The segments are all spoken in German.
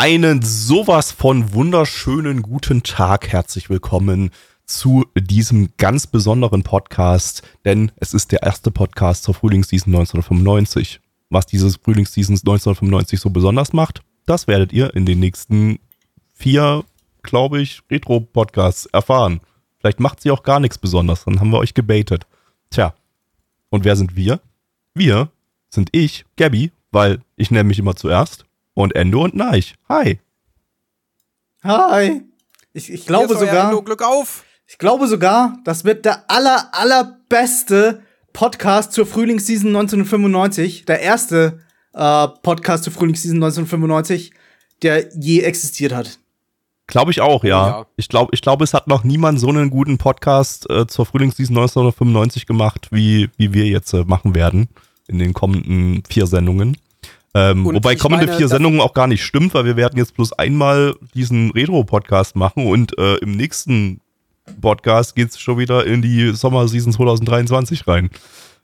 Einen sowas von wunderschönen guten Tag. Herzlich willkommen zu diesem ganz besonderen Podcast, denn es ist der erste Podcast zur Frühlingsseason 1995. Was dieses Frühlingsseason 1995 so besonders macht, das werdet ihr in den nächsten vier, glaube ich, Retro-Podcasts erfahren. Vielleicht macht sie auch gar nichts besonders, dann haben wir euch gebaitet. Tja, und wer sind wir? Wir sind ich, Gabby, weil ich nenne mich immer zuerst und Endo und Neich. Hi. Hi. Ich, ich glaube sogar, Endo, Glück auf. ich glaube sogar, das wird der aller, allerbeste Podcast zur Frühlingsseason 1995. Der erste äh, Podcast zur Frühlingsseason 1995, der je existiert hat. Glaube ich auch, ja. Ja. Ich glaube, ich glaube, es hat noch niemand so einen guten Podcast äh, zur Frühlingsseason 1995 gemacht, wie, wie wir jetzt äh, machen werden in den kommenden vier Sendungen. Ähm, wobei kommende meine, vier Sendungen auch gar nicht stimmt, weil wir werden jetzt bloß einmal diesen Retro-Podcast machen und äh, im nächsten Podcast geht's schon wieder in die Sommerseason 2023 rein.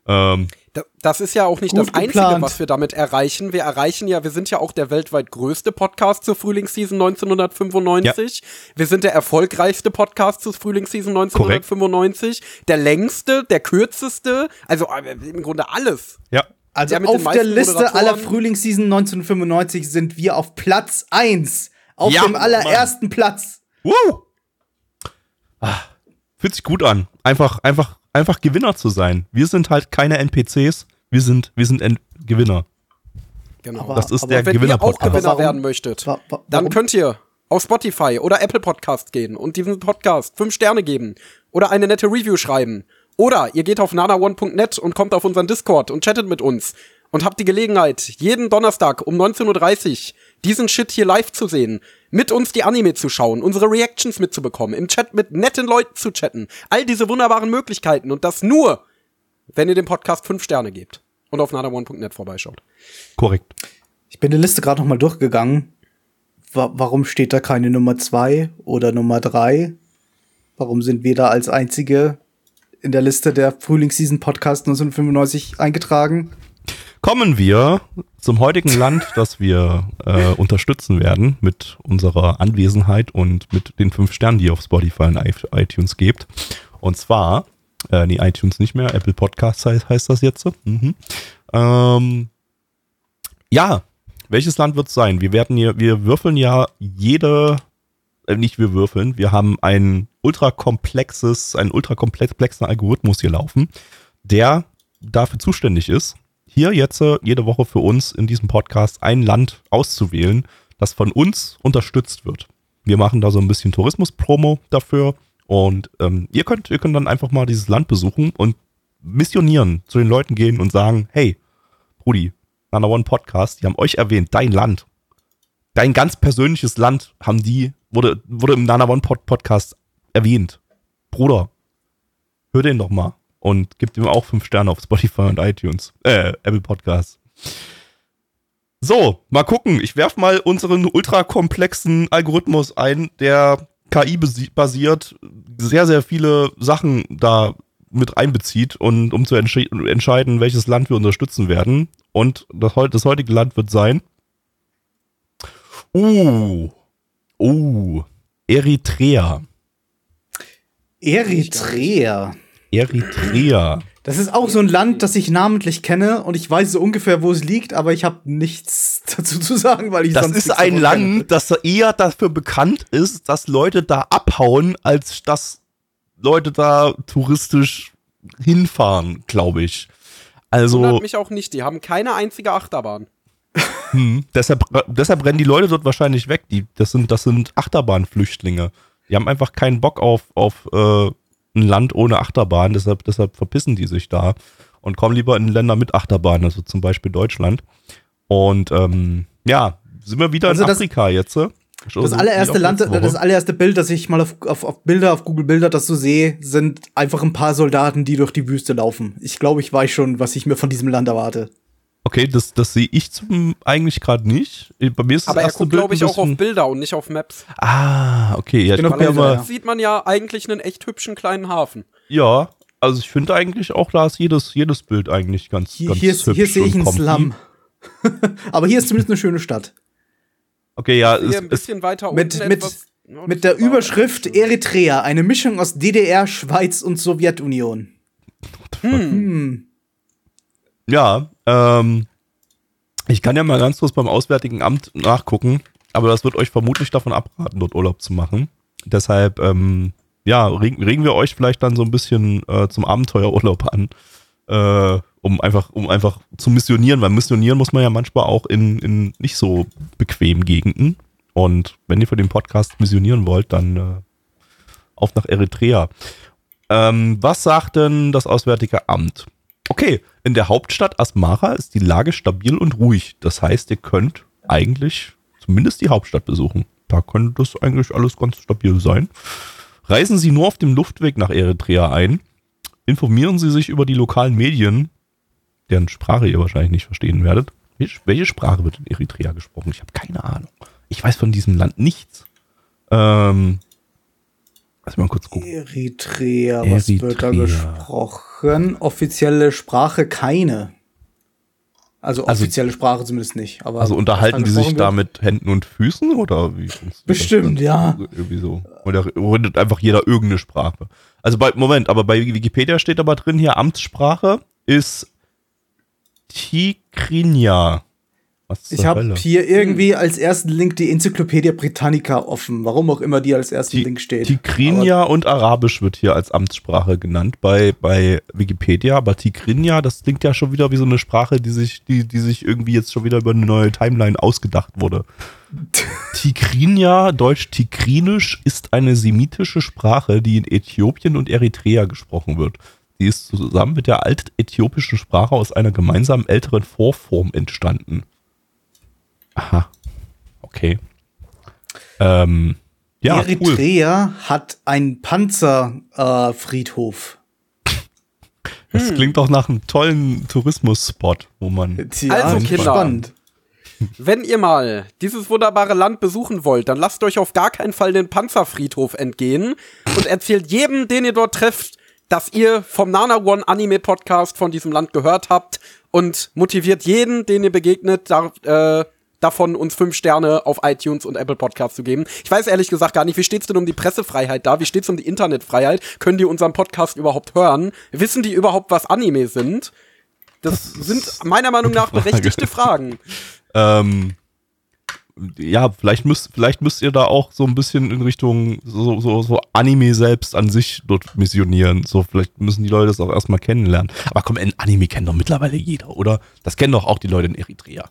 Ähm, Da- Das ist ja auch nicht das Einzige, geplant. was wir damit erreichen. Wir erreichen ja, wir sind ja auch der weltweit größte Podcast zur Frühlingsseason 1995. Wir sind der erfolgreichste Podcast zur Frühlingsseason 1995. Der längste, der kürzeste, also äh, im Grunde alles. ja. Also den auf der Liste aller Frühlingsseason 1995 sind wir auf Platz 1. Auf Ja, dem allerersten Platz. Woo! Ah, fühlt sich gut an. Einfach, einfach, einfach Gewinner zu sein. Wir sind halt keine NPCs, wir sind, wir sind N Gewinner. Genau. Aber- Das ist aber der Wenn ihr auch. Gewinner Warum- werden möchtet, wa- wa- dann warum- könnt ihr auf Spotify oder Apple Podcast gehen und diesem Podcast fünf Sterne geben oder eine nette Review schreiben. Oder ihr geht auf nanaone.net und kommt auf unseren Discord und chattet mit uns und habt die Gelegenheit, jeden Donnerstag um 19.30 Uhr diesen Shit hier live zu sehen, mit uns die Anime zu schauen, unsere Reactions mitzubekommen, im Chat mit netten Leuten zu chatten. All diese wunderbaren Möglichkeiten und das nur, wenn ihr dem Podcast fünf Sterne gebt und auf nanaone.net vorbeischaut. Korrekt. Ich bin die Liste gerade noch mal durchgegangen. Wa warum steht da keine Nummer 2 oder Nummer 3? Warum sind wir da als einzige in der Liste der Frühlingsseason Podcast 1995 eingetragen? Kommen wir zum heutigen Land, das wir äh, unterstützen werden mit unserer Anwesenheit und mit den fünf Sternen, die ihr auf Spotify und iTunes gebt. Und zwar, äh, nee, iTunes nicht mehr, Apple Podcasts heißt, heißt das jetzt. Mhm. Ähm, ja, welches Land wird es sein? Wir werden hier, wir würfeln ja jede, äh, nicht wir würfeln, wir haben ein ultrakomplexes, einen ultrakomplexen Algorithmus hier laufen, der dafür zuständig ist, hier jetzt äh, jede Woche für uns in diesem Podcast ein Land auszuwählen, das von uns unterstützt wird. Wir machen da so ein bisschen Tourismus-Promo dafür und ähm, ihr könnt, ihr könnt dann einfach mal dieses Land besuchen und missionieren, zu den Leuten gehen und sagen, hey, Brudi, Nana One Podcast, die haben euch erwähnt, dein Land, dein ganz persönliches Land haben die, wurde, wurde im Nana One Pod Podcast erwähnt. Bruder, hör den doch mal und gib ihm auch fünf Sterne auf Spotify und iTunes, äh, Apple Podcasts. So, mal gucken. Ich werf mal unseren ultrakomplexen Algorithmus ein, der KI-basiert sehr, sehr viele Sachen da mit einbezieht und um zu entsche entscheiden, welches Land wir unterstützen werden. Und das, das heutige Land wird sein. Uh. Uh. Eritrea. Eritrea. Eritrea. Das ist auch so ein Land, das ich namentlich kenne und ich weiß so ungefähr, wo es liegt, aber ich habe nichts dazu zu sagen, weil ich Das sonst ist ein Land, kenne. das eher dafür bekannt ist, dass Leute da abhauen, als dass Leute da touristisch hinfahren, glaube ich. Also Wundert mich auch nicht, die haben keine einzige Achterbahn. Hm, deshalb, deshalb rennen die Leute dort wahrscheinlich weg. Die, das sind, das sind Achterbahnflüchtlinge. Die haben einfach keinen Bock auf, auf äh, ein Land ohne Achterbahn, deshalb, deshalb verpissen die sich da und kommen lieber in Länder mit Achterbahn, also zum Beispiel Deutschland. Und ähm, ja, sind wir wieder Also in das- Afrika jetzt. äh? Das allererste Land, das allererste Bild, das ich mal auf, auf, auf Bilder, auf Google Bilder, das so sehe, sind einfach ein paar Soldaten, die durch die Wüste laufen. Ich glaube, ich weiß schon, was ich mir von diesem Land erwarte. Okay, das, das sehe ich zum, eigentlich gerade nicht. Bei mir ist das Aber er erste guckt, Bild glaube ich, auch auf Bilder und nicht auf Maps. Ah, okay. Ja, ich Genau, guck ja, Bilder, ja. Sieht man ja eigentlich einen echt hübschen kleinen Hafen. ja, also ich finde eigentlich auch, da ist jedes, jedes Bild eigentlich ganz, Hier, ganz hier, ist- hübsch hier sehe ich einen. Slum. Aber hier ist zumindest eine schöne Stadt. Okay, ja, Hier es, ein bisschen weiter Mit- unten mit- etwas. Ja, Mit der Überschrift Eritrea, eine Mischung aus DDR, Schweiz und Sowjetunion. Hm. Ja, ähm, ich kann ja mal ganz kurz beim Auswärtigen Amt nachgucken, aber das wird euch vermutlich davon abraten, dort Urlaub zu machen. Deshalb, ähm, ja, regen, regen wir euch vielleicht dann so ein bisschen äh, zum Abenteuerurlaub an, äh, um einfach, um einfach zu missionieren, weil missionieren muss man ja manchmal auch in, in nicht so bequemen Gegenden. Und wenn ihr für den Podcast missionieren wollt, dann äh, auf nach Eritrea. Ähm, was sagt denn das Auswärtige Amt? Okay, in der Hauptstadt Asmara ist die Lage stabil und ruhig. Das heißt, ihr könnt eigentlich zumindest die Hauptstadt besuchen. Da könnte das eigentlich alles ganz stabil sein. Reisen Sie nur auf dem Luftweg nach Eritrea ein. Informieren Sie sich über die lokalen Medien, deren Sprache ihr wahrscheinlich nicht verstehen werdet. Welche Sprache wird in Eritrea gesprochen? Ich habe keine Ahnung. Ich weiß von diesem Land nichts. Ähm, lass mal kurz gucken. Eritrea, was wird da Eritrea. gesprochen? Offizielle Sprache keine. Also Also- offizielle Sprache zumindest nicht. Aber Also unterhalten die sich gesprochen da wird? mit Händen und Füßen oder wie? Bestimmt, ja. Irgendwie so. Oder redet einfach jeder irgendeine Sprache. Also bei, Moment, aber bei Wikipedia steht aber drin hier, Amtssprache ist Tigrinya. Was Ich habe hier irgendwie als ersten Link die Enzyklopädie Britannica offen. Warum auch immer die als ersten Ti- Link steht. Tigrinya und Arabisch wird hier als Amtssprache genannt bei, bei Wikipedia, aber Tigrinya, das klingt ja schon wieder wie so eine Sprache, die sich, die, die sich irgendwie jetzt schon wieder über eine neue Timeline ausgedacht wurde. Tigrinya, deutsch Tigrinisch, ist eine semitische Sprache, die in Äthiopien und Eritrea gesprochen wird. Sie ist zusammen mit der altäthiopischen Sprache aus einer gemeinsamen älteren Vorform entstanden. Aha. Okay. Ähm, ja, cool. Eritrea hat einen Panzerfriedhof. Äh. Das klingt doch nach einem tollen Tourismusspot, wo man. Tja, Also, Kinder. spannend. Wenn ihr mal dieses wunderbare Land besuchen wollt, dann lasst euch auf gar keinen Fall den Panzerfriedhof entgehen und erzählt jedem, den ihr dort trefft, dass ihr vom Nana One Anime Podcast von diesem Land gehört habt und motiviert jeden, den ihr begegnet, da, äh, davon uns fünf Sterne auf iTunes und Apple Podcasts zu geben. Ich weiß ehrlich gesagt gar nicht, wie steht's denn um die Pressefreiheit da? Wie steht's um die Internetfreiheit? Können die unseren Podcast überhaupt hören? Wissen die überhaupt, was Anime sind? Das, sind meiner Meinung nach Frage. berechtigte Fragen. Ähm, ja, vielleicht müsst, vielleicht müsst ihr da auch so ein bisschen in Richtung so, so, so Anime selbst an sich dort missionieren. So, vielleicht müssen die Leute das auch erstmal kennenlernen. Aber komm, ein Anime kennt doch mittlerweile jeder, oder? Das kennen doch auch die Leute in Eritrea.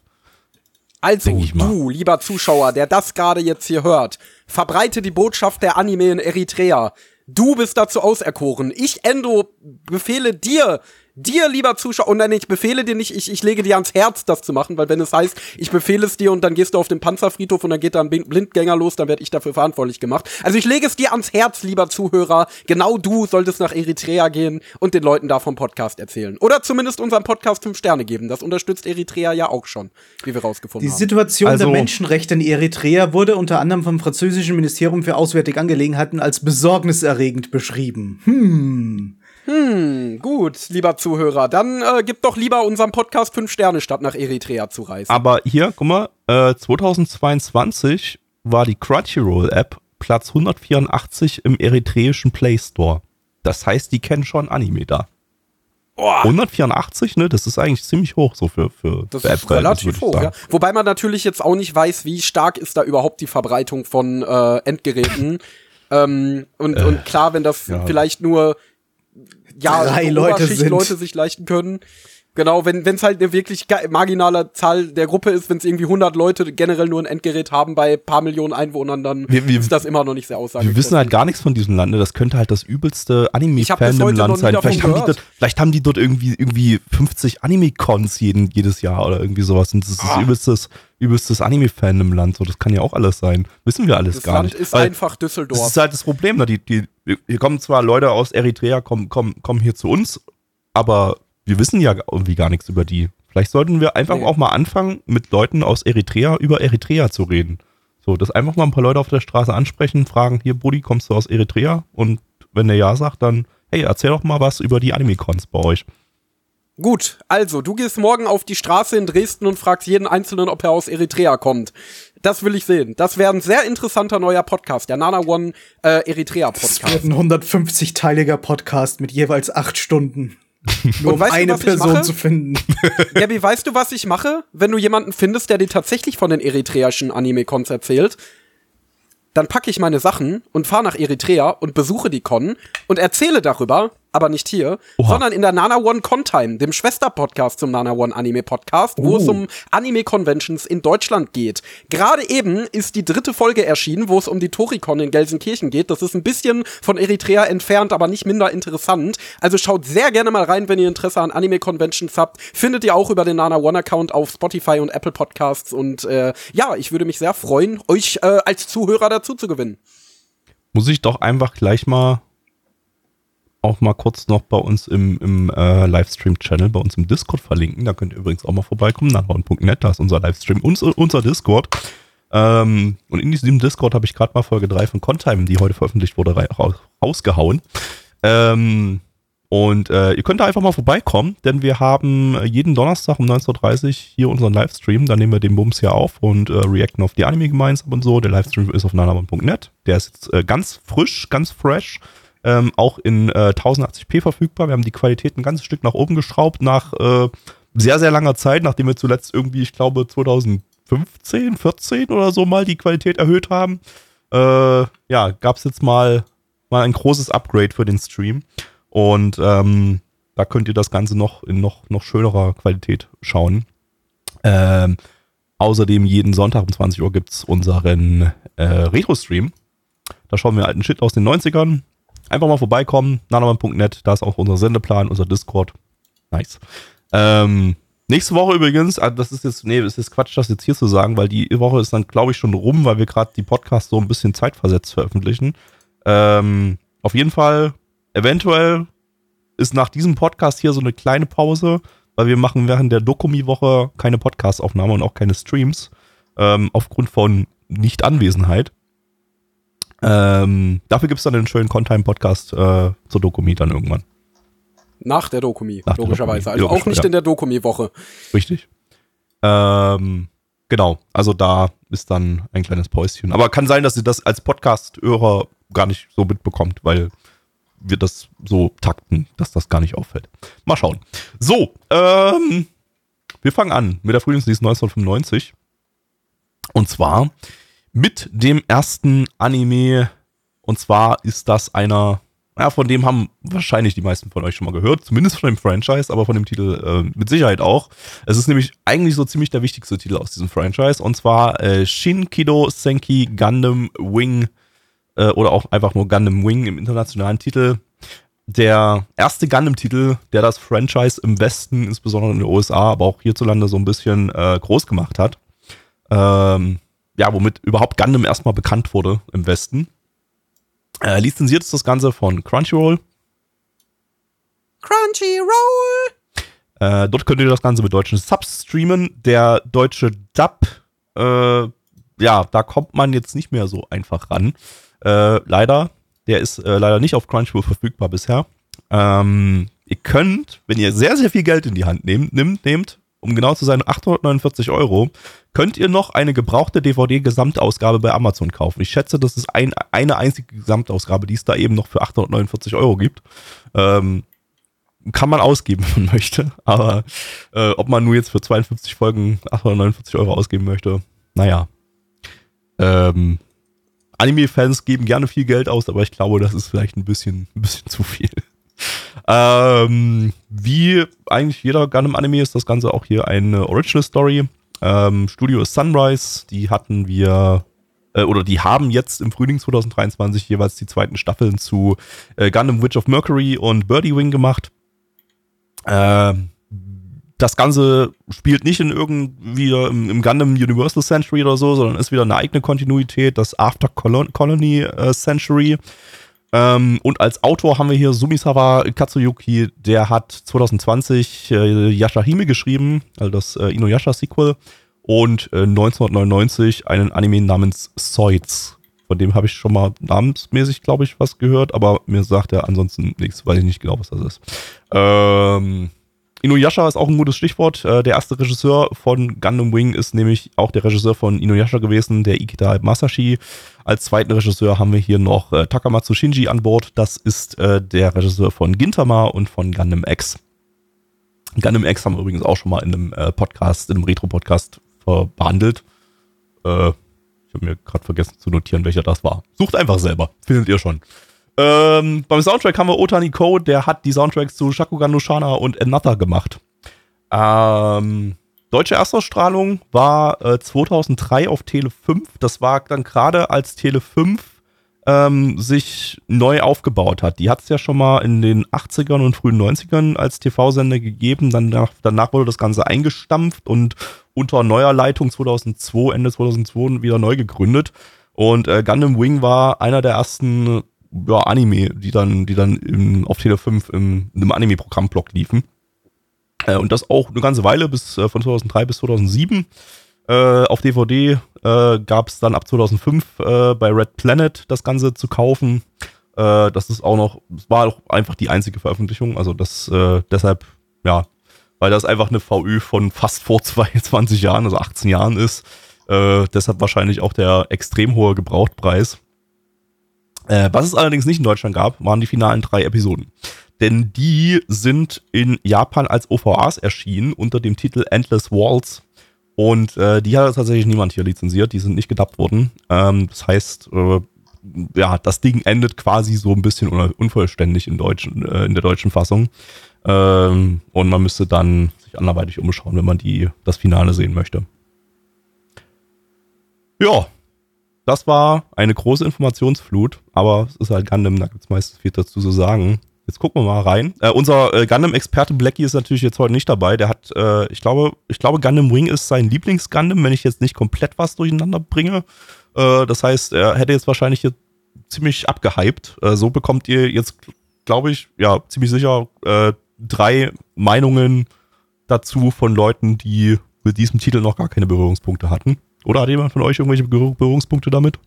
Also, du, lieber Zuschauer, der das gerade jetzt hier hört, verbreite die Botschaft der Anime in Eritrea. Du bist dazu auserkoren. Ich, Endo, befehle dir, dir, lieber Zuschauer, und nein, ich befehle dir nicht, ich, ich lege dir ans Herz, das zu machen, weil wenn es heißt, ich befehle es dir und dann gehst du auf den Panzerfriedhof und dann geht da ein Blind- Blindgänger los, dann werde ich dafür verantwortlich gemacht. Also ich lege es dir ans Herz, lieber Zuhörer. Genau du solltest nach Eritrea gehen und den Leuten da vom Podcast erzählen. Oder zumindest unserem Podcast fünf Sterne geben. Das unterstützt Eritrea ja auch schon, wie wir rausgefunden Die haben. Situation Also- der Menschenrechte in Eritrea wurde unter anderem vom französischen Ministerium für Auswärtige Angelegenheiten als besorgniserregend beschrieben. Hm. Hm, gut, lieber Zuhörer. Dann äh, gib doch lieber unserem Podcast fünf Sterne, statt nach Eritrea zu reisen. Aber hier, guck mal, äh, 2022 war die Crunchyroll-App Platz 184 im eritreischen Play Store. Das heißt, die kennen schon Anime da. 184, ne? Das ist eigentlich ziemlich hoch so für, für Das für ist relativ hoch, ja. Wobei man natürlich jetzt auch nicht weiß, wie stark ist da überhaupt die Verbreitung von äh, Endgeräten. ähm, und, und klar, wenn das ja. vielleicht nur ja, Drei Leute sind. Leute sich leisten können, Genau, wenn es halt eine wirklich marginale Zahl der Gruppe ist, wenn es irgendwie 100 Leute generell nur ein Endgerät haben bei paar Millionen Einwohnern, dann Wir- wir- ist das immer noch nicht sehr aussagekräftig. Wir wissen halt gar nichts von diesem Land. ne? Das könnte halt das übelste Ich hab bis Anime-Fan im heute noch Land nie sein. Vielleicht haben, dort, vielleicht haben die dort irgendwie, irgendwie 50 Anime-Cons jeden, jedes Jahr oder irgendwie sowas. Und das ist Ah. das übelstes, übelstes Anime-Fan im Land. So, das kann ja auch alles sein. Wissen wir alles Das gar Land nicht. ist Weil einfach das Düsseldorf. ist halt das Problem. Ne? Die, die, hier kommen zwar Leute aus Eritrea, kommen, kommen, kommen hier zu uns, aber wir wissen ja irgendwie gar nichts über die. Vielleicht sollten wir einfach Nee. auch mal anfangen, mit Leuten aus Eritrea über Eritrea zu reden. So, dass einfach mal ein paar Leute auf der Straße ansprechen, fragen, hier, Buddy, kommst du aus Eritrea? Und wenn der ja sagt, dann, hey, erzähl doch mal was über die Anime-Cons bei euch. Gut, also, du gehst morgen auf die Straße in Dresden und fragst jeden Einzelnen, ob er aus Eritrea kommt. Das will ich sehen. Das wäre ein sehr interessanter neuer Podcast, der Nana One äh, Eritrea Podcast. wird ein 150-teiliger Podcast mit jeweils acht Stunden. Nur um weißt du, eine ich Person zu finden. Gabi, weißt du, was ich mache? Wenn du jemanden findest, der dir tatsächlich von den eritreischen Anime-Cons erzählt, dann packe ich meine Sachen und fahre nach Eritrea und besuche die Con und erzähle darüber, aber nicht hier, Oha. sondern in der Nana One Contime, dem Schwesterpodcast zum Nana One Anime Podcast, wo es um Anime Conventions in Deutschland geht. Gerade eben ist die dritte Folge erschienen, wo es um die Toricon in Gelsenkirchen geht. Das ist ein bisschen von Eritrea entfernt, aber nicht minder interessant. Also schaut sehr gerne mal rein, wenn ihr Interesse an Anime Conventions habt. Findet ihr auch über den Nana One Account auf Spotify und Apple Podcasts. Und äh, ja, ich würde mich sehr freuen, euch äh, als Zuhörer dazu zu gewinnen. Muss ich doch einfach gleich mal auch mal kurz noch bei uns im, im äh, Livestream-Channel, bei uns im Discord verlinken. Da könnt ihr übrigens auch mal vorbeikommen, nachhauen.net, da ist unser Livestream, uns, unser Discord. Ähm, und in diesem Discord habe ich gerade mal Folge 3 von Contime, die heute veröffentlicht wurde, rausgehauen. Ähm, und äh, ihr könnt da einfach mal vorbeikommen, denn wir haben jeden Donnerstag um 19.30 Uhr hier unseren Livestream. Da nehmen wir den Bums hier auf und äh, reacten auf die Anime gemeinsam und so. Der Livestream ist auf nanamon.net. Der ist jetzt äh, ganz frisch, ganz fresh. Ähm, auch in äh, 1080p verfügbar. Wir haben die Qualität ein ganzes Stück nach oben geschraubt nach äh, sehr, sehr langer Zeit, nachdem wir zuletzt irgendwie, ich glaube, 2015, 14 oder so mal die Qualität erhöht haben. Äh, ja, gab es jetzt mal, mal ein großes Upgrade für den Stream. Und ähm, da könnt ihr das Ganze noch in noch, noch schönerer Qualität schauen. Ähm, außerdem jeden Sonntag um 20 Uhr gibt's unseren äh, Retro-Stream. Da schauen wir alten Shit aus den 90ern. Einfach mal vorbeikommen, nanaman.net, da ist auch unser Sendeplan, unser Discord. Nice. Ähm, nächste Woche übrigens, ah, das ist jetzt, nee, es ist Quatsch, das jetzt hier zu sagen, weil die Woche ist dann, glaube ich, schon rum, weil wir gerade die Podcasts so ein bisschen zeitversetzt veröffentlichen. Ähm, auf jeden Fall, eventuell ist nach diesem Podcast hier so eine kleine Pause, weil wir machen während der Dokumi-Woche keine Podcast-Aufnahme und auch keine Streams, ähm, aufgrund von Nicht-Anwesenheit. Ähm, dafür gibt es dann einen schönen Contime-Podcast äh, zur Dokumi dann irgendwann. Nach der Dokumi, Nach der logischerweise. Dokumi, Also auch logisch, nicht ja. in der Dokumi-Woche. Richtig. Ähm, genau, also da ist dann ein kleines Päuschen. Aber kann sein, dass ihr das als Podcast-Hörer gar nicht so mitbekommt, weil wir das so takten, dass das gar nicht auffällt. Mal schauen. So, ähm, wir fangen an mit der Frühlingslies 1995. Und zwar mit dem ersten Anime. Und zwar ist das einer, ja, von dem haben wahrscheinlich die meisten von euch schon mal gehört. Zumindest von dem Franchise, aber von dem Titel äh, mit Sicherheit auch. Es ist nämlich eigentlich so ziemlich der wichtigste Titel aus diesem Franchise. Und zwar äh, Shin Kido Senki Gundam Wing äh, oder auch einfach nur Gundam Wing im internationalen Titel. Der erste Gundam-Titel, der das Franchise im Westen, insbesondere in den USA, aber auch hierzulande so ein bisschen äh, groß gemacht hat. Ähm, ja, womit überhaupt Gundam erstmal bekannt wurde im Westen. Äh, lizenziert ist das Ganze von Crunchyroll. Crunchyroll! Äh, dort könnt ihr das Ganze mit deutschen Subs streamen. Der deutsche Dub, äh, ja, da kommt man jetzt nicht mehr so einfach ran. Äh, leider. Der ist äh, leider nicht auf Crunchyroll verfügbar bisher. Ähm, ihr könnt, wenn ihr sehr, sehr viel Geld in die Hand nehmt, nimmt, nehmt um genau zu sein, 849 Euro, könnt ihr noch eine gebrauchte DVD-Gesamtausgabe bei Amazon kaufen. Ich schätze, das ist ein, eine einzige Gesamtausgabe, die es da eben noch für 849 Euro gibt. Ähm, kann man ausgeben, wenn man möchte. Aber äh, ob man nur jetzt für 52 Folgen 849 Euro ausgeben möchte, naja. Ähm, Anime-Fans geben gerne viel Geld aus, aber ich glaube, das ist vielleicht ein bisschen, ein bisschen zu viel. Ähm, wie eigentlich jeder Gundam-Anime ist das Ganze auch hier eine Original Story. Ähm, Studio ist Sunrise, die hatten wir äh, oder die haben jetzt im Frühling 2023 jeweils die zweiten Staffeln zu äh, Gundam Witch of Mercury und Birdie Wing gemacht. Ähm, das Ganze spielt nicht in irgendwie im, im, Gundam Universal Century oder so, sondern ist wieder eine eigene Kontinuität, das After Colony äh, Century. Ähm, und als Autor haben wir hier Sumisawa Katsuyuki, der hat 2020 äh, Yashahime geschrieben, also das äh, Inuyasha-Sequel, und äh, 1999 einen Anime namens Zoids. Von dem habe ich schon mal namensmäßig, glaube ich, was gehört, aber mir sagt er ansonsten nichts, weil ich nicht genau, was das ist. Ähm, Inuyasha ist auch ein gutes Stichwort. Äh, der erste Regisseur von Gundam Wing ist nämlich auch der Regisseur von Inuyasha gewesen, der Ikeda Masashi. Als zweiten Regisseur haben wir hier noch äh, Takamatsu Shinji an Bord. Das ist äh, der Regisseur von Gintama und von Gundam X. Gundam X haben wir übrigens auch schon mal in einem Podcast, in einem Retro-Podcast behandelt. Ich habe mir gerade vergessen zu notieren, welcher das war. Sucht einfach selber, findet ihr schon. Ähm, beim Soundtrack haben wir Otani Ko, der hat die Soundtracks zu Shakugan no Shana und Another gemacht. Ähm, deutsche Erstausstrahlung war äh, 2003 auf Tele 5. Das war dann gerade als Tele 5 ähm, sich neu aufgebaut hat. Die hat es ja schon mal in den 80ern und frühen 90ern als TV-Sender gegeben. Dann, danach wurde das Ganze eingestampft und unter neuer Leitung 2002, Ende 2002 wieder neu gegründet. Und äh, Gundam Wing war einer der ersten ja, Anime, die dann, die dann im, auf Tele 5 im, einem Anime-Programmblock liefen. Äh, und das auch eine ganze Weile, bis äh, von 2003 bis 2007. Äh, auf DVD äh, gab es dann ab 2005 äh, bei Red Planet das Ganze zu kaufen. Äh, das ist auch noch, es war auch einfach die einzige Veröffentlichung. Also das äh, deshalb, ja, weil das einfach eine VÜ von fast vor 22 Jahren, also 18 Jahren ist. Äh, deshalb wahrscheinlich auch der extrem hohe Gebrauchtpreis. Äh, was es allerdings nicht in Deutschland gab, waren die finalen drei Episoden. Denn die sind in Japan als OVAs erschienen unter dem Titel Endless Walls. Und äh, die hat tatsächlich niemand hier lizenziert, die sind nicht gedappt worden. Ähm, das heißt, äh, ja, das Ding endet quasi so ein bisschen unvollständig in, deutschen, äh, in der deutschen Fassung. Ähm, und man müsste dann sich anderweitig umschauen, wenn man die, das Finale sehen möchte. Ja, das war eine große Informationsflut, aber es ist halt Gundam, da gibt es meistens viel dazu zu sagen. Jetzt gucken wir mal rein. Äh, unser äh, Gundam-Experte Blackie ist natürlich jetzt heute nicht dabei. Der hat, äh, ich glaube, ich glaube, Gundam Wing ist sein Lieblings-Gundam, wenn ich jetzt nicht komplett was durcheinander bringe. Äh, das heißt, er hätte jetzt wahrscheinlich hier ziemlich abgehypt. Äh, so bekommt ihr jetzt, glaube ich, ja, ziemlich sicher äh, drei Meinungen dazu von Leuten, die mit diesem Titel noch gar keine Berührungspunkte hatten. Oder hat jemand von euch irgendwelche Berührungspunkte damit?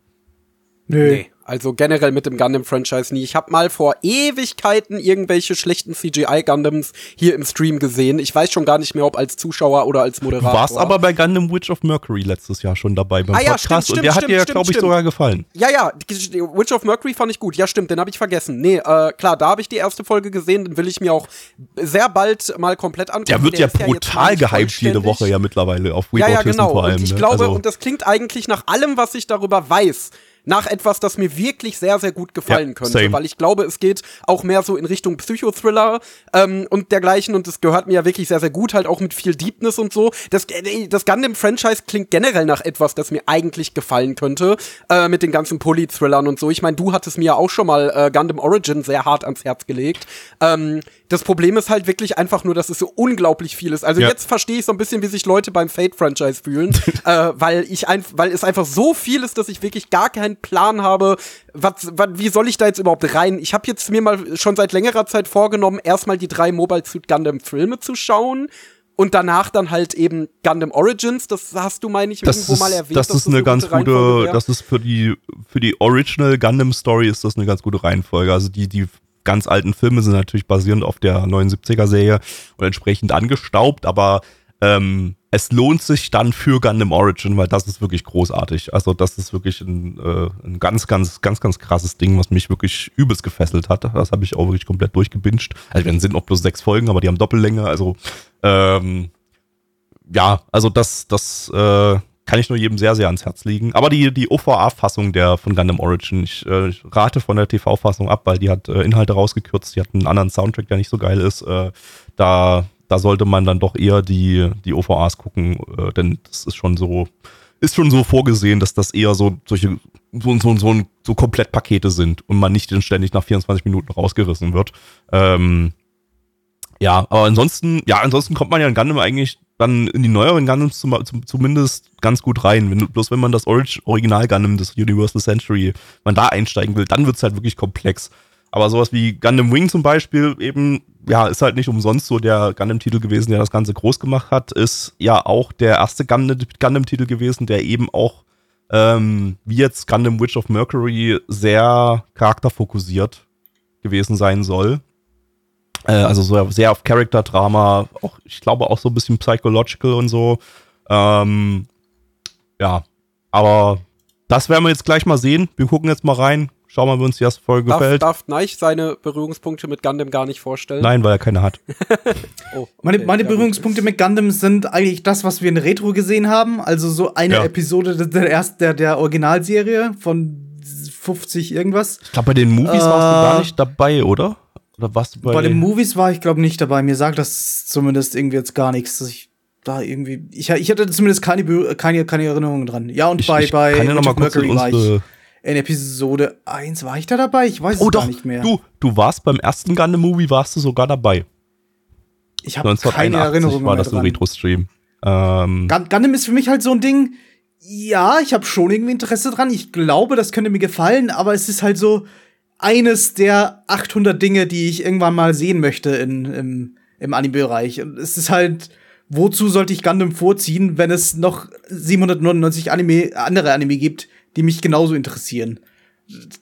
Nö. Nee. Also generell mit dem Gundam-Franchise nie. Ich habe mal vor Ewigkeiten irgendwelche schlechten CGI-Gundams hier im Stream gesehen. Ich weiß schon gar nicht mehr, ob als Zuschauer oder als Moderator. Du warst aber bei Gundam Witch of Mercury letztes Jahr schon dabei beim ah, ja, Podcast stimmt, stimmt, und der stimmt, hat dir, glaube ich, sogar gefallen. Ja, ja, Witch of Mercury fand ich gut. Ja, stimmt, den habe ich vergessen. Nee, äh, klar, da habe ich die erste Folge gesehen, den will ich mir auch sehr bald mal komplett angucken. Der wird der ja brutal ja gehypt jede Woche ja mittlerweile auf Weibo ja, ja, genau. vor allem. Und ich ne? glaube, also und das klingt eigentlich nach allem, was ich darüber weiß, nach etwas, das mir wirklich sehr, sehr gut gefallen ja, könnte. Same. Weil ich glaube, es geht auch mehr so in Richtung Psychothriller ähm, und dergleichen. Und das gehört mir ja wirklich sehr, sehr gut, halt auch mit viel Deepness und so. Das, äh, das Gundam-Franchise klingt generell nach etwas, das mir eigentlich gefallen könnte. Äh, mit den ganzen Poly-Thrillern und so. Ich meine, du hattest mir ja auch schon mal äh, Gundam Origin sehr hart ans Herz gelegt. Ähm, das Problem ist halt wirklich einfach nur, dass es so unglaublich viel ist. Also ja. jetzt verstehe ich so ein bisschen, wie sich Leute beim Fate-Franchise fühlen, äh, weil ich ein, weil es einfach so viel ist, dass ich wirklich gar keinen Plan habe, was, was, wie soll ich da jetzt überhaupt rein? Ich habe jetzt mir mal schon seit längerer Zeit vorgenommen, erstmal die drei Mobile Suit Gundam Filme zu schauen und danach dann halt eben Gundam Origins, das hast du, meine ich, das irgendwo ist, mal erwähnt. Das ist eine, eine ganz gute, das ist für die, für die Original Gundam Story ist das eine ganz gute Reihenfolge. Also die, die ganz alten Filme sind natürlich basierend auf der 79er-Serie und entsprechend angestaubt, aber ähm, es lohnt sich dann für Gundam Origin, weil das ist wirklich großartig. Also das ist wirklich ein, äh, ein ganz, ganz, ganz, ganz krasses Ding, was mich wirklich übelst gefesselt hat. Das habe ich auch wirklich komplett durchgebinscht. Also wir sind noch bloß sechs Folgen, aber die haben Doppellänge. Also ähm, ja, also das, das, äh, kann ich nur jedem sehr, sehr ans Herz legen. Aber die, die OVA-Fassung der von Gundam Origin, ich, äh, ich rate von der TV-Fassung ab, weil die hat äh, Inhalte rausgekürzt, die hat einen anderen Soundtrack, der nicht so geil ist. Äh, da, da sollte man dann doch eher die, die OVAs gucken, äh, denn das ist schon so, ist schon so vorgesehen, dass das eher so solche so, so, so, so Komplettpakete sind und man nicht ständig nach 24 Minuten rausgerissen wird. Ähm, ja, aber ansonsten, ja, ansonsten kommt man ja in Gundam eigentlich dann in die neueren Gundams zum, zum, zumindest ganz gut rein. Wenn, bloß wenn man das Orig Original Gundam, das Universal Century, man da einsteigen will, dann wird's halt wirklich komplex. Aber sowas wie Gundam Wing zum Beispiel eben, ja, ist halt nicht umsonst so der Gundam-Titel gewesen, der das Ganze groß gemacht hat, ist ja auch der erste Gundam-Titel gewesen, der eben auch, ähm, wie jetzt Gundam Witch of Mercury, sehr charakterfokussiert gewesen sein soll. Äh, also so sehr auf Character-Drama, auch, ich glaube auch so ein bisschen Psychological und so. Ähm, ja, aber das werden wir jetzt gleich mal sehen. Wir gucken jetzt mal rein. Schauen wir mal, wie uns die erste Folge Darf, gefällt. darf Neich seine Berührungspunkte mit Gundam gar nicht vorstellen? Nein, weil er keine hat. Oh, Meine, okay, meine ja, gut. Berührungspunkte mit Gundam sind eigentlich das, was wir in Retro gesehen haben. Also so eine Ja. Episode der, der, erst- der, der Originalserie von 50 irgendwas. Ich glaube, bei den Movies warst du Äh, gar nicht dabei, oder? Oder warst du bei, Bei den Movies war ich, glaube nicht dabei. Mir sagt das zumindest irgendwie jetzt gar nichts, dass ich da irgendwie. Ich, ich hatte zumindest keine, keine, keine Erinnerungen dran. Ja, und ich, bei, ich bei kann ja noch mal kurz Mercury war ich. In Episode 1. War ich da dabei? Ich weiß Oh es doch, gar nicht mehr. du, du warst beim ersten Gundam-Movie, warst du sogar dabei. ich habe keine 1981 Erinnerungen war mehr das dran. Retro-Stream. Ähm, Gun Gundam ist für mich halt so ein Ding. Ja, ich habe schon irgendwie Interesse dran. Ich glaube, das könnte mir gefallen, aber es ist halt so eines der 800 Dinge, die ich irgendwann mal sehen möchte in, im, im Anime-Bereich. Und es ist halt, wozu sollte ich Gundam vorziehen, wenn es noch 799 Anime, andere Anime gibt, die mich genauso interessieren?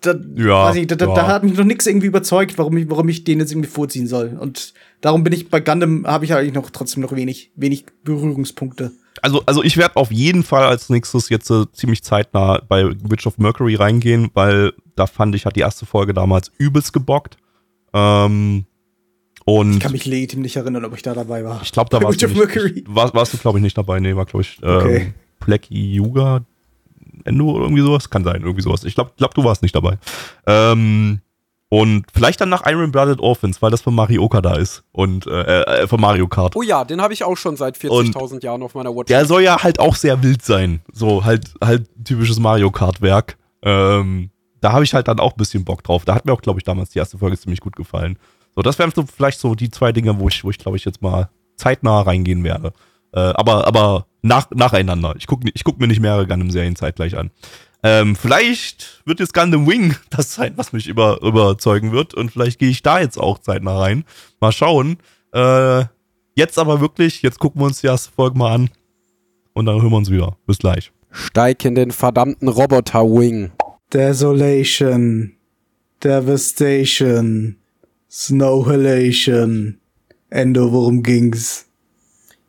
Da, Ja, weiß ich, da, ja. da hat mich noch nichts irgendwie überzeugt, warum ich, warum ich den jetzt irgendwie vorziehen soll. Und darum bin ich bei Gundam, habe ich eigentlich noch trotzdem noch wenig, wenig Berührungspunkte. also, also ich werde auf jeden Fall als nächstes jetzt äh, ziemlich zeitnah bei Witch of Mercury reingehen, weil da fand ich, hat die erste Folge damals übelst gebockt. Ähm, und Ich kann mich legitim nicht erinnern, ob ich da dabei war. Ich glaube, da warst du, nicht, war, warst du, glaube ich, nicht dabei. Nee, war, glaube ich, ähm, Okay. Plecky Yuga Endo oder irgendwie sowas. Kann sein, irgendwie sowas. Ich glaube, glaub, du warst nicht dabei. Ähm, und vielleicht dann nach Iron Blooded Orphans, weil das von Marioka da ist. Und äh, äh, von Mario Kart. Oh ja, den habe ich auch schon seit 40.000 Jahren auf meiner Watch. Der soll ja halt auch sehr wild sein. So, halt, halt typisches Mario Kart-Werk. Ähm, da habe ich halt dann auch ein bisschen Bock drauf. Da hat mir auch, glaube ich, damals die erste Folge ziemlich gut gefallen. So, das wären so vielleicht so die zwei Dinge, wo ich, wo ich, glaube ich, jetzt mal zeitnah reingehen werde. Äh, aber, aber nach, nacheinander. Ich gucke ich guck mir nicht mehrere Gundam-Serien zeitgleich an. Ähm, vielleicht wird jetzt Gundam Wing das sein, was mich über, überzeugen wird. Und vielleicht gehe ich da jetzt auch zeitnah rein. Mal schauen. Äh, jetzt aber wirklich, jetzt gucken wir uns die erste Folge mal an. Und dann hören wir uns wieder. Bis gleich. Steig in den verdammten Roboter-Wing. Desolation. Devastation. Snowhalation. Endo, worum ging's?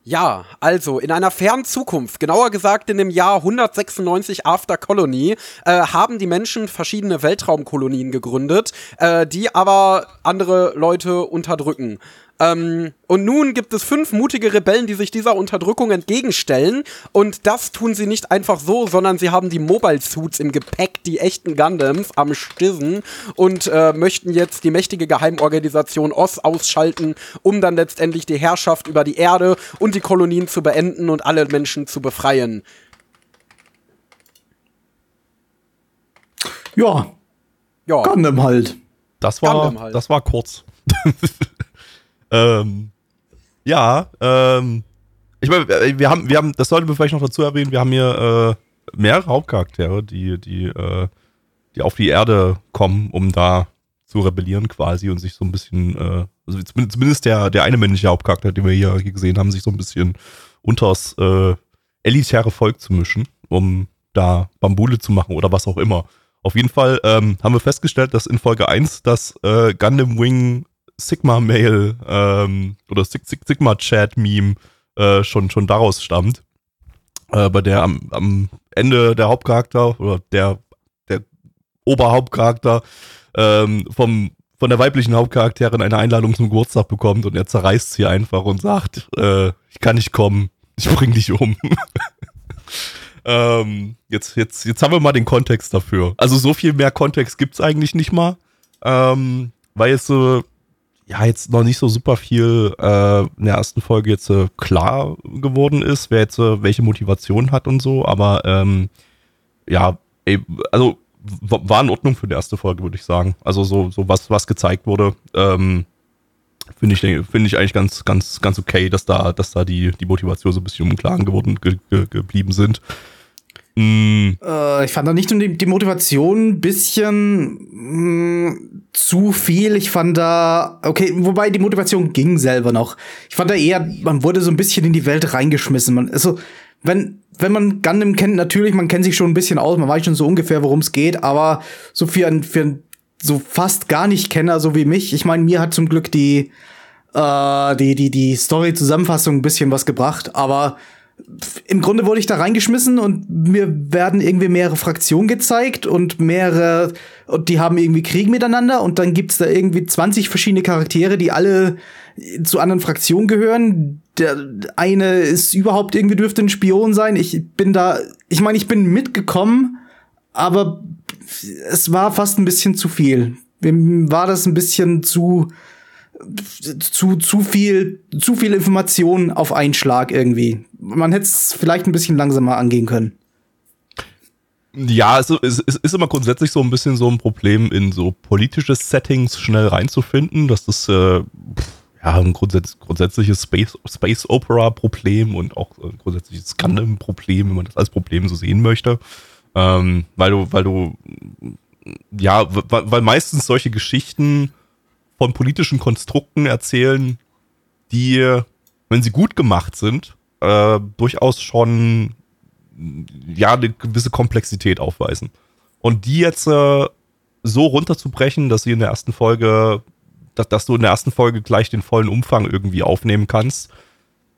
Ja, also in einer fernen Zukunft, genauer gesagt in dem Jahr 196 After Colony, äh, haben die Menschen verschiedene Weltraumkolonien gegründet, äh, die aber andere Leute unterdrücken. Ähm, und nun gibt es fünf mutige Rebellen, die sich dieser Unterdrückung entgegenstellen. Und das tun sie nicht einfach so, sondern sie haben die Mobile Suits im Gepäck, die echten Gundams am Stissen und äh, möchten jetzt die mächtige Geheimorganisation OS ausschalten, um dann letztendlich die Herrschaft über die Erde und die Kolonien zu beenden und alle Menschen zu befreien. Ja, Ja, Gundam halt. Das war, Gundam halt. das war kurz. ähm, ja, ähm, ich meine, wir haben, wir haben, das sollte man vielleicht noch dazu erwähnen, wir haben hier äh, mehrere Hauptcharaktere, die, die, äh, die auf die Erde kommen, um da zu rebellieren quasi und sich so ein bisschen, äh, also zumindest, zumindest der, der eine männliche Hauptcharakter, den wir hier gesehen haben, sich so ein bisschen unters äh, elitäre Volk zu mischen, um da Bambule zu machen oder was auch immer. Auf jeden Fall ähm, haben wir festgestellt, dass in Folge 1 das äh, Gundam Wing Sigma Mail ähm, oder Sig Sig Sigma Chat Meme äh, schon, schon daraus stammt. Äh, bei der am, am Ende der Hauptcharakter oder der, der Oberhauptcharakter ähm, vom, von der weiblichen Hauptcharakterin eine Einladung zum Geburtstag bekommt und er zerreißt sie einfach und sagt, äh, ich kann nicht kommen, ich bring dich um. ähm, jetzt, jetzt, jetzt haben wir mal den Kontext dafür. Also so viel mehr Kontext gibt's eigentlich nicht mal. Ähm, weil jetzt so, ja, jetzt noch nicht so super viel äh, in der ersten Folge jetzt äh, klar geworden ist, wer jetzt äh, welche Motivation hat und so, aber ähm, ja, ey, also war in Ordnung für die erste Folge, würde ich sagen. Also so, so was, was gezeigt wurde, ähm, finde ich, finde ich eigentlich ganz, ganz, ganz okay, dass da, dass da die, die Motivation so ein bisschen umklaren geworden ge, ge, geblieben sind. Mm. Äh, ich fand da nicht nur die, die Motivation ein bisschen mh, mm, zu viel. Ich fand da, okay, wobei die Motivation ging selber noch. Ich fand da eher, man wurde so ein bisschen in die Welt reingeschmissen. Man, also, wenn, wenn man Gundam kennt, natürlich, man kennt sich schon ein bisschen aus, man weiß schon so ungefähr, worum es geht, aber so für ein, für ein so fast gar nicht Kenner, so wie mich, ich meine, mir hat zum Glück die, äh, die, die, die Story-Zusammenfassung ein bisschen was gebracht, aber im Grunde wurde ich da reingeschmissen und mir werden irgendwie mehrere Fraktionen gezeigt und mehrere, und die haben irgendwie Krieg miteinander und dann gibt's da irgendwie 20 verschiedene Charaktere, die alle zu anderen Fraktionen gehören. Der eine ist überhaupt irgendwie dürfte ein Spion sein. Ich bin da, ich meine, ich bin mitgekommen, aber es war fast ein bisschen zu viel. War das ein bisschen zu, zu, zu viel, zu viel Information auf einen Schlag irgendwie. Man hätte es vielleicht ein bisschen langsamer angehen können. Ja, es, es, es, ist immer grundsätzlich so ein bisschen so ein Problem, in so politische Settings schnell reinzufinden. Das ist äh, ja ein grundsätz grundsätzliches Space, Space Opera Problem und auch ein grundsätzliches Gundam Problem, wenn man das als Problem so sehen möchte. Ähm, weil du, weil du, ja, weil meistens solche Geschichten von politischen Konstrukten erzählen, die, wenn sie gut gemacht sind, äh, durchaus schon ja eine gewisse Komplexität aufweisen. Und die jetzt äh, so runterzubrechen, dass sie in der ersten Folge, dass, dass du in der ersten Folge gleich den vollen Umfang irgendwie aufnehmen kannst,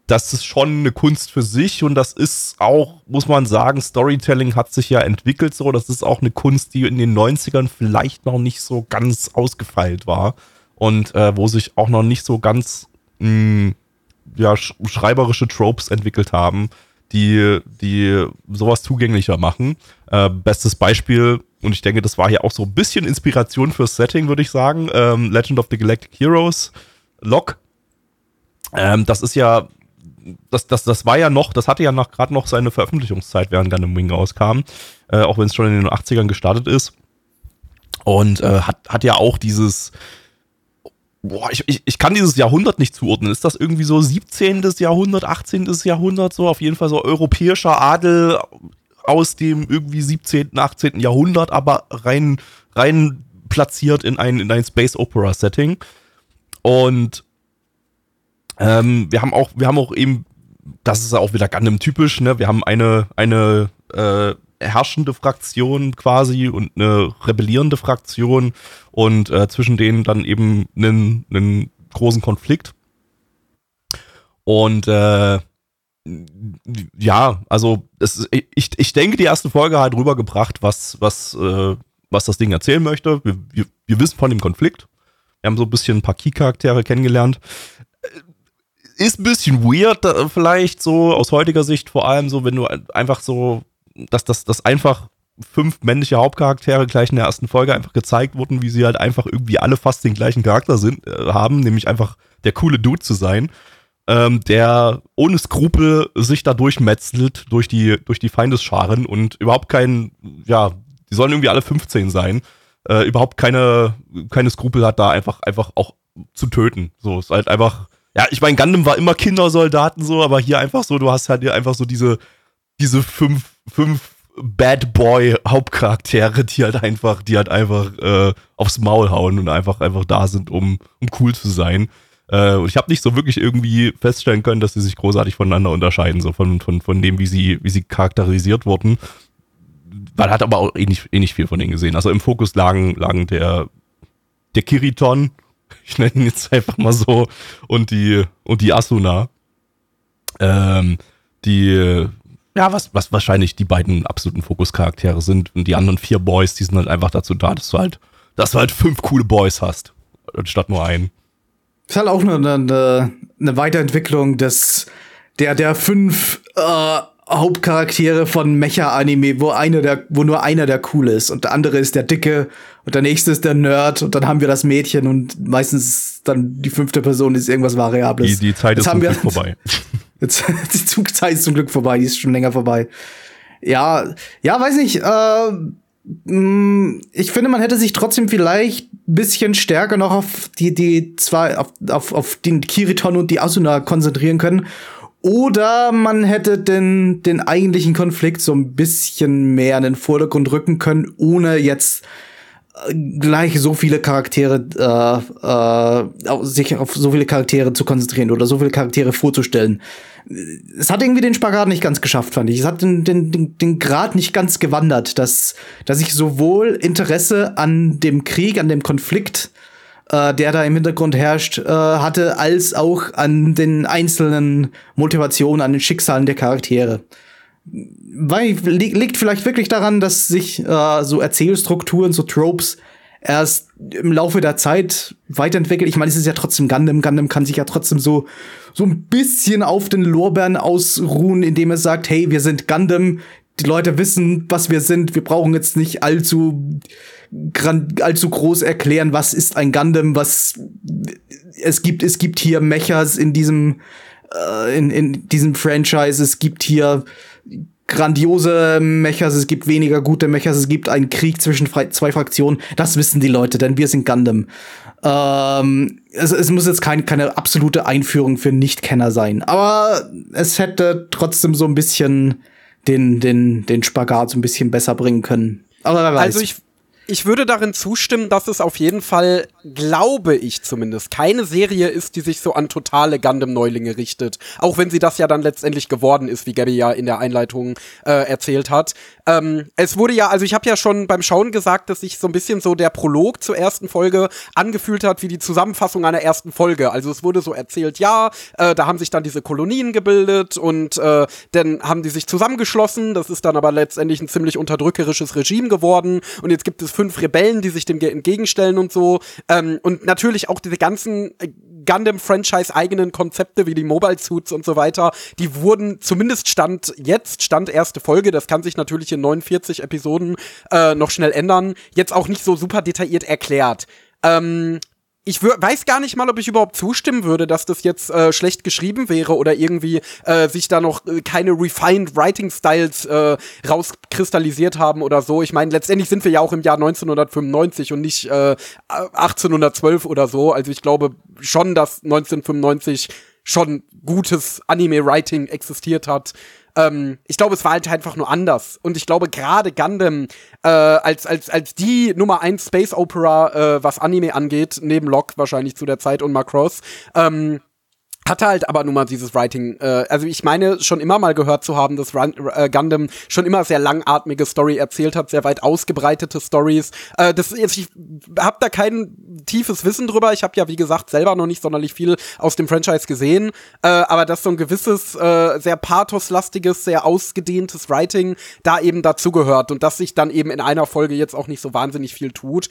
das ist schon eine Kunst für sich und das ist auch, muss man sagen, Storytelling hat sich ja entwickelt so. Das ist auch eine Kunst, die in den 90ern vielleicht noch nicht so ganz ausgefeilt war und äh, wo sich auch noch nicht so ganz mh, mm, ja, sch schreiberische Tropes entwickelt haben, die, die sowas zugänglicher machen. Äh, bestes Beispiel, und ich denke, das war hier auch so ein bisschen Inspiration fürs Setting, würde ich sagen, ähm, Legend of the Galactic Heroes, Lock. Ähm, das ist ja, das, das, das war ja noch, das hatte ja noch gerade noch seine Veröffentlichungszeit, während Gundam Wing rauskam, äh, auch wenn es schon in den 80ern gestartet ist. Und äh, hat, hat ja auch dieses, boah, ich, ich, ich kann dieses Jahrhundert nicht zuordnen. Ist das irgendwie so 17. Jahrhundert, 18. Jahrhundert, so auf jeden Fall so europäischer Adel aus dem irgendwie 17., 18. Jahrhundert, aber rein, rein platziert in ein, in ein Space Opera Setting. Und ähm, wir haben auch, wir haben auch eben, das ist auch wieder Gundam typisch, ne? Wir haben eine, eine äh, herrschende Fraktion quasi und eine rebellierende Fraktion und äh, zwischen denen dann eben einen, einen großen Konflikt. Und äh, ja, also es, ich, ich denke, die erste Folge hat rübergebracht, was, was, äh, was das Ding erzählen möchte. Wir, wir, wir wissen von dem Konflikt. Wir haben so ein bisschen ein paar Key-Charaktere kennengelernt. Ist ein bisschen weird, äh, vielleicht so aus heutiger Sicht, vor allem so, wenn du einfach so dass das dass einfach fünf männliche Hauptcharaktere gleich in der ersten Folge einfach gezeigt wurden, wie sie halt einfach irgendwie alle fast den gleichen Charakter sind, äh, haben, nämlich einfach der coole Dude zu sein, ähm, der ohne Skrupel sich da durchmetzelt durch die, durch die Feindesscharen und überhaupt kein, ja, die sollen irgendwie alle 15 sein, äh, überhaupt keine, keine Skrupel hat, da einfach, einfach auch zu töten. So, ist halt einfach, ja, ich meine, Gundam war immer Kindersoldaten so, aber hier einfach so, du hast halt hier einfach so diese, diese fünf, fünf Bad Boy Hauptcharaktere, die halt einfach, die halt einfach äh, aufs Maul hauen und einfach einfach da sind, um, um cool zu sein. Äh, und ich habe nicht so wirklich irgendwie feststellen können, dass sie sich großartig voneinander unterscheiden, so von, von, von dem, wie sie, wie sie charakterisiert wurden. Man hat aber auch eh nicht, eh nicht viel von denen gesehen. Also im Fokus lagen, lagen der, der Kiriton, ich nenne ihn jetzt einfach mal so, und die, und die Asuna. Ähm, die ja, was, was wahrscheinlich die beiden absoluten Fokuscharaktere sind. Und die anderen vier Boys, die sind halt einfach dazu da, dass du halt, dass du halt fünf coole Boys hast, statt nur einen. Ist halt auch eine, eine, eine Weiterentwicklung des, der, der fünf, äh, Hauptcharaktere von Mecha-Anime, wo einer der, wo nur einer der cool ist und der andere ist der Dicke und der nächste ist der Nerd und dann haben wir das Mädchen und meistens dann die fünfte Person ist irgendwas Variables. Die, die Zeit Jetzt ist haben wir- vorbei. Jetzt, die Zugzeit ist zum Glück vorbei, die ist schon länger vorbei. Ja, ja, weiß nicht. Äh, mh, ich finde, man hätte sich trotzdem vielleicht ein bisschen stärker noch auf die, die zwei, auf, auf, auf den Kiriton und die Asuna konzentrieren können. Oder man hätte den, den eigentlichen Konflikt so ein bisschen mehr in den Vordergrund rücken können, ohne jetzt gleich so viele Charaktere, äh, äh, sich auf so viele Charaktere zu konzentrieren oder so viele Charaktere vorzustellen. Es hat irgendwie den Spagat nicht ganz geschafft, fand ich. Es hat den, den, den, den Grad nicht ganz gewandert, dass, dass ich sowohl Interesse an dem Krieg, an dem Konflikt, äh, der da im Hintergrund herrscht, äh, hatte, als auch an den einzelnen Motivationen, an den Schicksalen der Charaktere weil, li liegt vielleicht wirklich daran, dass sich äh, so Erzählstrukturen, so Tropes erst im Laufe der Zeit weiterentwickelt. Ich meine, es ist ja trotzdem Gundam. Gundam kann sich ja trotzdem so so ein bisschen auf den Lorbeeren ausruhen, indem er sagt, hey, wir sind Gundam. Die Leute wissen, was wir sind. Wir brauchen jetzt nicht allzu allzu groß erklären, was ist ein Gundam, was es gibt. Es gibt hier Mechas in diesem äh, in, in diesem Franchise. Es gibt hier grandiose Mechas, es gibt weniger gute Mechas, es gibt einen Krieg zwischen zwei Fraktionen. Das wissen die Leute, denn wir sind Gundam. Ähm, es, es muss jetzt kein, keine absolute Einführung für Nichtkenner sein, aber es hätte trotzdem so ein bisschen den, den, den Spagat so ein bisschen besser bringen können. Aber wer weiß. Also ich, ich würde darin zustimmen, dass es auf jeden Fall, glaube ich zumindest, keine Serie ist, die sich so an totale Gundam-Neulinge richtet. Auch wenn sie das ja dann letztendlich geworden ist, wie Gabby ja in der Einleitung äh, erzählt hat. Ähm, es wurde ja, also ich habe ja schon beim Schauen gesagt, dass sich so ein bisschen so der Prolog zur ersten Folge angefühlt hat wie die Zusammenfassung einer ersten Folge. Also es wurde so erzählt, ja, äh, da haben sich dann diese Kolonien gebildet und äh, dann haben die sich zusammengeschlossen. Das ist dann aber letztendlich ein ziemlich unterdrückerisches Regime geworden. Und jetzt gibt es fünf Rebellen, die sich dem ge- entgegenstellen und so. Ähm, und natürlich auch diese ganzen äh, Gundam-Franchise eigenen Konzepte wie die Mobile Suits und so weiter, die wurden zumindest Stand jetzt, Stand erste Folge, das kann sich natürlich in 49 Episoden äh, noch schnell ändern, jetzt auch nicht so super detailliert erklärt. Ähm, ich weiß gar nicht mal, ob ich überhaupt zustimmen würde, dass das jetzt äh, schlecht geschrieben wäre oder irgendwie äh, sich da noch äh, keine refined Writing Styles äh, rauskristallisiert haben oder so. Ich meine, letztendlich sind wir ja auch im Jahr 1995 und nicht äh, 1812 oder so. Also ich glaube schon, dass 1995 schon gutes Anime-Writing existiert hat. Ähm, ich glaube, es war halt einfach nur anders. Und ich glaube, gerade Gundam äh, als, als, als die Nummer 1 Space Opera, äh, was Anime angeht, neben Locke wahrscheinlich zu der Zeit und Macross, ähm, hatte halt aber nun mal dieses Writing, äh, also ich meine schon immer mal gehört zu haben, dass Run, äh, Gundam schon immer sehr langatmige Story erzählt hat, sehr weit ausgebreitete Stories. Äh, das ist, ich habe da kein tiefes Wissen drüber. Ich habe ja wie gesagt selber noch nicht sonderlich viel aus dem Franchise gesehen, äh, aber dass so ein gewisses äh, sehr pathoslastiges, sehr ausgedehntes Writing da eben dazugehört und dass sich dann eben in einer Folge jetzt auch nicht so wahnsinnig viel tut.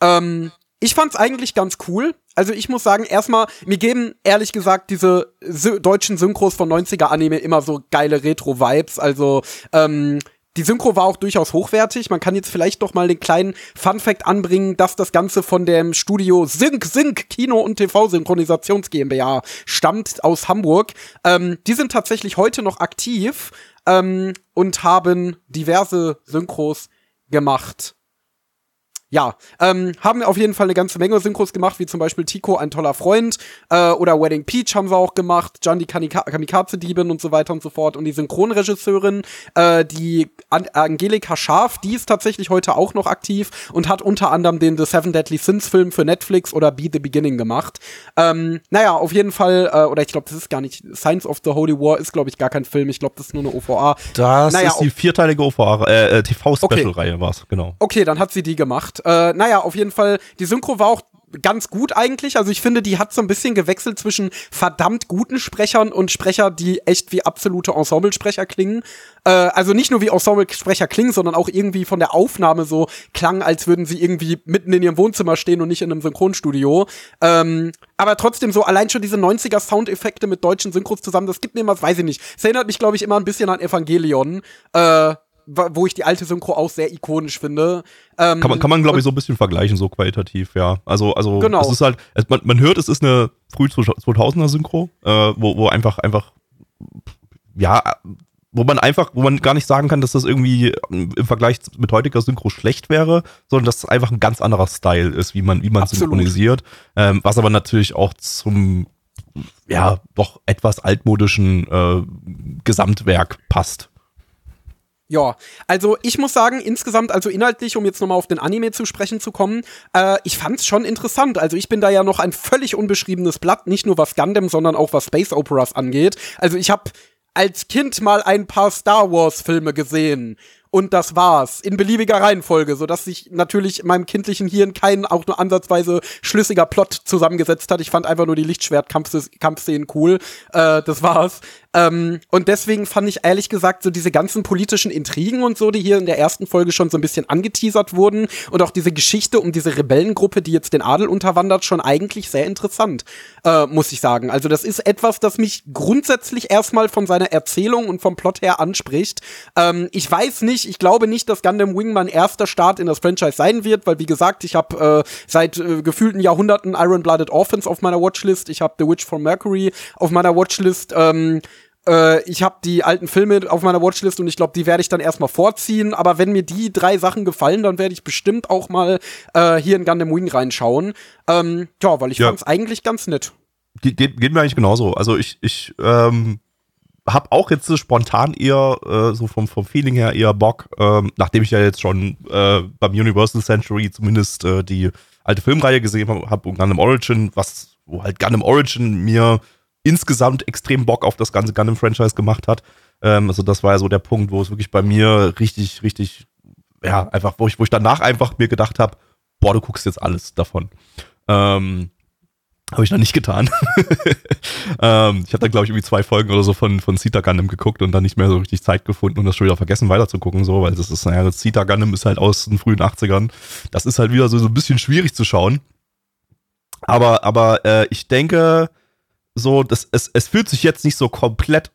Ähm, ich fand's eigentlich ganz cool. Also ich muss sagen, erstmal, mir geben ehrlich gesagt diese Sy deutschen Synchros von 90er Anime immer so geile Retro-Vibes. Also, ähm, die Synchro war auch durchaus hochwertig. Man kann jetzt vielleicht doch mal den kleinen Fun-Fact anbringen, dass das Ganze von dem Studio Sync Sync Kino- und TV-Synchronisations GmbH stammt aus Hamburg. Ähm, die sind tatsächlich heute noch aktiv ähm, und haben diverse Synchros gemacht. Ja, ähm, haben auf jeden Fall eine ganze Menge Synchros gemacht, wie zum Beispiel Tico, ein toller Freund, äh, oder Wedding Peach haben sie auch gemacht, John die Kamika Kamikaze-Diebin und so weiter und so fort. Und die Synchronregisseurin, äh, die An Angelika Scharf, die ist tatsächlich heute auch noch aktiv und hat unter anderem den The Seven Deadly Sins Film für Netflix oder Be the Beginning gemacht. Ähm, naja, auf jeden Fall, äh, oder ich glaube, das ist gar nicht, Science of the Holy War ist, glaube ich, gar kein Film. Ich glaube, das ist nur eine OVA. Das Naja, ist die vierteilige OVA, äh, äh, TV-Special-Reihe Okay. war's, genau. Okay, dann hat sie die gemacht. Äh, naja, auf jeden Fall, die Synchro war auch ganz gut eigentlich. Also ich finde, die hat so ein bisschen gewechselt zwischen verdammt guten Sprechern und Sprecher, die echt wie absolute Ensemblesprecher klingen. Äh, also nicht nur wie Ensemblesprecher klingen, sondern auch irgendwie von der Aufnahme so klang, als würden sie irgendwie mitten in ihrem Wohnzimmer stehen und nicht in einem Synchronstudio. Ähm, aber trotzdem so allein schon diese 90er Soundeffekte mit deutschen Synchros zusammen, das gibt mir immer, weiß ich nicht. Es erinnert mich, glaube ich, immer ein bisschen an Evangelion. Äh, wo ich die alte Synchro auch sehr ikonisch finde. Ähm, kann man, kann man glaube ich, so ein bisschen vergleichen, so qualitativ, ja. Also, also genau. es ist halt, es, man, man hört, es ist eine früh 2000er Synchro, äh, wo, wo einfach, einfach, ja, wo man einfach, wo man gar nicht sagen kann, dass das irgendwie im Vergleich mit heutiger Synchro schlecht wäre, sondern dass es einfach ein ganz anderer Style ist, wie man, wie man synchronisiert. Ähm, was aber natürlich auch zum ja, doch etwas altmodischen äh, Gesamtwerk passt. Ja, also ich muss sagen, insgesamt, also inhaltlich, um jetzt nochmal auf den Anime zu sprechen zu kommen, äh, ich fand's schon interessant. Also ich bin da ja noch ein völlig unbeschriebenes Blatt, nicht nur was Gundam, sondern auch was Space Operas angeht. Also ich habe als Kind mal ein paar Star Wars Filme gesehen und das war's. In beliebiger Reihenfolge, sodass sich natürlich in meinem kindlichen Hirn kein auch nur ansatzweise schlüssiger Plot zusammengesetzt hat. Ich fand einfach nur die Lichtschwert-Kampfszenen cool. Äh, das war's. Ähm, und deswegen fand ich ehrlich gesagt so diese ganzen politischen Intrigen und so, die hier in der ersten Folge schon so ein bisschen angeteasert wurden und auch diese Geschichte um diese Rebellengruppe, die jetzt den Adel unterwandert, schon eigentlich sehr interessant, äh, muss ich sagen. Also das ist etwas, das mich grundsätzlich erstmal von seiner Erzählung und vom Plot her anspricht. Ähm, ich weiß nicht, ich glaube nicht, dass Gundam Wing mein erster Start in das Franchise sein wird, weil wie gesagt, ich habe äh, seit äh, gefühlten Jahrhunderten Iron Blooded Orphans auf meiner Watchlist, ich habe The Witch from Mercury auf meiner Watchlist. Ähm, äh, ich habe die alten Filme auf meiner Watchlist und ich glaube, die werde ich dann erstmal vorziehen. Aber wenn mir die drei Sachen gefallen, dann werde ich bestimmt auch mal äh, hier in Gundam Wing reinschauen. Ähm, ja, weil ich ja. fand es eigentlich ganz nett. Ge geht, geht mir eigentlich genauso. Also ich, ich ähm, habe auch jetzt spontan eher, äh, so vom, vom Feeling her eher Bock, ähm, nachdem ich ja jetzt schon äh, beim Universal Century zumindest äh, die alte Filmreihe gesehen habe hab und Gundam Origin, was, wo halt Gundam Origin mir insgesamt extrem Bock auf das ganze Gundam-Franchise gemacht hat. Ähm, also das war ja so der Punkt, wo es wirklich bei mir richtig, richtig, ja, einfach, wo ich, wo ich danach einfach mir gedacht habe, boah, du guckst jetzt alles davon. Ähm, habe ich noch nicht getan. ähm, ich habe dann, glaube ich, irgendwie zwei Folgen oder so von, von Zeta Gundam geguckt und dann nicht mehr so richtig Zeit gefunden und das schon wieder vergessen weiterzugucken, so, weil das ist, naja, das Zeta Gundam ist halt aus den frühen 80ern. Das ist halt wieder so, so ein bisschen schwierig zu schauen. Aber, aber äh, ich denke, so, das, es, es fühlt sich jetzt nicht so komplett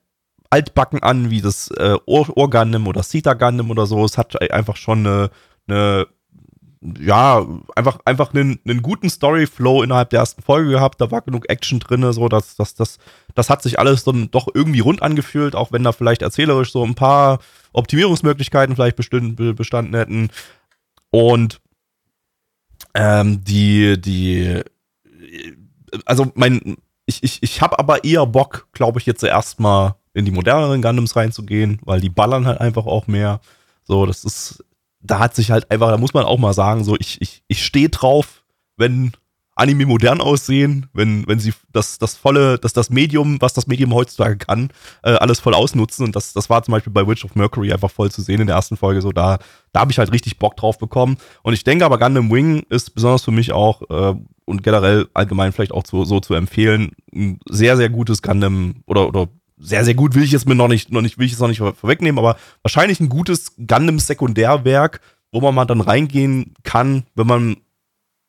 altbacken an wie das äh, Organim oder Sita Gundam oder so. Es hat einfach schon eine, eine ja, einfach, einfach einen, einen guten Storyflow innerhalb der ersten Folge gehabt. Da war genug Action drin, so, dass, dass, das, das hat sich alles dann doch irgendwie rund angefühlt, auch wenn da vielleicht erzählerisch so ein paar Optimierungsmöglichkeiten vielleicht bestanden, bestanden hätten. Und ähm, die, die, also mein, ich, ich, ich habe aber eher Bock, glaube ich, jetzt erstmal in die moderneren Gundams reinzugehen, weil die ballern halt einfach auch mehr. So, das ist, da hat sich halt einfach, da muss man auch mal sagen, so, ich, ich, ich stehe drauf, wenn Anime modern aussehen, wenn, wenn sie das, das volle, dass das Medium, was das Medium heutzutage kann, äh, alles voll ausnutzen. Und das, das war zum Beispiel bei Witch of Mercury einfach voll zu sehen in der ersten Folge. So, da, da habe ich halt richtig Bock drauf bekommen. Und ich denke aber, Gundam Wing ist besonders für mich auch äh, und generell allgemein vielleicht auch zu, so zu empfehlen, ein sehr, sehr gutes Gundam oder, oder sehr, sehr gut will ich jetzt mir noch nicht, noch nicht, will ich es noch nicht vorwegnehmen, aber wahrscheinlich ein gutes Gundam-Sekundärwerk, wo man mal dann reingehen kann, wenn man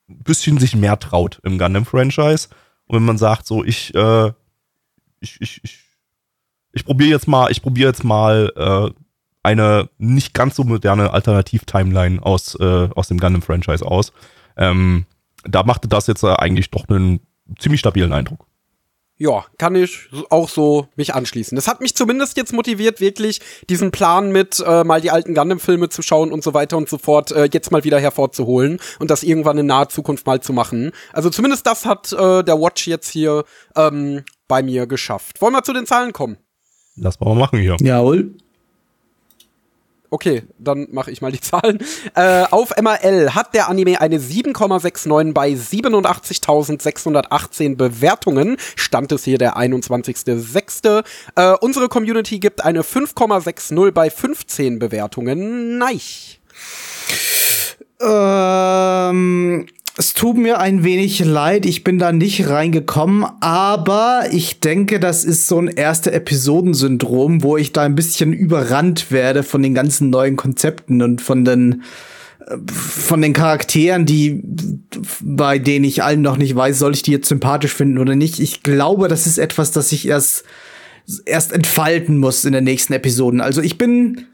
ein bisschen sich mehr traut im Gundam-Franchise. Und wenn man sagt, so, ich, äh, ich, ich, ich, ich probiere jetzt mal, ich probiere jetzt mal äh, eine nicht ganz so moderne Alternativ-Timeline aus, äh, aus dem Gundam-Franchise aus. Ähm, da machte das jetzt äh, eigentlich doch einen ziemlich stabilen Eindruck ja, kann ich auch so mich anschließen. Das hat mich zumindest jetzt motiviert, wirklich diesen Plan mit äh, mal die alten Gundam-Filme zu schauen und so weiter und so fort äh, jetzt mal wieder hervorzuholen und das irgendwann in naher Zukunft mal zu machen. Also zumindest das hat äh, der Watch jetzt hier ähm, bei mir geschafft. Wollen wir zu den Zahlen kommen? Lass mal machen hier. Jawohl. Okay, dann mache ich mal die Zahlen. Äh, auf MRL hat der Anime eine 7,69 bei 87.618 Bewertungen. Stand es hier der 21.06. Äh, unsere Community gibt eine 5,60 bei 15 Bewertungen. Nein. Ähm, Es tut mir ein wenig leid, ich bin da nicht reingekommen, aber ich denke, das ist so ein erste Episodensyndrom, wo ich da ein bisschen überrannt werde von den ganzen neuen Konzepten und von den äh, von den Charakteren, die bei denen ich allen noch nicht weiß, soll ich die jetzt sympathisch finden oder nicht. Ich glaube, das ist etwas, das ich erst erst entfalten muss in den nächsten Episoden. Also ich bin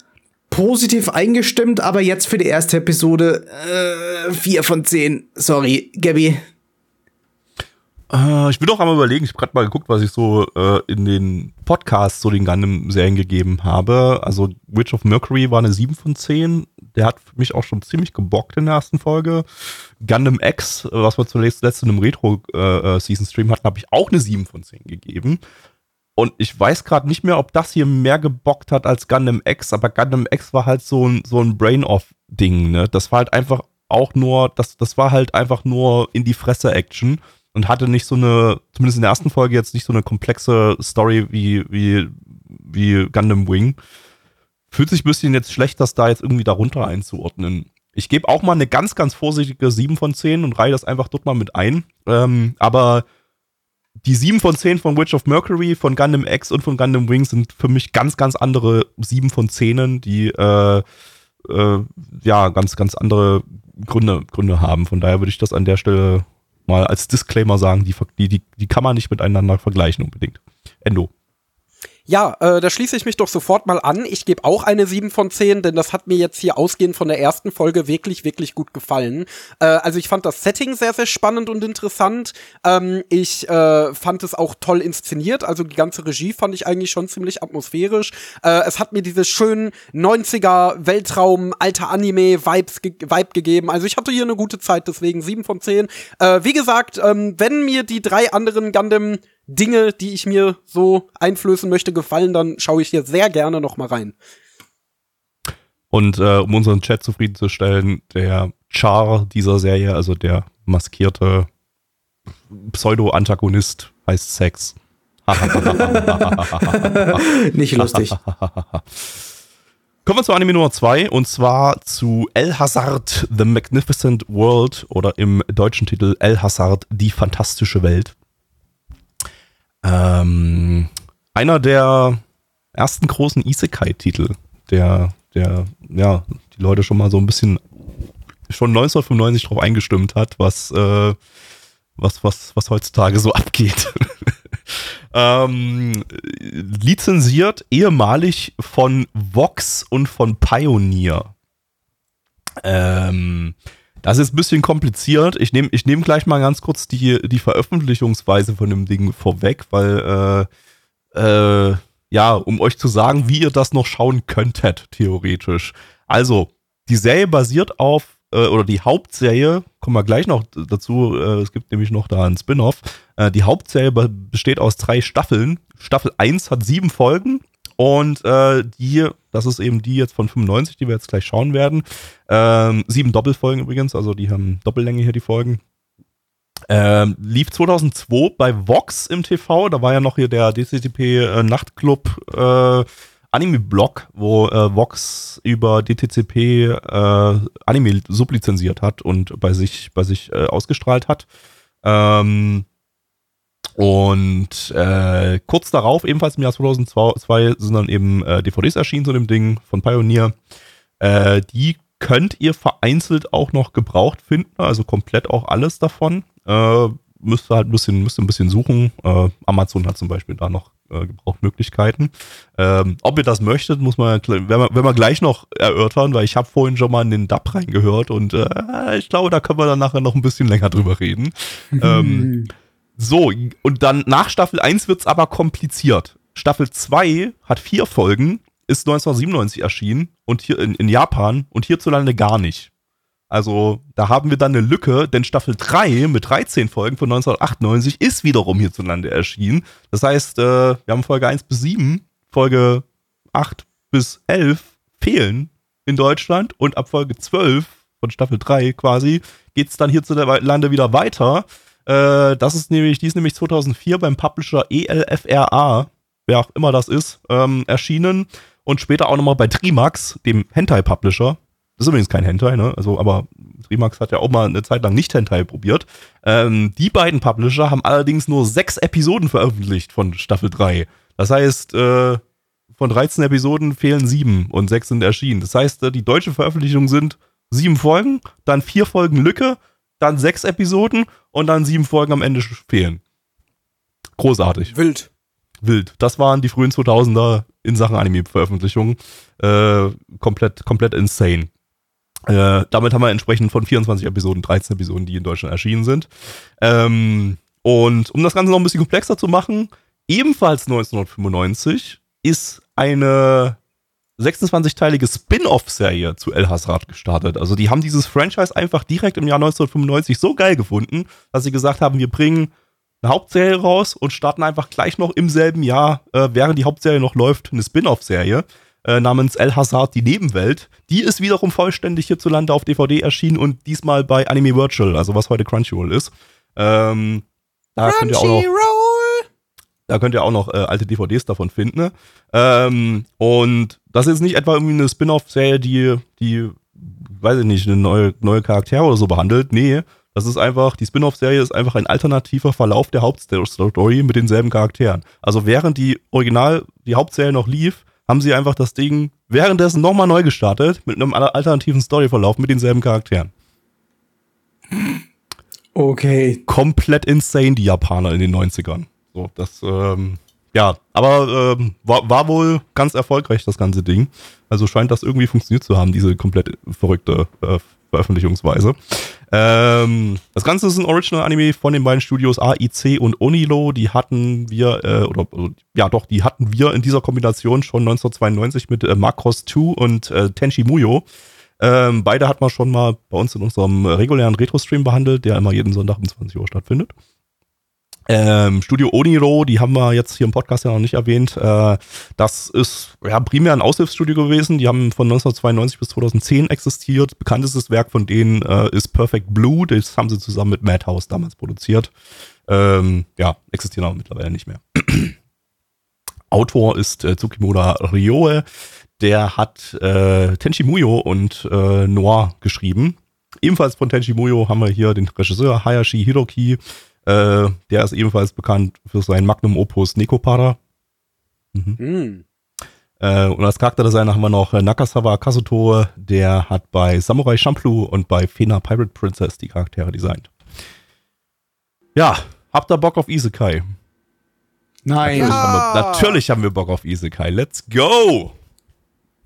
positiv eingestimmt, aber jetzt für die erste Episode äh, 4 von 10. Sorry, Gabby. Äh, ich bin doch einmal überlegen, ich habe gerade mal geguckt, was ich so äh, in den Podcasts so den Gundam-Serien gegeben habe. Also Witch of Mercury war eine 7 von 10. Der hat mich auch schon ziemlich gebockt in der ersten Folge. Gundam X, was wir zuletzt in einem Retro-Season-Stream äh, hatten, habe ich auch eine 7 von 10 gegeben. Und ich weiß gerade nicht mehr, ob das hier mehr gebockt hat als Gundam X, aber Gundam X war halt so ein, so ein Brain-Off-Ding, ne? Das war halt einfach auch nur, das, das war halt einfach nur in die Fresse-Action und hatte nicht so eine, zumindest in der ersten Folge jetzt nicht so eine komplexe Story wie, wie, wie Gundam Wing. Fühlt sich ein bisschen jetzt schlecht, das da jetzt irgendwie darunter einzuordnen. Ich gebe auch mal eine ganz, ganz vorsichtige 7 von 10 und reihe das einfach dort mal mit ein. Ähm, aber die 7 von 10 von Witch of Mercury, von Gundam X und von Gundam Wing sind für mich ganz, ganz andere 7 von 10, die äh, äh, ja ganz, ganz andere Gründe, Gründe haben. Von daher würde ich das an der Stelle mal als Disclaimer sagen, die, die, die kann man nicht miteinander vergleichen unbedingt. Endo. Ja, äh, da schließe ich mich doch sofort mal an. Ich gebe auch eine 7 von 10, denn das hat mir jetzt hier ausgehend von der ersten Folge wirklich, wirklich gut gefallen. Äh, also ich fand das Setting sehr, sehr spannend und interessant. Ähm, ich äh, fand es auch toll inszeniert. Also die ganze Regie fand ich eigentlich schon ziemlich atmosphärisch. Äh, es hat mir diese schönen 90er Weltraum, alter Anime-Vibes ge Vibe gegeben. Also ich hatte hier eine gute Zeit, deswegen 7 von 10. Äh, wie gesagt, ähm, wenn mir die drei anderen Gundam Dinge, die ich mir so einflößen möchte, gefallen, dann schaue ich hier sehr gerne noch mal rein. Und äh, um unseren Chat zufriedenzustellen, der Char dieser Serie, also der maskierte Pseudo-Antagonist, heißt Sex. Nicht lustig. Kommen wir zu Anime Nummer 2 und zwar zu El Hazard The Magnificent World oder im deutschen Titel El Hazard Die fantastische Welt. Ähm, einer der ersten großen Isekai-Titel, der, der, ja, die Leute schon mal so ein bisschen schon 1995 drauf eingestimmt hat, was, äh, was, was, was heutzutage so abgeht. ähm, lizenziert ehemalig von Vox und von Pioneer. Ähm, das ist ein bisschen kompliziert. Ich nehme ich nehm gleich mal ganz kurz die, die Veröffentlichungsweise von dem Ding vorweg, weil, äh, äh, ja, um euch zu sagen, wie ihr das noch schauen könntet, theoretisch. Also, die Serie basiert auf, äh, oder die Hauptserie, kommen wir gleich noch dazu, äh, es gibt nämlich noch da einen Spin-off. Äh, die Hauptserie besteht aus drei Staffeln. Staffel 1 hat sieben Folgen und äh, die, das ist eben die jetzt von 95, die wir jetzt gleich schauen werden. Ähm, sieben Doppelfolgen übrigens, also die haben Doppellänge hier die Folgen. Ähm, lief 2002 bei Vox im TV, da war ja noch hier der DCTP äh, Nachtclub äh, Anime-Blog, wo äh, Vox über DTCP äh, Anime sublizenziert hat und bei sich, bei sich äh, ausgestrahlt hat. Ähm, und äh, kurz darauf, ebenfalls im Jahr 2002, sind dann eben äh, DVDs erschienen zu dem Ding von Pioneer. Äh, die könnt ihr vereinzelt auch noch gebraucht finden, also komplett auch alles davon. Äh, müsst ihr halt ein bisschen, müsst ein bisschen suchen. Äh, Amazon hat zum Beispiel da noch äh, Gebrauchtmöglichkeiten. Ähm, ob ihr das möchtet, muss man, wenn wir, gleich noch erörtern, weil ich habe vorhin schon mal in den Dub reingehört und äh, ich glaube, da können wir dann nachher noch ein bisschen länger drüber reden. ähm, so, und dann nach Staffel 1 wird's aber kompliziert. Staffel 2 hat vier Folgen, ist 1997 erschienen und hier in, in Japan und hierzulande gar nicht. Also da haben wir dann eine Lücke, denn Staffel 3 mit 13 Folgen von 1998 ist wiederum hierzulande erschienen. Das heißt, äh, wir haben Folge 1 bis 7, Folge 8 bis 11 fehlen in Deutschland und ab Folge 12 von Staffel 3 quasi geht's dann hierzulande wieder weiter. Äh, das ist nämlich, die ist nämlich 2004 beim Publisher ELFRA, wer auch immer das ist, ähm, erschienen und später auch nochmal bei Trimax, dem Hentai-Publisher. Das ist übrigens kein Hentai, ne? Also, aber Trimax hat ja auch mal eine Zeit lang nicht Hentai probiert. Ähm, die beiden Publisher haben allerdings nur sechs Episoden veröffentlicht von Staffel 3. Das heißt, äh, von 13 Episoden fehlen sieben und sechs sind erschienen. Das heißt, äh, die deutsche Veröffentlichung sind sieben Folgen, dann vier Folgen Lücke, dann sechs Episoden und dann sieben Folgen am Ende fehlen. Großartig. Wild. Wild. Das waren die frühen 2000er in Sachen Anime-Veröffentlichungen. Äh, komplett, komplett insane. Äh, damit haben wir entsprechend von 24 Episoden 13 Episoden, die in Deutschland erschienen sind. Ähm, und um das Ganze noch ein bisschen komplexer zu machen, ebenfalls 1995 ist eine 26-teilige Spin-off-Serie zu El Hasrat gestartet. Also die haben dieses Franchise einfach direkt im Jahr 1995 so geil gefunden, dass sie gesagt haben, wir bringen eine Hauptserie raus und starten einfach gleich noch im selben Jahr, äh, während die Hauptserie noch läuft, eine Spin-off-Serie äh, namens El Hazard, die Nebenwelt. Die ist wiederum vollständig hierzulande auf DVD erschienen und diesmal bei Anime Virtual, also was heute Crunchyroll ist. Ähm, da könnt ihr auch noch, da könnt ihr auch noch äh, alte DVDs davon finden. Ne? Ähm, und das ist nicht etwa irgendwie eine Spin-off-Serie, die, die, weiß ich nicht, eine neue, neue Charaktere oder so behandelt. Nee, das ist einfach, die Spin-off-Serie ist einfach ein alternativer Verlauf der Hauptstory mit denselben Charakteren. Also während die Original, die Hauptserie noch lief, haben sie einfach das Ding währenddessen nochmal neu gestartet mit einem alternativen Storyverlauf mit denselben Charakteren. Okay. Komplett insane, die Japaner in den 90ern. So, das, ähm, ja, aber ähm, war, war wohl ganz erfolgreich, das ganze Ding. Also scheint das irgendwie funktioniert zu haben, diese komplett verrückte äh, Veröffentlichungsweise. Ähm, das Ganze ist ein Original-Anime von den beiden Studios AIC und Onilo. Die hatten wir, äh, oder ja doch, die hatten wir in dieser Kombination schon 1992 mit äh, Macross 2 und äh, Tenchi Muyo. Ähm, beide hat man schon mal bei uns in unserem regulären Retro-Stream behandelt, der immer jeden Sonntag um 20 Uhr stattfindet. Ähm, Studio Oniro, die haben wir jetzt hier im Podcast ja noch nicht erwähnt. Äh, das ist ja primär ein Aushilfsstudio gewesen. Die haben von 1992 bis 2010 existiert. Bekanntestes Werk von denen äh, ist Perfect Blue. Das haben sie zusammen mit Madhouse damals produziert. Ähm, ja, existieren aber mittlerweile nicht mehr. Autor ist äh, Tsukimura Ryoe. Der hat äh, Tenchi Muyo und äh, Noir geschrieben. Ebenfalls von Tenchi Muyo haben wir hier den Regisseur Hayashi Hiroki. Äh, der ist ebenfalls bekannt für sein Magnum Opus Nekopara. Mhm. Hm. Äh, und als Charakterdesigner haben wir noch äh, Nakasawa Kazuto, der hat bei Samurai Champloo und bei Fena Pirate Princess die Charaktere designt. Ja, habt ihr Bock auf Isekai? Nein. Natürlich, haben wir, natürlich haben wir Bock auf Isekai. Let's go!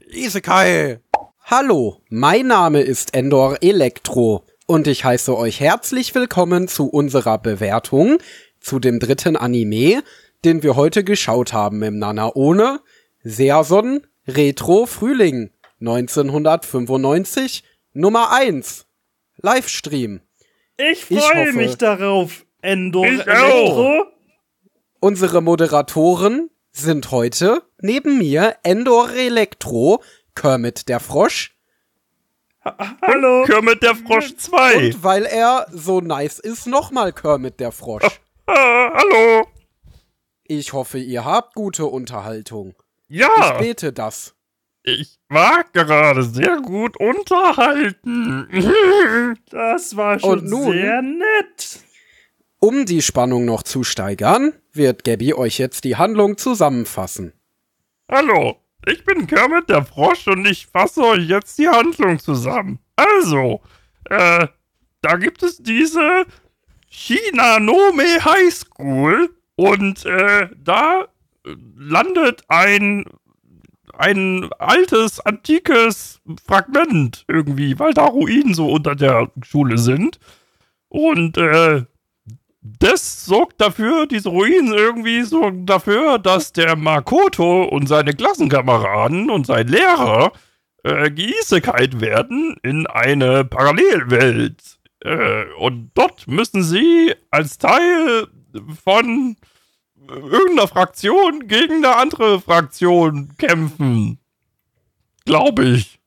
Isekai. Hallo, mein Name ist Endor Elektro und ich heiße euch herzlich willkommen zu unserer Bewertung zu dem dritten Anime, den wir heute geschaut haben im Nanaone, Season Retro Frühling 1995 Nummer 1 Livestream. Ich Ich freue hoffe- mich darauf, Endor Ich Elektro. Unsere Moderatoren sind heute neben mir Endor Elektro, Kermit der Frosch Hallo. Kermit der Frosch 2. und weil er so nice ist, nochmal Kermit der Frosch. hallo. Ich hoffe, ihr habt gute Unterhaltung. Ich Ja, bete das. ich war gerade sehr gut unterhalten. Das war schon Und nun? sehr nett. Um die Spannung noch zu steigern, wird Gabby euch jetzt die Handlung zusammenfassen. Hallo, ich bin Kermit der Frosch und ich fasse euch jetzt die Handlung zusammen. Also, äh, da gibt es diese Shinanome High School und äh, da landet ein ein altes, antikes Fragment irgendwie, weil da Ruinen so unter der Schule sind. Und äh, das sorgt dafür, diese Ruinen irgendwie sorgen dafür, dass der Makoto und seine Klassenkameraden und sein Lehrer äh, geisekait werden in eine Parallelwelt. Äh, und dort müssen sie als Teil von irgendeiner Fraktion gegen eine andere Fraktion kämpfen. Glaube ich.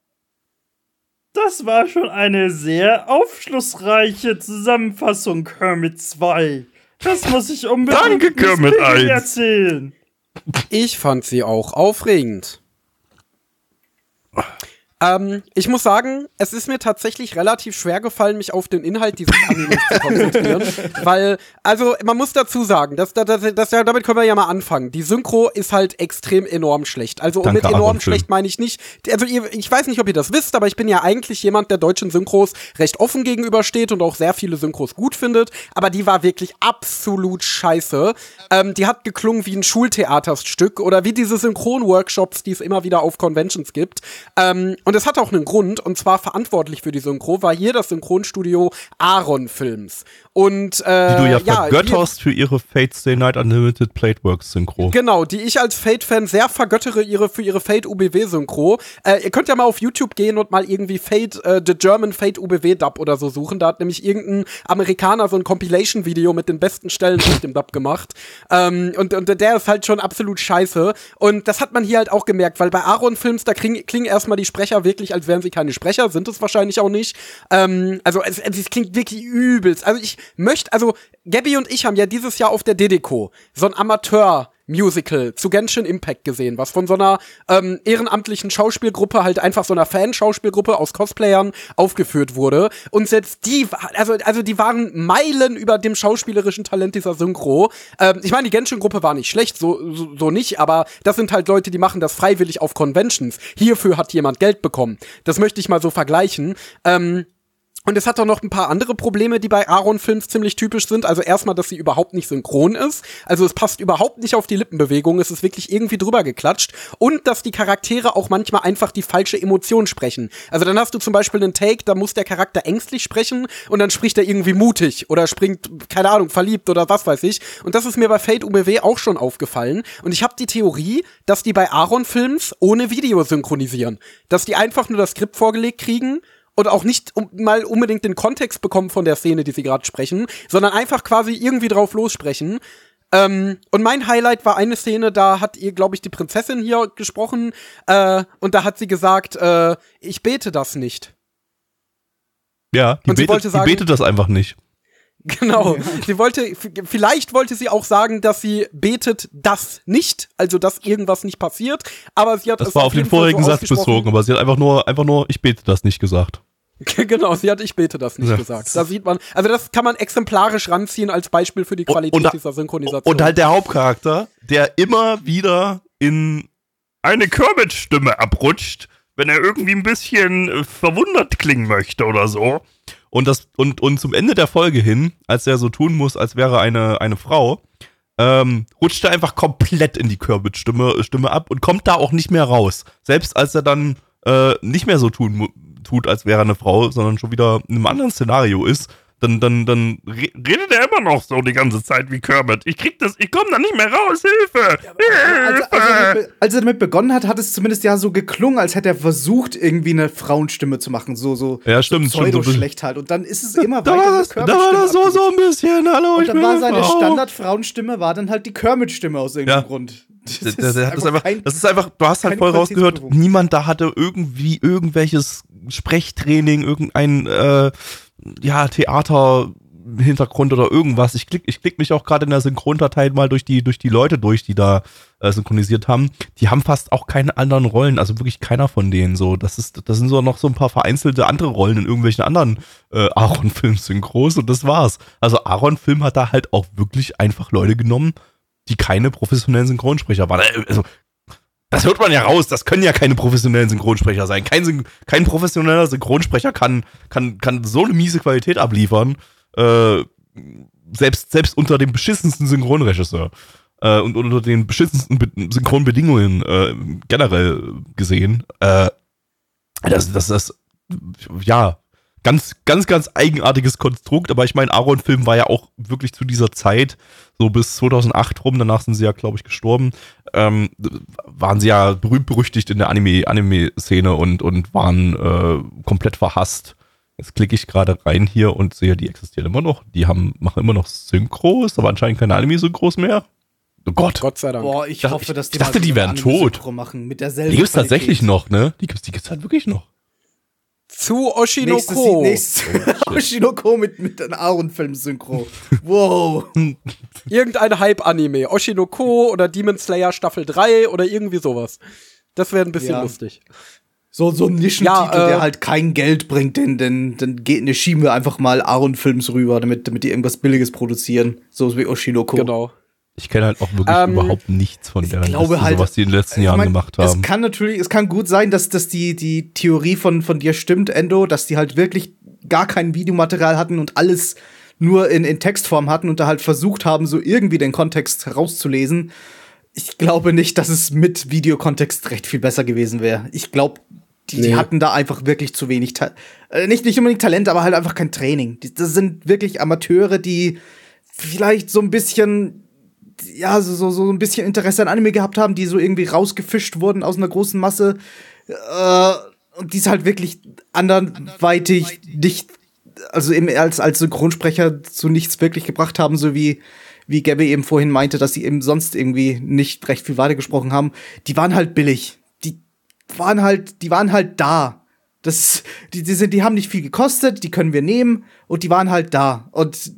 Das war schon eine sehr aufschlussreiche Zusammenfassung, Kermit 2. Das muss ich unbedingt Danke, Kermit Piggy 1. erzählen. Ich fand sie auch aufregend. Ähm, ich muss sagen, es ist mir tatsächlich relativ schwer gefallen, mich auf den Inhalt dieses Animes zu konzentrieren. Weil, also, man muss dazu sagen, dass, dass, dass, damit können wir ja mal anfangen. Die Synchro ist halt extrem enorm schlecht. Also, Danke, mit enorm schlecht meine ich nicht. Also, ihr, ich weiß nicht, ob ihr das wisst, aber ich bin ja eigentlich jemand, der deutschen Synchros recht offen gegenübersteht und auch sehr viele Synchros gut findet. Aber die war wirklich absolut scheiße. Ähm, die hat geklungen wie ein Schultheaterstück oder wie diese Synchron-Workshops, die es immer wieder auf Conventions gibt. Ähm, und es hat auch einen Grund, und zwar verantwortlich für die Synchro war hier das Synchronstudio Aaron Films. Und äh, Die du ja wir- vergötterst für ihre Fate Stay Night Unlimited Plateworks Synchro. Genau, die ich als Fate-Fan sehr vergöttere ihre, für ihre Fate-UBW-Synchro. Äh, ihr könnt ja mal auf YouTube gehen und mal irgendwie Fate, äh, The German Fate-UBW-Dub oder so suchen. Da hat nämlich irgendein Amerikaner so ein Compilation-Video mit den besten Stellen aus dem Dub gemacht. Ähm, und, und der ist halt schon absolut scheiße. Und das hat man hier halt auch gemerkt, weil bei Aaron-Films, da klingen, klingen erstmal die Sprecher wirklich, als wären sie keine Sprecher, sind es wahrscheinlich auch nicht. Ähm, also es, es klingt wirklich übelst. Also ich möchte, also Gabby und ich haben ja dieses Jahr auf der Dedeco so ein Amateur Musical zu Genshin Impact gesehen, was von so einer ähm, ehrenamtlichen Schauspielgruppe, halt einfach so einer Fan-Schauspielgruppe aus Cosplayern aufgeführt wurde. Und selbst die, also, also die waren Meilen über dem schauspielerischen Talent dieser Synchro. Ähm, ich meine, die Genshin-Gruppe war nicht schlecht, so, so, so nicht, aber das sind halt Leute, die machen das freiwillig auf Conventions. Hierfür hat jemand Geld bekommen. Das möchte ich mal so vergleichen. Ähm, und es hat auch noch ein paar andere Probleme, die bei Aaron Films ziemlich typisch sind. Also erstmal, dass sie überhaupt nicht synchron ist. Also es passt überhaupt nicht auf die Lippenbewegung. Es ist wirklich irgendwie drüber geklatscht. Und dass die Charaktere auch manchmal einfach die falsche Emotion sprechen. Also dann hast du zum Beispiel einen Take, da muss der Charakter ängstlich sprechen und dann spricht er irgendwie mutig oder springt, keine Ahnung, verliebt oder was weiß ich. Und das ist mir bei Fate UBW auch schon aufgefallen. Und ich habe die Theorie, dass die bei Aaron Films ohne Video synchronisieren. Dass die einfach nur das Skript vorgelegt kriegen und auch nicht um, mal unbedingt den Kontext bekommen von der Szene, die sie gerade sprechen, sondern einfach quasi irgendwie drauf lossprechen. Ähm, und mein Highlight war eine Szene, da hat ihr, glaube ich, die Prinzessin hier gesprochen äh, und da hat sie gesagt, äh, ich bete das nicht. Ja, die, Und sie betet, wollte sagen- die betet das einfach nicht. Genau. Sie wollte, vielleicht wollte sie auch sagen, dass sie betet das nicht, also dass irgendwas nicht passiert, aber sie hat Das es war auf den vorigen so Satz bezogen, aber sie hat einfach nur, einfach nur, ich bete das nicht gesagt. genau, sie hat ich bete das nicht Ja. gesagt. Da sieht man, also das kann man exemplarisch ranziehen als Beispiel für die Qualität und- dieser Synchronisation. Und halt der Hauptcharakter, der immer wieder in Eine Kermit-Stimme abrutscht, wenn er irgendwie ein bisschen äh, verwundert klingen möchte oder so. und das und und zum Ende der Folge hin, als er so tun muss, als wäre eine eine Frau, ähm, rutscht er einfach komplett in die Kermit-Stimme Stimme ab und kommt da auch nicht mehr raus. Selbst als er dann äh, nicht mehr so tun mu- tut, als wäre er eine Frau, sondern schon wieder in einem anderen Szenario ist, dann dann dann re Redet er immer noch so die ganze Zeit wie Kermit. Ich krieg das, ich komme da nicht mehr raus. Hilfe! Also, Hilfe! als, er damit, als er damit begonnen hat, hat es zumindest ja so geklungen, als hätte er versucht, irgendwie eine Frauenstimme zu machen. So, so, Ja, stimmt, so stimmt, so pseudo-schlecht halt. Und dann ist es immer da weiter war das, da war das so so ein bisschen. Hallo, ich Und dann war eine seine Frau. Standard-Frauenstimme, war dann halt die Kermit-Stimme aus irgendeinem Ja. Grund. Das hat das, einfach, kein- das ist einfach, du hast halt voll rausgehört, niemand da hatte irgendwie irgendwelches Sprechtraining, irgendein äh, ja, Theater-Hintergrund oder irgendwas. Ich klick, ich klick mich auch gerade in der Synchrondatei mal durch die, durch die Leute durch, die da äh, synchronisiert haben. Die haben fast auch keine anderen Rollen, also wirklich keiner von denen. So, das ist, das sind so noch so ein paar vereinzelte andere Rollen in irgendwelchen anderen äh, Aaron-Film-Synchros und das war's. Also Aaron-Film hat da halt auch wirklich einfach Leute genommen, die keine professionellen Synchronsprecher waren. Äh, Also, das hört man ja raus, das können ja keine professionellen Synchronsprecher sein. Kein, kein professioneller Synchronsprecher kann, kann, kann so eine miese Qualität abliefern, äh, selbst, selbst unter dem beschissensten Synchronregisseur äh, und unter den beschissensten Be Synchronbedingungen äh, generell gesehen. Äh, das, das, das, ja, ganz, ganz, ganz eigenartiges Konstrukt, aber ich meine, Aaron-Film war ja auch wirklich zu dieser Zeit, so bis 2008 rum, danach sind sie ja, glaube ich, gestorben, ähm, waren sie ja berühmt-berüchtigt in der Anime- Anime-Szene und, und waren äh, komplett verhasst. Jetzt klicke ich gerade rein hier und sehe, die existieren immer noch. Die haben, machen immer noch Synchros, aber anscheinend keine Anime-Synchros mehr. Oh Gott. Gott sei Dank. Boah, ich dachte- hoffe, dass ich dachte, die wären tot. Machen mit derselben Die gibt's Qualität. tatsächlich noch, ne? Die gibt's, die gibt's halt wirklich noch. Zu Nächstes, Oshinoko. nächstes Oshinoko mit, mit einem Aaron-Film-Synchro. Wow. Irgendein Hype-Anime. Oshinoko oder Demon Slayer Staffel 3 oder irgendwie sowas. Das wäre ein bisschen Ja. lustig. So, so ein Nischentitel, Ja, äh, der halt kein Geld bringt, denn, denn, eine schieben wir einfach mal Aaron Films rüber, damit, damit die irgendwas Billiges produzieren. So wie Oshinoko. Genau. Ich kenne halt auch wirklich Ähm, überhaupt nichts von der glaube Liste, halt- so was die in den letzten Jahren mein, gemacht Es haben. kann natürlich, es kann gut sein, dass, dass die, die Theorie von, von dir stimmt, Endo, dass die halt wirklich gar kein Videomaterial hatten und alles nur in, in Textform hatten und da halt versucht haben, so irgendwie den Kontext herauszulesen. Ich glaube nicht, dass es mit Videokontext recht viel besser gewesen wäre. Ich glaube, die, die Nee. hatten da einfach wirklich zu wenig, Ta äh, nicht, nicht unbedingt Talent, aber halt einfach kein Training. Die, das sind wirklich Amateure, die vielleicht so ein bisschen ja, so, so, so ein bisschen Interesse an Anime gehabt haben, die so irgendwie rausgefischt wurden aus einer großen Masse. Äh, und die es halt wirklich anderweitig nicht, also eben als, als Synchronsprecher zu nichts wirklich gebracht haben, so wie, wie Gabby eben vorhin meinte, dass sie eben sonst irgendwie nicht recht viel weitergesprochen haben. Die waren halt billig. Die waren halt, die waren halt da. Das, die, die, sind, die haben nicht viel gekostet, die können wir nehmen und die waren halt da. Und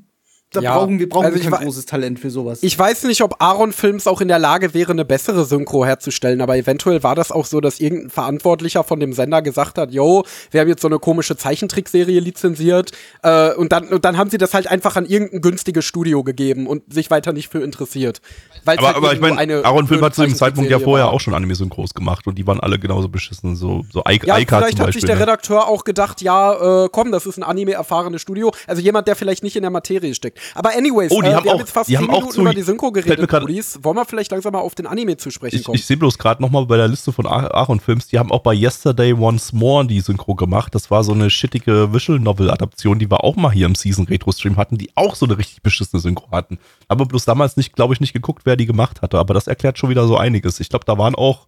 da Ja, brauchen wir, brauchen also kein großes Talent für sowas. Ich weiß nicht, ob Aaron Films auch in der Lage wäre, eine bessere Synchro herzustellen, aber eventuell war das auch so, dass irgendein Verantwortlicher von dem Sender gesagt hat, yo, wir haben jetzt so eine komische Zeichentrickserie lizenziert äh, und, dann, und dann haben sie das halt einfach an irgendein günstiges Studio gegeben und sich weiter nicht für interessiert. Weil's Aber, halt aber ich meine, eine Aaron Film hat zu dem Zeitpunkt ja vorher war. auch schon Anime-Synchros gemacht und die waren alle genauso beschissen. So, so I Ja, Aika vielleicht zum hat sich der ne? Redakteur auch gedacht, ja, äh, komm, das ist ein Anime-erfahrenes Studio. Also jemand, der vielleicht nicht in der Materie steckt. Aber anyways, Oh, die äh, haben wir auch- haben jetzt fast die haben auch Minuten zu- über die Synchro geredet, Brudis. Wollen wir vielleicht langsam mal auf den Anime zu sprechen Ich, kommen? ich sehe bloß gerade nochmal bei der Liste von A- Aaron Films, die haben auch bei Yesterday Once More die Synchro gemacht. Das war so eine shittige Visual Novel Adaption, die wir auch mal hier im Season Retro Stream hatten, die auch so eine richtig beschissene Synchro hatten. Aber bloß damals nicht, glaube ich, nicht geguckt, wer die gemacht hatte. Aber das erklärt schon wieder so einiges. Ich glaube, da waren auch,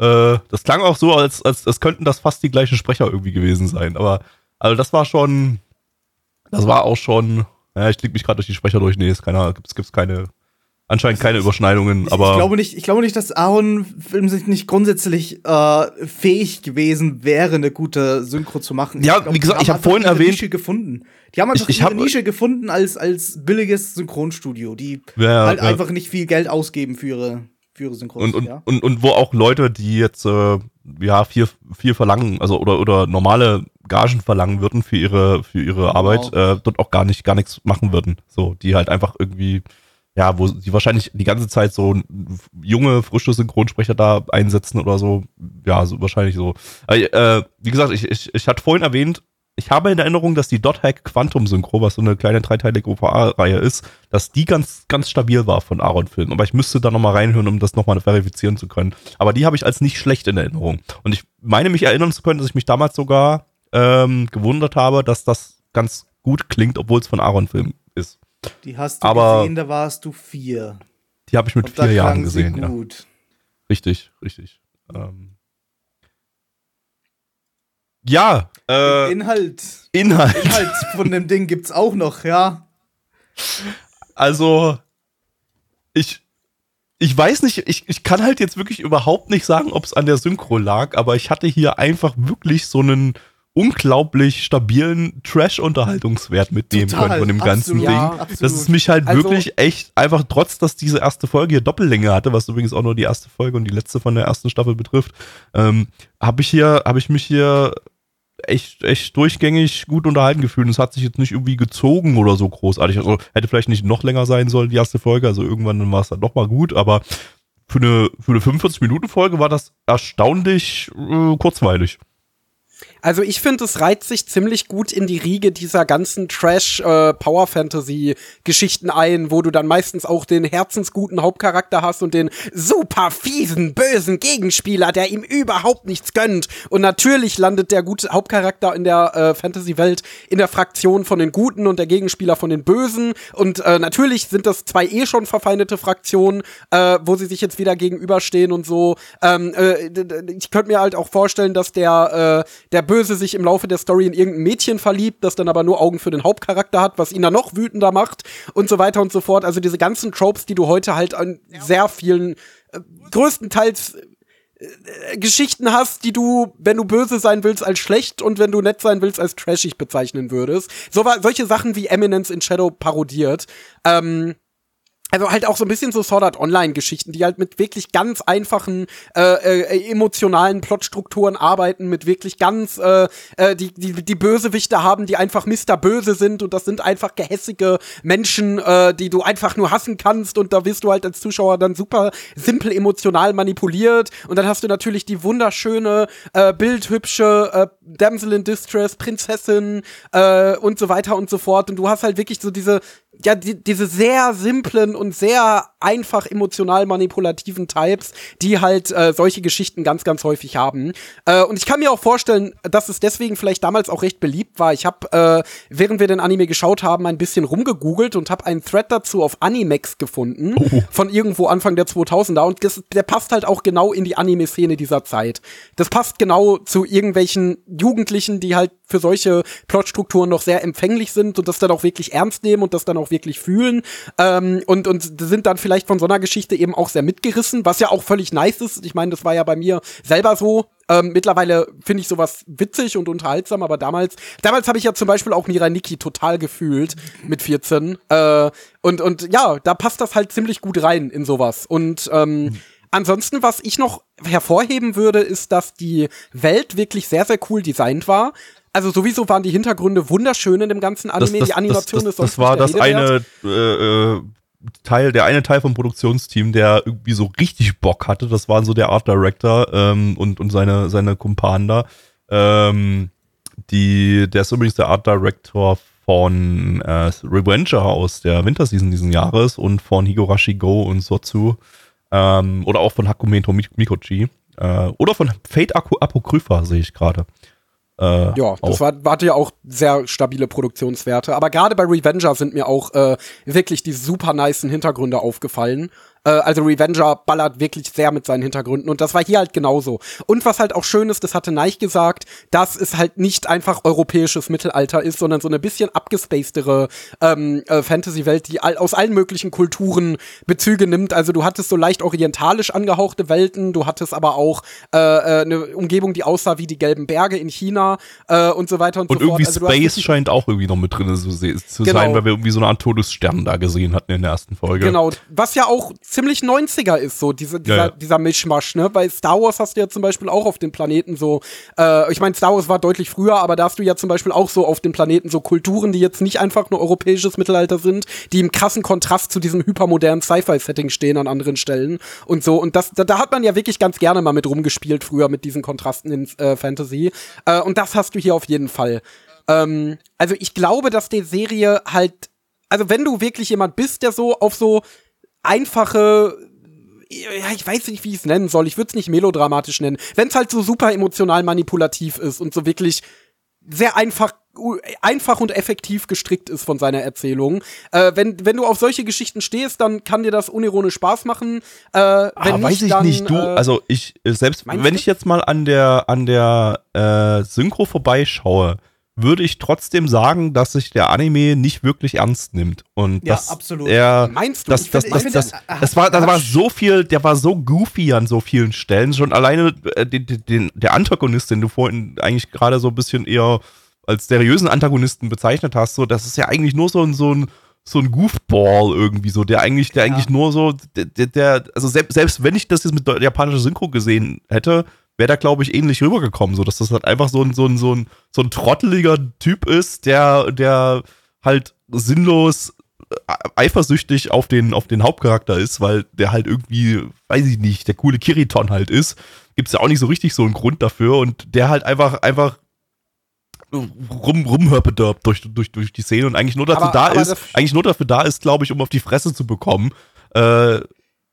äh, das klang auch so, als, als, als könnten das fast die gleichen Sprecher irgendwie gewesen sein. Aber, also das war schon, das war auch schon, ja, ich klicke mich gerade durch die Sprecher durch. Nee, ist keiner, gibt's, gibt's keine, anscheinend keine Überschneidungen, Ich, aber. ich glaube nicht, ich glaube nicht, dass Aaron Film sich nicht grundsätzlich äh, fähig gewesen wäre, eine gute Synchro zu machen. Ja, glaub, wie gesagt, ich haben hab vorhin erwähnt- Nische gefunden. Die haben einfach Ich- ich hab- Nische gefunden als als billiges Synchronstudio, die Ja, halt ja. einfach nicht viel Geld ausgeben für ihre für ihre Synchrons. und, und, ja. und, und wo auch Leute, die jetzt äh, ja viel, viel verlangen, also oder, oder normale Gagen verlangen würden für ihre, für ihre Arbeit, äh, dort auch gar nicht, gar nichts machen würden. So, die halt einfach irgendwie, ja, wo die wahrscheinlich die ganze Zeit so junge, frische Synchronsprecher da einsetzen oder so. Ja, so wahrscheinlich so. Aber, äh, wie gesagt, ich, ich, ich hatte vorhin erwähnt, ich habe in Erinnerung, dass die Dot Hack Quantum Synchro, was so eine kleine dreiteilige OVA-Reihe ist, dass die ganz, ganz stabil war von Aaron Film. Aber ich müsste da nochmal reinhören, um das nochmal verifizieren zu können. Aber die habe ich als nicht schlecht in Erinnerung. Und ich meine mich erinnern zu können, dass ich mich damals sogar ähm, gewundert habe, dass das ganz gut klingt, obwohl es von Aaron Film ist. Die hast du aber- gesehen, da warst du vier. Die habe ich mit Und vier Jahren gesehen, ja. gut. Richtig, richtig. Ähm. Ja, äh, Inhalt, Inhalt. Inhalt von dem Ding gibt's auch noch, ja. Also, ich, ich weiß nicht, ich, ich kann halt jetzt wirklich überhaupt nicht sagen, ob es an der Synchro lag, aber ich hatte hier einfach wirklich so einen unglaublich stabilen Trash-Unterhaltungswert mitnehmen Total, können von dem ganzen absolut, Ding. Ja, absolut. Das ist mich halt Also- wirklich echt, einfach trotz, dass diese erste Folge hier Doppellänge hatte, was übrigens auch nur die erste Folge und die letzte von der ersten Staffel betrifft, ähm, habe ich hier, habe ich mich hier echt, echt durchgängig gut unterhalten gefühlt. Es hat sich jetzt nicht irgendwie gezogen oder so großartig. Also hätte vielleicht nicht noch länger sein sollen, die erste Folge. Also irgendwann war es dann noch mal gut, aber für eine, für eine 45-Minuten-Folge war das erstaunlich äh, kurzweilig. Also ich finde, es reiht sich ziemlich gut in die Riege dieser ganzen Trash-Power-Fantasy-Geschichten ein, wo du dann meistens auch den herzensguten Hauptcharakter hast und den super fiesen, bösen Gegenspieler, der ihm überhaupt nichts gönnt. Und natürlich landet der gute Hauptcharakter in der äh, Fantasy-Welt in der Fraktion von den Guten und der Gegenspieler von den Bösen. Und äh, natürlich sind das zwei eh schon verfeindete Fraktionen, äh, wo sie sich jetzt wieder gegenüberstehen und so. Ähm, äh, ich könnte mir halt auch vorstellen, dass der, äh, der Böse sich im Laufe der Story in irgendein Mädchen verliebt, das dann aber nur Augen für den Hauptcharakter hat, was ihn dann noch wütender macht und so weiter und so fort. Also diese ganzen Tropes, die du heute halt an sehr vielen, äh, größtenteils äh, Geschichten hast, die du, wenn du böse sein willst, als schlecht und wenn du nett sein willst, als trashig bezeichnen würdest. So, solche Sachen wie Eminence in Shadow parodiert. Ähm, also halt auch so ein bisschen so Sword Art Online-Geschichten, die halt mit wirklich ganz einfachen äh, äh, emotionalen Plotstrukturen arbeiten, mit wirklich ganz äh, äh, die, die die Bösewichte haben, die einfach Mister Böse sind und das sind einfach gehässige Menschen, äh, die du einfach nur hassen kannst und da wirst du halt als Zuschauer dann super simpel emotional manipuliert und dann hast du natürlich die wunderschöne äh, bildhübsche äh, Damsel in Distress Prinzessin äh, und so weiter und so fort und du hast halt wirklich so diese ja, die, diese sehr simplen und sehr einfach emotional manipulativen Types, die halt äh, solche Geschichten ganz, ganz häufig haben. Äh, und ich kann mir auch vorstellen, dass es deswegen vielleicht damals auch recht beliebt war. Ich habe, äh, während wir den Anime geschaut haben, ein bisschen rumgegoogelt und habe einen Thread dazu auf Animex gefunden, oh. von irgendwo Anfang der 2000er. Und das, der passt halt auch genau in die Anime-Szene dieser Zeit. Das passt genau zu irgendwelchen Jugendlichen, die halt für solche Plotstrukturen noch sehr empfänglich sind und das dann auch wirklich ernst nehmen und das dann auch wirklich fühlen ähm, und, und sind dann vielleicht von so einer Geschichte eben auch sehr mitgerissen, was ja auch völlig nice ist. Ich meine, das war ja bei mir selber so. Ähm, mittlerweile finde ich sowas witzig und unterhaltsam, aber damals, damals habe ich ja zum Beispiel auch Mirai Nikki total gefühlt mit 14. Äh, und, und ja, da passt das halt ziemlich gut rein in sowas. Und ähm, mhm. Ansonsten, was ich noch hervorheben würde, ist, dass die Welt wirklich sehr, sehr cool designt war. Also sowieso waren die Hintergründe wunderschön in dem ganzen Anime. Das, das, die Animation das, ist Das war das eine äh, äh, Teil, der eine Teil vom Produktionsteam, der irgendwie so richtig Bock hatte. Das waren so der Art Director ähm, und, und seine, seine Kumpanen da. Ähm, die, der ist übrigens der Art Director von äh, Revenger aus der Winterseason diesen Jahres und von Higurashi Go und Sotsu. Ähm, oder auch von Hakumeto Mikochi. Äh, oder von Fate Apocrypha sehe ich gerade. Äh, ja, das war, hatte ja auch sehr stabile Produktionswerte. Aber gerade bei Revenger sind mir auch äh, wirklich die super nicen Hintergründe aufgefallen. Äh, also Revenger ballert wirklich sehr mit seinen Hintergründen und das war hier halt genauso. Und was halt auch schön ist, das hatte Neich gesagt, dass es halt nicht einfach europäisches Mittelalter ist, sondern so eine bisschen abgespacedere ähm, äh, Fantasy-Welt, die all, aus allen möglichen Kulturen Bezüge nimmt. Also du hattest so leicht orientalisch angehauchte Welten, du hattest aber auch äh, äh eine Umgebung, die aussah wie die gelben Berge in China äh, und so weiter und, und so fort. Und irgendwie also Space scheint auch irgendwie noch mit drin zu, zu genau. sein, weil wir irgendwie so eine Art Todesstern da gesehen hatten in der ersten Folge. Genau, was ja auch ziemlich 90er ist, so diese, dieser, ja, ja. dieser Mischmasch, ne? Bei Star Wars hast du ja zum Beispiel auch auf dem Planeten so, äh, ich meine, Star Wars war deutlich früher, aber da hast du ja zum Beispiel auch so auf dem Planeten so Kulturen, die jetzt nicht einfach nur europäisches Mittelalter sind, die im krassen Kontrast zu diesem hypermodernen Sci-Fi-Setting stehen an anderen Stellen und so. Und das, da, da, hat man ja wirklich ganz gerne mal mit rumgespielt früher mit diesen Kontrasten in äh, Fantasy. Äh, und das hast du hier auf jeden Fall. Ähm, also ich glaube, dass die Serie halt also wenn du wirklich jemand bist, der so auf so einfache ja, ich weiß nicht, wie ich es nennen soll. Ich würde es nicht melodramatisch nennen. Wenn es halt so super emotional manipulativ ist und so wirklich sehr einfach einfach und effektiv gestrickt ist von seiner Erzählung. Äh, wenn, wenn du auf solche Geschichten stehst, dann kann dir das unironisch Spaß machen. Äh, wenn ah, nicht, weiß ich dann, nicht, du, äh, also ich, selbst wenn ich jetzt mal an der, an der äh, Synchro vorbeischaue, würde ich trotzdem sagen, dass sich der Anime nicht wirklich ernst nimmt. Und ja, dass absolut. Er, Meinst du? Das, das, das, das, das, das, war, das war so viel, der war so goofy an so vielen Stellen. Schon alleine äh, den, den, der Antagonist, den du vorhin eigentlich gerade so ein bisschen eher als seriösen Antagonisten bezeichnet hast, so, das ist ja eigentlich nur so ein, so ein, so ein Goofball irgendwie so, der eigentlich, der ja. eigentlich nur so, der, der, also selbst, selbst wenn ich das jetzt mit japanischer Synchro gesehen hätte, wäre da, glaube ich, ähnlich rübergekommen, so dass das halt einfach so ein, so ein, so ein, so ein trotteliger Typ ist, der, der halt sinnlos äh, eifersüchtig auf den, auf den Hauptcharakter ist, weil der halt irgendwie, weiß ich nicht, der coole Kiriton halt ist. Gibt es ja auch nicht so richtig so einen Grund dafür und der halt einfach, einfach rum, rumhörpedörbt durch, durch, durch die Szene und eigentlich nur dazu aber, da aber ist, eigentlich nur dafür da ist, glaube ich, um auf die Fresse zu bekommen. Äh,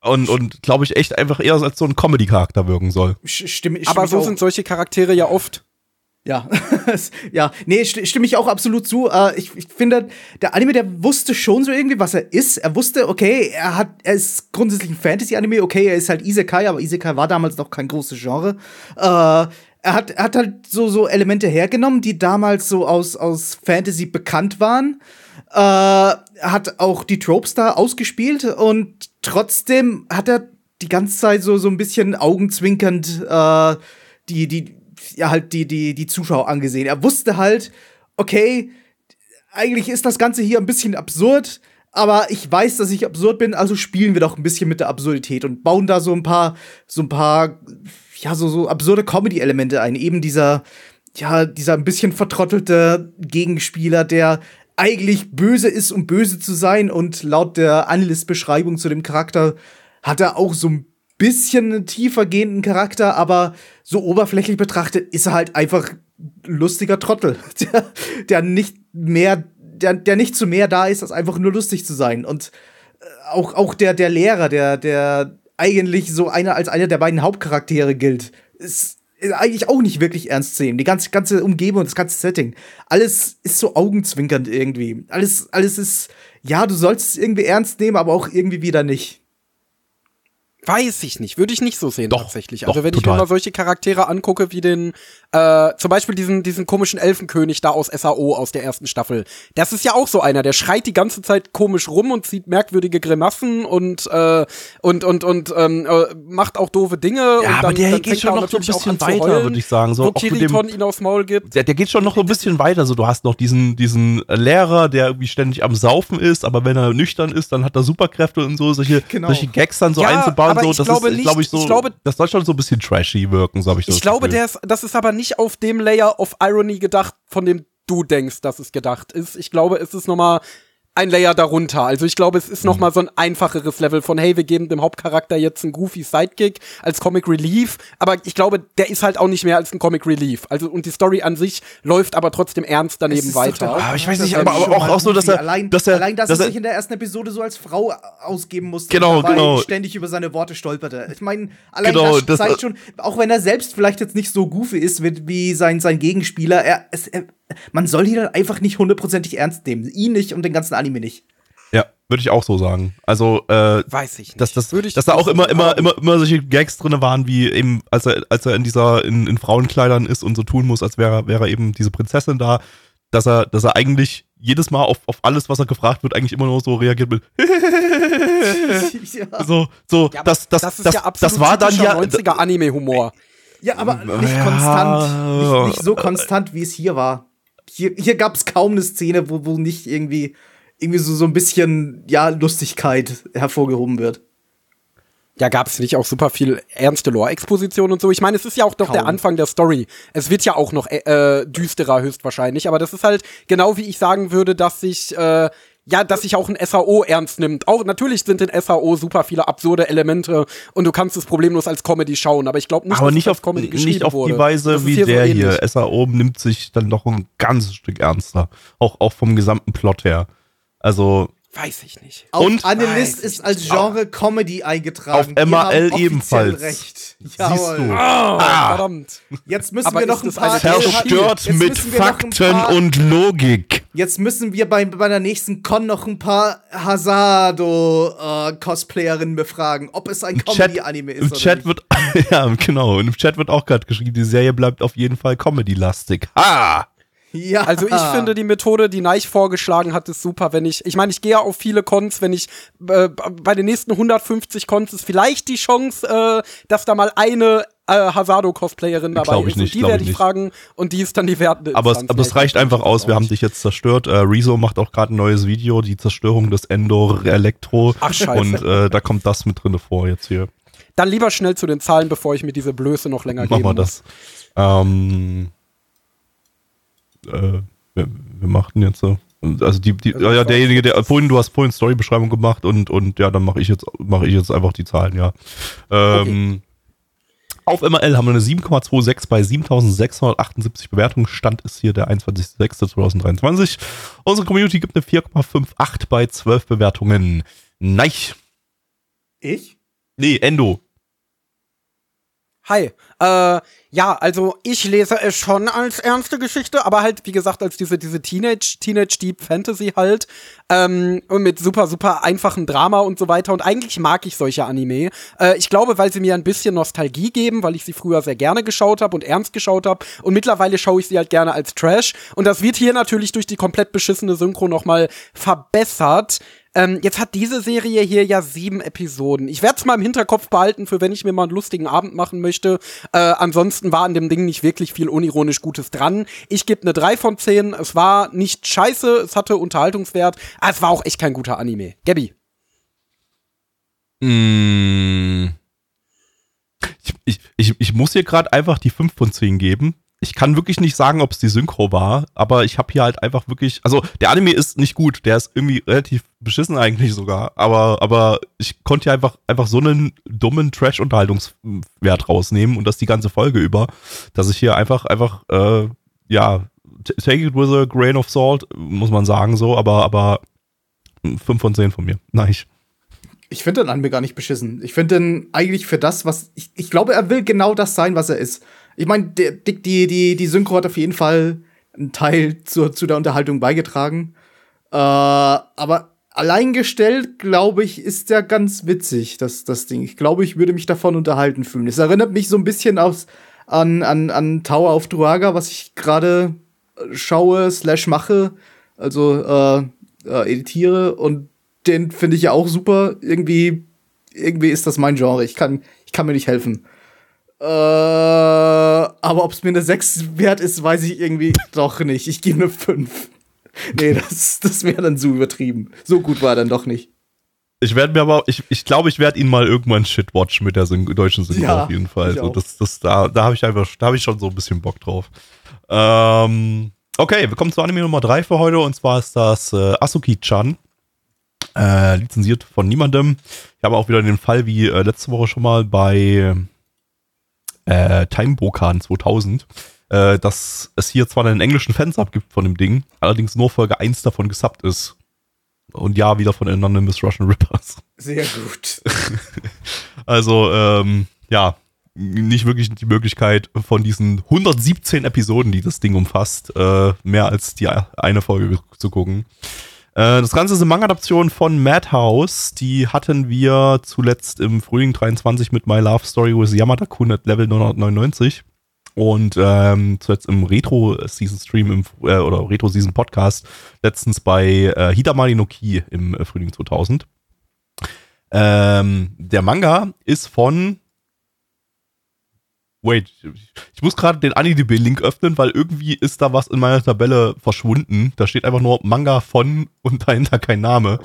und, und glaube ich, echt einfach eher als so ein Comedy-Charakter wirken soll. Stimme, stimme Aber so sind solche Charaktere ja oft. Ja, ja, nee, stimme ich auch absolut zu. Uh, ich, ich finde, der Anime, der wusste schon so irgendwie, was er ist. Er wusste, okay, er hat, er ist grundsätzlich ein Fantasy-Anime, okay, er ist halt Isekai, aber Isekai war damals noch kein großes Genre. Uh, er hat, er hat halt so, so Elemente hergenommen, die damals so aus, aus Fantasy bekannt waren. Uh, hat auch die Tropes da ausgespielt und trotzdem hat er die ganze Zeit so, so ein bisschen augenzwinkernd äh, die, die, ja, halt die, die, die Zuschauer angesehen. Er wusste halt, okay, eigentlich ist das Ganze hier ein bisschen absurd, aber ich weiß, dass ich absurd bin, also spielen wir doch ein bisschen mit der Absurdität und bauen da so ein paar, so ein paar, ja, so, so absurde Comedy-Elemente ein. Eben dieser, ja, dieser ein bisschen vertrottelte Gegenspieler, der eigentlich böse ist, um böse zu sein und laut der Analyst-Beschreibung zu dem Charakter hat er auch so ein bisschen einen tiefer gehenden Charakter, aber so oberflächlich betrachtet ist er halt einfach lustiger Trottel, der, der nicht mehr, der, der nicht zu mehr da ist, als einfach nur lustig zu sein. Und äh, auch, auch der, der Lehrer, der, der eigentlich so einer als einer der beiden Hauptcharaktere gilt, ist, eigentlich auch nicht wirklich ernst zu nehmen. Die ganze, ganze Umgebung, das ganze Setting, alles ist so augenzwinkernd irgendwie. Alles, alles ist, ja, du sollst es irgendwie ernst nehmen, aber auch irgendwie wieder nicht. Weiß ich nicht, würde ich nicht so sehen Doch, tatsächlich. doch, Also wenn ich total. mir mal solche Charaktere angucke wie den, äh, zum Beispiel diesen, diesen komischen Elfenkönig da aus SAO aus der ersten Staffel. Das ist ja auch so einer, der schreit die ganze Zeit komisch rum und zieht merkwürdige Grimassen und äh, und und und ähm, äh, macht auch doofe Dinge. und aber dann, der dann geht schon noch so ein bisschen weiter, würde ich sagen. So, wo dem- ihn aufs Maul gibt. Der, der geht schon noch so ein bisschen weiter. So, du hast noch diesen, diesen Lehrer, der irgendwie ständig am Saufen ist, aber wenn er nüchtern ist, dann hat er Superkräfte und so, solche, Genau. solche Gags dann so Ja, einzubauen. Aber So, ich das glaube ist, nicht- glaube ich, so, ich glaube- das soll schon so ein bisschen trashy wirken, so habe ich das Ich glaube, Gefühl. der ist, das ist aber nicht auf dem Layer of Irony gedacht, von dem du denkst, dass es gedacht ist. Ich glaube, es ist noch mal ein Layer darunter. Also ich glaube, es ist noch mal so ein einfacheres Level von, hey, wir geben dem Hauptcharakter jetzt einen goofy Sidekick als Comic Relief. Aber ich glaube, der ist halt auch nicht mehr als ein Comic Relief. Also und die Story an sich läuft aber trotzdem ernst daneben weiter. Ah, aber ich weiß nicht, Das aber- aber auch- auch so, dass er- allein, dass er- allein, dass, dass er er- sich in der ersten Episode so als Frau ausgeben musste, Genau, und dabei genau. ständig über seine Worte stolperte. Ich meine, allein Genau, das, das- zeigt schon, auch wenn er selbst vielleicht jetzt nicht so goofy ist wie, wie sein, sein Gegenspieler, er, es, er, man soll ihn dann einfach nicht hundertprozentig ernst nehmen. Ihn nicht und den ganzen Anime nicht. Ja, würde ich auch so sagen. Also, äh, Weiß ich nicht. dass, dass, Würde ich dass da auch immer, immer, immer, immer solche Gags drin waren, wie eben, als er, als er in dieser, in, in Frauenkleidern ist und so tun muss, als wäre, wäre eben diese Prinzessin da, dass er, dass er eigentlich jedes Mal auf, auf alles, was er gefragt wird, eigentlich immer nur so reagiert mit ja. so, so, Ja, aber das, das, das ist das, ja das war dann ja, 90er Anime-Humor. ja, aber nicht Ja. konstant. Nicht, nicht so konstant, wie es hier war. Hier, hier gab es kaum eine Szene, wo, wo nicht irgendwie, irgendwie so, so ein bisschen, ja, Lustigkeit hervorgehoben wird. Ja, gab es nicht auch super viel ernste Lore-Exposition und so? Ich meine, es ist ja auch doch der Kaum. Anfang der Story. Es wird ja auch noch äh, düsterer höchstwahrscheinlich, aber das ist halt genau wie ich sagen würde, dass sich äh, ja, dass sich auch ein SAO ernst nimmt. Auch natürlich sind in SAO super viele absurde Elemente und du kannst es problemlos als Comedy schauen, aber ich glaube nicht, aber dass nicht auf, Comedy geschrieben nicht auf die Weise wie hier so der ähnlich. hier. SAO nimmt sich dann noch ein ganzes Stück ernster. Auch, auch vom gesamten Plot her. Also, Weiß ich nicht. Auch Und- Analyst ist als Genre Comedy eingetragen. Auf MAL ebenfalls. Recht. siehst du. Ah, verdammt. Jetzt müssen Aber wir noch ein paar zerstört Jetzt mit Fakten paar- und Logik. Jetzt müssen wir bei, bei der nächsten Con noch ein paar Hazardo-Cosplayerinnen befragen, ob es ein Comedy-Anime ist. Im oder Chat nicht. wird, ja, genau. Und im Chat wird auch gerade geschrieben, die Serie bleibt auf jeden Fall Comedy-lastig. Ah! Ja. Also ich finde die Methode, die Neich vorgeschlagen hat, ist super, wenn ich, ich meine, ich gehe auf viele Cons, wenn ich äh, bei den nächsten 150 Cons ist vielleicht die Chance, äh, dass da mal eine äh, Hazardo-Cosplayerin dabei Glaub ich ist. nicht, und die werde ich ich nicht. fragen und die ist dann die wertende Aber es, aber es reicht einfach aus. Wir haben dich jetzt zerstört. Äh, Rezo macht auch gerade ein neues Video, die Zerstörung des Endor Elektro. Ach, scheiße. Und äh, da kommt das mit drin vor jetzt hier. Dann lieber schnell zu den Zahlen, bevor ich mir diese Blöße noch länger Machen geben wir das. Ähm, äh, wir, wir machten jetzt so. Also die, die ja, ja, derjenige, der vorhin, du hast vorhin Storybeschreibung gemacht und, und ja, dann mache ich jetzt mache ich jetzt einfach die Zahlen, ja. Ähm, Auf MRL haben wir eine 7,26 bei 7678 Bewertungen. Stand ist hier der 21.06.2023. Unsere Community gibt eine 4,58 bei 12 Bewertungen. Nein. Ich? Nee, Endo. Hi. Äh, ja, also ich lese es schon als ernste Geschichte, aber halt, wie gesagt, als diese, diese Teenage, Teenage Deep Fantasy halt. Ähm, und mit super, super einfachem Drama und so weiter. Und eigentlich mag ich solche Anime. Äh, ich glaube, weil sie mir ein bisschen Nostalgie geben, weil ich sie früher sehr gerne geschaut habe und ernst geschaut habe. Und mittlerweile schaue ich sie halt gerne als Trash. Und das wird hier natürlich durch die komplett beschissene Synchro nochmal verbessert. Ähm, jetzt hat diese Serie hier ja sieben Episoden. Ich werde es mal im Hinterkopf behalten, für wenn ich mir mal einen lustigen Abend machen möchte. Äh, ansonsten war an dem Ding nicht wirklich viel unironisch Gutes dran. Ich gebe eine 3 von 10. Es war nicht scheiße, es hatte Unterhaltungswert, aber es war auch echt kein guter Anime. Gabby. Mm. Ich, ich, ich, ich muss hier gerade einfach die 5 von 10 geben. Ich kann wirklich nicht sagen, ob es die Synchro war, aber ich habe hier halt einfach wirklich, also der Anime ist nicht gut, der ist irgendwie relativ beschissen eigentlich sogar, aber, aber ich konnte hier einfach, einfach so einen dummen Trash-Unterhaltungswert rausnehmen und das die ganze Folge über, dass ich hier einfach, einfach, äh, ja, take it with a grain of salt, muss man sagen so, aber, aber 5 von 10 von mir. Nein. Ich, Ich finde den Anime gar nicht beschissen. Ich finde den eigentlich für das, was. Ich, ich glaube, er will genau das sein, was er ist. Ich meine, die, die, die, die Synchro hat auf jeden Fall einen Teil zur, zu der Unterhaltung beigetragen. Äh, aber alleingestellt, glaube ich, ist der ganz witzig, das, das Ding. Ich glaube, ich würde mich davon unterhalten fühlen. Es erinnert mich so ein bisschen aufs, an, an, an Tower of Druaga, was ich gerade äh, schaue, slash mache. Also äh, äh, editiere und den finde ich ja auch super. Irgendwie, irgendwie ist das mein Genre. Ich kann, ich kann mir nicht helfen. Äh, aber ob es mir eine 6 wert ist, weiß ich irgendwie doch nicht. Ich gebe eine 5. Nee, das, das wäre dann so übertrieben. So gut war er dann doch nicht. Ich werde mir aber, ich, ich glaube, ich werde ihn mal irgendwann shitwatchen mit der Syn deutschen Synchro Ja, auf jeden Fall. So, das, das, da da habe ich einfach, da habe ich schon so ein bisschen Bock drauf. Ähm, okay, wir kommen zu Anime Nummer 3 für heute und zwar ist das äh, Asuki-chan. Äh, lizenziert von niemandem. Ich habe auch wieder den Fall wie äh, letzte Woche schon mal bei äh, Time Bokan 2000, äh, dass es hier zwar einen englischen Fansub gibt von dem Ding, allerdings nur Folge 1 davon gesubbt ist. Und ja, wieder von Anonymous Russian Rippers. Sehr gut. Also, ähm, ja, nicht wirklich die Möglichkeit von diesen 117 Episoden, die das Ding umfasst, äh, mehr als die eine Folge zu gucken. Äh, das Ganze ist eine Manga-Adaption von Madhouse. Die hatten wir zuletzt im Frühling 23 mit My Love Story with Yamada-kun at Level 999. Und ähm, zuletzt im Retro-Season-Stream äh, oder Retro-Season-Podcast letztens bei äh, Hidamari no Ki im äh, Frühling 2000. Ähm, der Manga ist von. Wait, ich muss gerade den AniDB-Link öffnen, weil irgendwie ist da was in meiner Tabelle verschwunden. Da steht einfach nur Manga von und dahinter kein Name.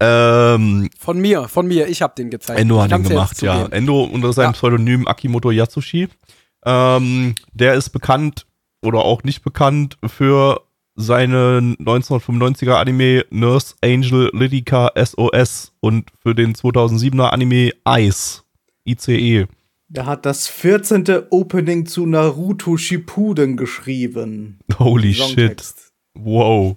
Ähm, Von mir, von mir. Ich habe den gezeigt. Endo hat ihn kann's gemacht, ja. Endo unter seinem Ja. Pseudonym Akimoto Yatsushi. Ähm, der ist bekannt oder auch nicht bekannt für seinen 1995er Anime Nurse Angel Lydica SOS und für den 2007er Anime Ice. ICE. Der hat das 14. Opening zu Naruto Shippuden geschrieben. Holy shit. Wow.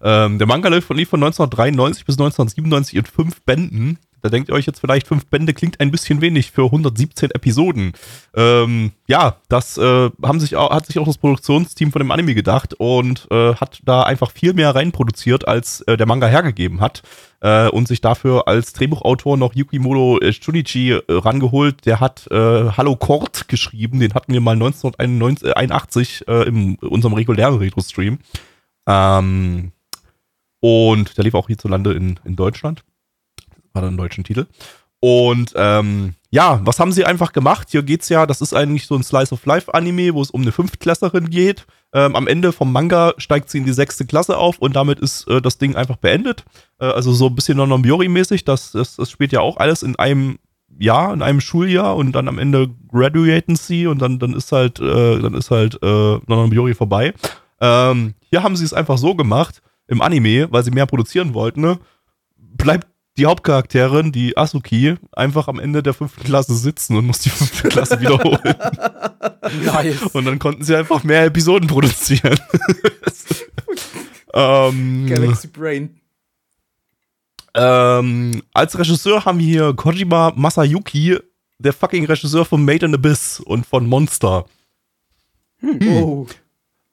Ähm, der Manga lief von, lief von 1993 bis 1997 in fünf Bänden. Da denkt ihr euch jetzt vielleicht, fünf Bände klingt ein bisschen wenig für 117 Episoden. Ähm, ja, das äh, haben sich auch, hat sich auch das Produktionsteam von dem Anime gedacht und äh, hat da einfach viel mehr reinproduziert, als äh, der Manga hergegeben hat. Äh, und sich dafür als Drehbuchautor noch Yukimoto äh, Shunichi äh, rangeholt. Der hat äh, Hallo Kort geschrieben. Den hatten wir mal 1981 äh, in unserem regulären Retro-Stream. Ähm, und der lief auch hierzulande in, in Deutschland. Hat einen deutschen Titel. Und ähm, ja, was haben sie einfach gemacht? Hier geht's ja, das ist eigentlich so ein Slice of Life Anime, wo es um eine Fünftklässlerin geht. Ähm, am Ende vom Manga steigt sie in die sechste Klasse auf und damit ist äh, das Ding einfach beendet. Äh, also so ein bisschen Non-Biori-mäßig. Das, das, das spielt ja auch alles in einem Jahr, in einem Schuljahr und dann am Ende graduaten sie und dann, dann ist halt, äh, dann ist halt äh, Non-Biori vorbei. Ähm, hier haben sie es einfach so gemacht im Anime, weil sie mehr produzieren wollten. Ne? Bleibt die Hauptcharakterin, die Asuki, einfach am Ende der fünften Klasse sitzen und muss die fünfte Klasse wiederholen. Nice. Und dann konnten sie einfach mehr Episoden produzieren. ähm, Galaxy Brain. ähm, als Regisseur haben wir hier Kojima Masayuki, der fucking Regisseur von Made in Abyss und von Monster. Oh.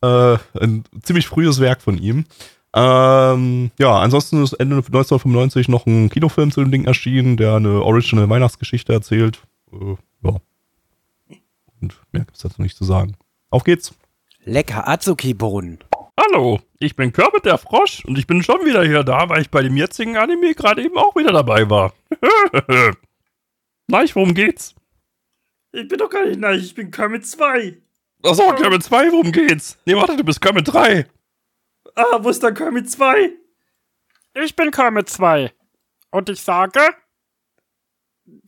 Äh, ein ziemlich frühes Werk von ihm. Ähm, ja, ansonsten ist Ende 1995 noch ein Kinofilm zu dem Ding erschienen, der eine Original Weihnachtsgeschichte erzählt. Äh, ja. Und mehr gibt's dazu nicht zu sagen. Auf geht's. Lecker Azuki-Bohnen. Hallo, ich bin Kermit der Frosch und ich bin schon wieder hier da, weil ich bei dem jetzigen Anime gerade eben auch wieder dabei war. Nein, worum geht's? Ich bin doch gar nicht nein, ich bin Kermit 2. Achso, Kermit 2, worum geht's? Nee, warte, du bist Kermit 3. Ah, wo ist dann Kermit 2? Ich bin Kermit 2. Und ich sage,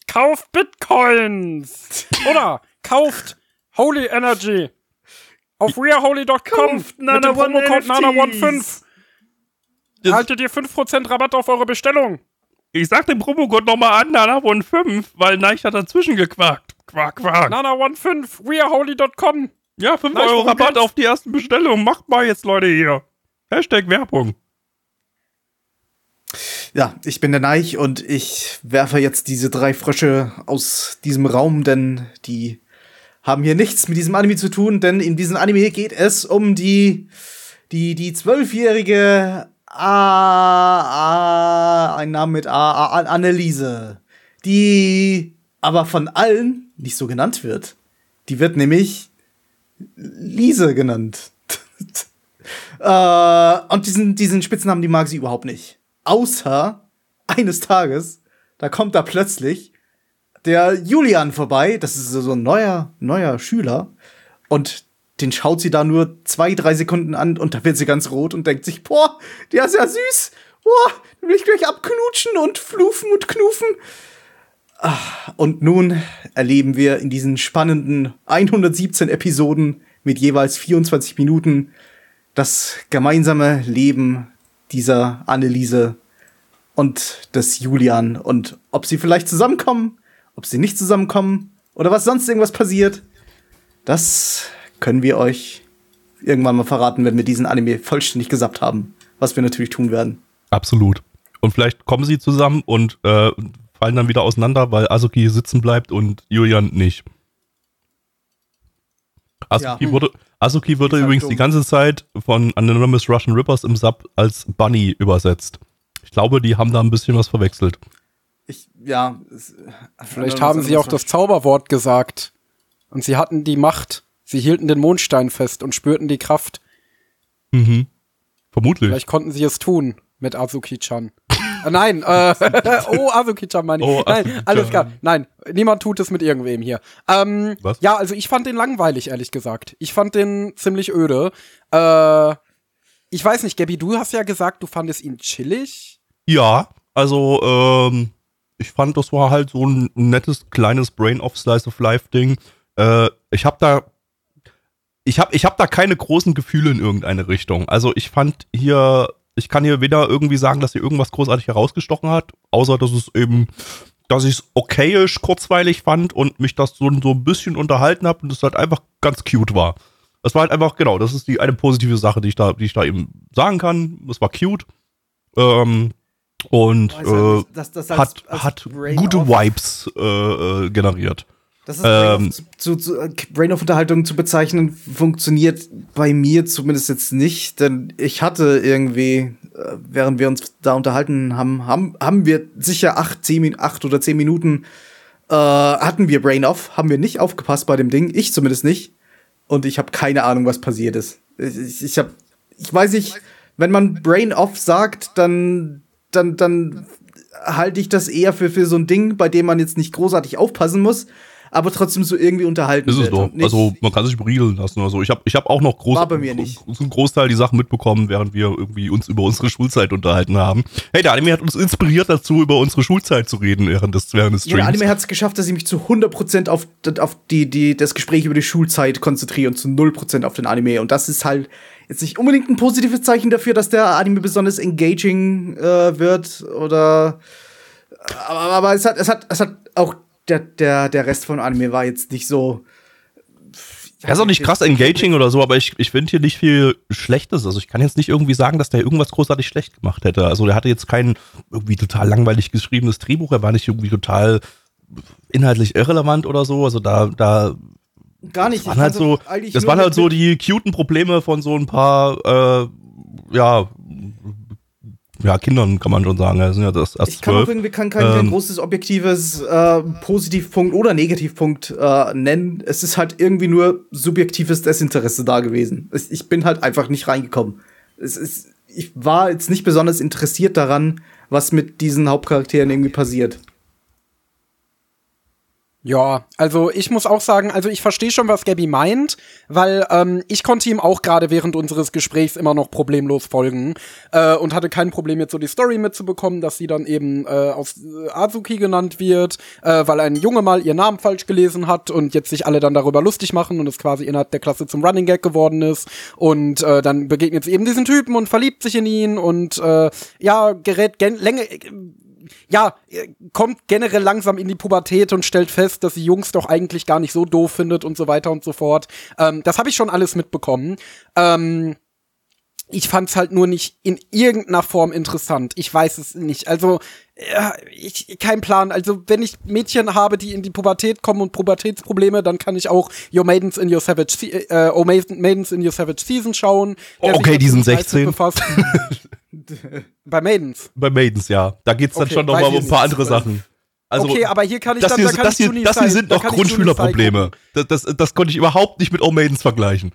kauft Bitcoins. Oder kauft Holy Energy. Auf weareholy.com Kauft mit Nana dem Promocode One Nana15. Erhaltet ihr 5% Rabatt auf eure Bestellung. Ich sag den Promocode nochmal an, Nana von 5, weil Neich hat dazwischen gequakt. Quack, quack. Nana15, weareholy.com. Ja, 5 Neich, Euro Rabatt geht's? auf die ersten Bestellungen. Macht mal jetzt, Leute, hier. Hashtag Werbung. Ja, ich bin der Neich und ich werfe jetzt diese drei Frösche aus diesem Raum, denn die haben hier nichts mit diesem Anime zu tun, denn in diesem Anime geht es um die die die zwölfjährige A, A, ein Name mit A, A, Anneliese, die aber von allen nicht so genannt wird. Die wird nämlich Liese genannt. Äh, und diesen, diesen Spitznamen, die mag sie überhaupt nicht. Außer eines Tages, da kommt da plötzlich der Julian vorbei, das ist so ein neuer, neuer Schüler, und den schaut sie da nur zwei, drei Sekunden an und da wird sie ganz rot und denkt sich, boah, der ist ja süß, boah, den will ich gleich abknutschen und flufen und knufen. Ah, Und nun erleben wir in diesen spannenden 117 Episoden mit jeweils 24 Minuten das gemeinsame Leben dieser Anneliese und des Julian und ob sie vielleicht zusammenkommen, ob sie nicht zusammenkommen oder was sonst irgendwas passiert, das können wir euch irgendwann mal verraten, wenn wir diesen Anime vollständig gesappt haben, was wir natürlich tun werden. Absolut. Und vielleicht kommen sie zusammen und äh, fallen dann wieder auseinander, weil Azuki sitzen bleibt und Julian nicht. Azuki Ja. wurde, Azuki wurde Ist halt übrigens dumm. die ganze Zeit von Anonymous Russian Rippers im Sub als Bunny übersetzt. Ich glaube, die haben da ein bisschen was verwechselt. Ich, ja. es- Vielleicht haben sie auch das Zauberwort gesagt. Und sie hatten die Macht. Sie hielten den Mondstein fest und spürten die Kraft. Mhm. Vermutlich. Vielleicht konnten sie es tun mit Azuki-chan. Nein, äh, oh, Azuki-chan meine ich. Oh, nein, alles klar. Nein, niemand tut es mit irgendwem hier. Ähm, Was? Ja, also ich fand den langweilig, ehrlich gesagt. Ich fand den ziemlich öde. Äh, ich weiß nicht, Gabby, du hast ja gesagt, du fandest ihn chillig. Ja, also ähm, ich fand, das war halt so ein nettes kleines Brain-off-Slice-of-Life-Ding. Äh, ich habe da ich habe ich hab da keine großen Gefühle in irgendeine Richtung. Also ich fand hier, ich kann hier weder irgendwie sagen, dass hier irgendwas großartig herausgestochen hat, außer dass es eben, dass ich es okayisch kurzweilig fand und mich das so, so ein bisschen unterhalten habe und es halt einfach ganz cute war. Das war halt einfach, genau, das ist die eine positive Sache, die ich da, die ich da eben sagen kann. Es war cute. Ähm, und äh, das, das hat, hat gute Vibes äh, äh, generiert. Das ist Brain Ähm, zu, zu, äh, Brain of Unterhaltung zu bezeichnen, funktioniert bei mir zumindest jetzt nicht, denn ich hatte irgendwie, äh, während wir uns da unterhalten haben, haben, haben wir sicher acht, zehn, acht oder zehn Minuten äh, hatten wir Brain Off, haben wir nicht aufgepasst bei dem Ding, ich zumindest nicht. Und ich habe keine Ahnung, was passiert ist. Ich, ich, ich, hab, ich weiß nicht, wenn man Brain Off sagt, dann, dann, dann halte ich das eher für, für so ein Ding, bei dem man jetzt nicht großartig aufpassen muss, aber trotzdem so irgendwie unterhalten Ist es wird. doch. Also man kann sich berieseln lassen. Also ich habe ich hab auch noch groß, War bei mir nicht. einen Großteil die Sachen mitbekommen, während wir irgendwie uns über unsere Schulzeit unterhalten haben. Hey, der Anime hat uns inspiriert dazu, über unsere Schulzeit zu reden während des, während des ja, der Streams. Anime hat es geschafft, dass ich mich zu 100% auf, auf die, die, das Gespräch über die Schulzeit konzentriere und zu 0% auf den Anime. Und das ist halt jetzt nicht unbedingt ein positives Zeichen dafür, dass der Anime besonders engaging äh, wird oder. Aber, aber es hat, es hat, es hat auch der, der, der Rest von Anime war jetzt nicht so. Er ist auch nicht krass engaging oder so, aber ich, ich finde hier nicht viel Schlechtes. Also ich kann jetzt nicht irgendwie sagen, dass der irgendwas großartig schlecht gemacht hätte. Also der hatte jetzt kein irgendwie total langweilig geschriebenes Drehbuch, er war nicht irgendwie total inhaltlich irrelevant oder so. Also da, da Gar nicht. waren halt so, das waren halt so die cuten Probleme von so ein paar, äh, ja, ja, Kindern, kann man schon sagen. Das sind ja das erst Ich kann auch zwölf. irgendwie kein, kein, Ähm. großes objektives äh, Positivpunkt oder Negativpunkt äh, nennen. Es ist halt irgendwie nur subjektives Desinteresse da gewesen. Es, ich bin halt einfach nicht reingekommen. Es ist, ich war jetzt nicht besonders interessiert daran, was mit diesen Hauptcharakteren irgendwie passiert. Ja, also ich muss auch sagen, also ich verstehe schon, was Gabby meint, weil ähm, ich konnte ihm auch gerade während unseres Gesprächs immer noch problemlos folgen äh, und hatte kein Problem jetzt so die Story mitzubekommen, dass sie dann eben äh, auf äh, Azuki genannt wird, äh, weil ein Junge mal ihren Namen falsch gelesen hat und jetzt sich alle dann darüber lustig machen und es quasi innerhalb der Klasse zum Running Gag geworden ist. Und äh, dann begegnet sie eben diesen Typen und verliebt sich in ihn und äh, ja gerät gen Länge ja, äh, kommt generell langsam in die Pubertät und stellt fest, dass sie Jungs doch eigentlich gar nicht so doof findet und so weiter und so fort. Ähm, das habe ich schon alles mitbekommen. Ähm, ich fand's halt nur nicht in irgendeiner Form interessant. Ich weiß es nicht. Also, ja, ich, kein Plan. Also, wenn ich Mädchen habe, die in die Pubertät kommen und Pubertätsprobleme, dann kann ich auch Your Maidens in Your Savage, Se äh, Oh Maiden- Maidens in Your Savage Season schauen. Oh, okay, die sind dazu mit 16. Bei Maidens. Bei Maidens, ja. Da geht's dann Okay, schon noch weiß mal um ein paar andere Sachen. Also, okay, aber hier kann ich das dann, hier, da kann das ich hier, das hier sind noch Grundschülerprobleme. Das, das, das konnte ich überhaupt nicht mit Oh Maidens vergleichen.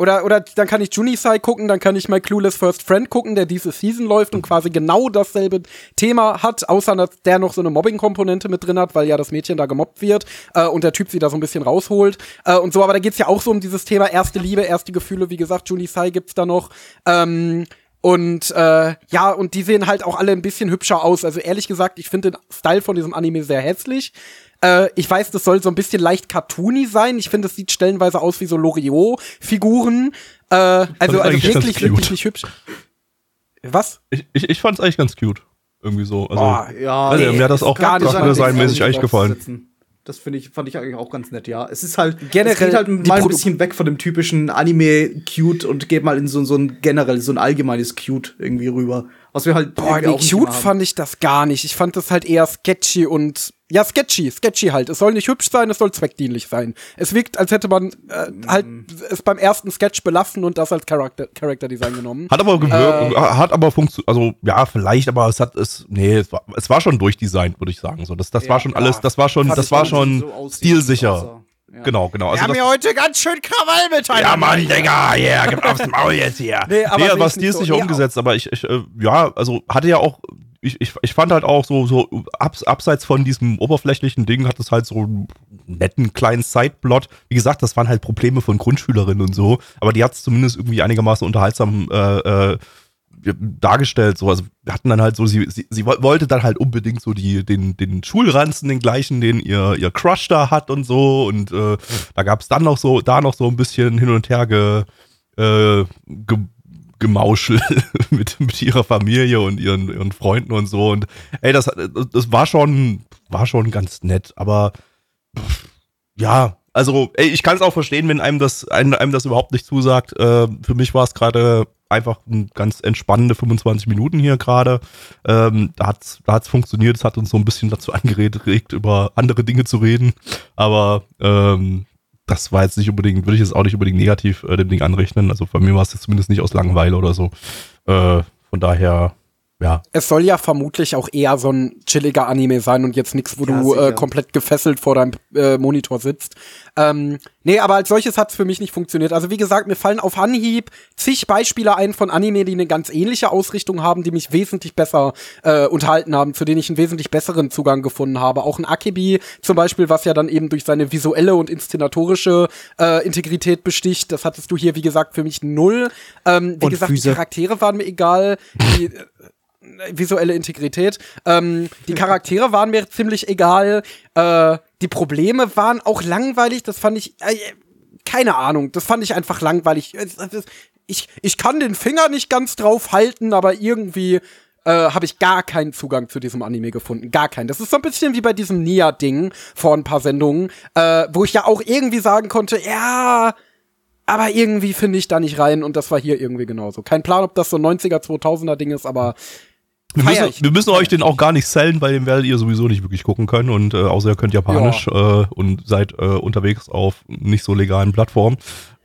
Oder, oder dann kann ich Junisai gucken, dann kann ich mal Clueless First Friend gucken, der diese Season läuft und quasi genau dasselbe Thema hat, außer dass der noch so eine Mobbing-Komponente mit drin hat, weil ja das Mädchen da gemobbt wird äh, und der Typ sie da so ein bisschen rausholt äh, und so. Aber da geht's ja auch so um dieses Thema erste Liebe, erste Gefühle. Wie gesagt, Junisai gibt's da noch. Ähm, und äh, ja, und die sehen halt auch alle ein bisschen hübscher aus. Also ehrlich gesagt, ich finde den Style von diesem Anime sehr hässlich. Äh, ich weiß, das soll so ein bisschen leicht cartoony sein. Ich finde, es sieht stellenweise aus wie so Loriot-Figuren. Äh, also, also wirklich, wirklich nicht hübsch. Was? Ich, ich, ich fand's eigentlich ganz cute. Irgendwie so. Also, Boah, Ja, Also, mir hat das auch gar nicht designmäßig eigentlich gefallen. Das finde ich, fand ich eigentlich auch ganz nett, ja. Es ist halt, Generell es geht halt mal ein Produ- bisschen weg von dem typischen Anime-Cute und geht mal in so, so ein generell, so ein allgemeines Cute irgendwie rüber. Was wir halt. Boah, nee, auch cute fand ich das gar nicht. Ich fand das halt eher sketchy und ja, sketchy, sketchy halt. Es soll nicht hübsch sein, es soll zweckdienlich sein. Es wirkt, als hätte man äh, halt es beim ersten Sketch belassen und das als Character, Character Design genommen. Hat aber gewirkt, Äh. hat aber funktioniert, also ja, vielleicht, aber es hat es, nee, es war, es war schon durchdesignt, würde ich sagen. So, das, das war schon alles, das war schon, das war schon so stilsicher. außer- ja. Genau, genau. Also das, heute ganz schön Krawall miteinander. ja, Mann, Digga, yeah, gib aufs Maul jetzt hier. Nee, aber nee, war so. stilsicher Nee, umgesetzt, aber ich, ich äh, ja, also hatte ja auch, ich, ich, ich fand halt auch so, so abs, abseits von diesem oberflächlichen Ding hat es halt so einen netten kleinen Sideplot. Wie gesagt, das waren halt Probleme von Grundschülerinnen und so, aber die hat es zumindest irgendwie einigermaßen unterhaltsam äh, äh, dargestellt. So, also wir hatten dann halt so, sie, sie, sie woll- wollte dann halt unbedingt so die, den, den Schulranzen, den gleichen, den ihr, ihr Crush da hat und so. Und äh, da gab es dann noch so, da noch so ein bisschen hin und her ge, äh, ge, Gemauschel mit, mit ihrer Familie und ihren, ihren Freunden und so. Und ey, das, das war schon, war schon ganz nett, aber pff, ja, also, ey, ich kann es auch verstehen, wenn einem das, einem, einem das überhaupt nicht zusagt. Äh, für mich war es gerade einfach ein ganz entspannende 25 Minuten hier gerade. Ähm, da hat's, da hat's funktioniert, es hat uns so ein bisschen dazu angeregt, über andere Dinge zu reden. Aber ähm, das war jetzt nicht unbedingt, würde ich jetzt auch nicht unbedingt negativ äh, dem Ding anrechnen. Also bei mir war es jetzt zumindest nicht aus Langeweile oder so. Äh, von daher, ja. Es soll ja vermutlich auch eher so ein chilliger Anime sein und jetzt nichts, wo Ja, du äh, komplett gefesselt vor deinem äh, Monitor sitzt. Ähm, nee, aber als solches hat's für mich nicht funktioniert. Also wie gesagt, mir fallen auf Anhieb zig Beispiele ein von Anime, die eine ganz ähnliche Ausrichtung haben, die mich wesentlich besser äh, unterhalten haben, zu denen ich einen wesentlich besseren Zugang gefunden habe. Auch ein Akebi zum Beispiel, was ja dann eben durch seine visuelle und inszenatorische äh, Integrität besticht. Das hattest du hier, wie gesagt, für mich null. Ähm, wie Und gesagt, Füße. die Charaktere waren mir egal. Die, äh, visuelle Integrität. Ähm, die Charaktere waren mir ziemlich egal. Äh, die Probleme waren auch langweilig. Das fand ich. Äh, keine Ahnung. Das fand ich einfach langweilig. Ich, ich kann den Finger nicht ganz drauf halten, aber irgendwie äh, habe ich gar keinen Zugang zu diesem Anime gefunden. Gar keinen. Das ist so ein bisschen wie bei diesem Nia-Ding vor ein paar Sendungen, äh, wo ich ja auch irgendwie sagen konnte, ja, aber irgendwie finde ich da nicht rein und das war hier irgendwie genauso. Kein Plan, ob das so ein 90er, 2000er Ding ist, aber Wir müssen, ich. wir müssen euch den auch gar nicht sellen, weil den werdet ihr sowieso nicht wirklich gucken können und äh, außer ihr könnt Japanisch äh, und seid äh, unterwegs auf nicht so legalen Plattformen.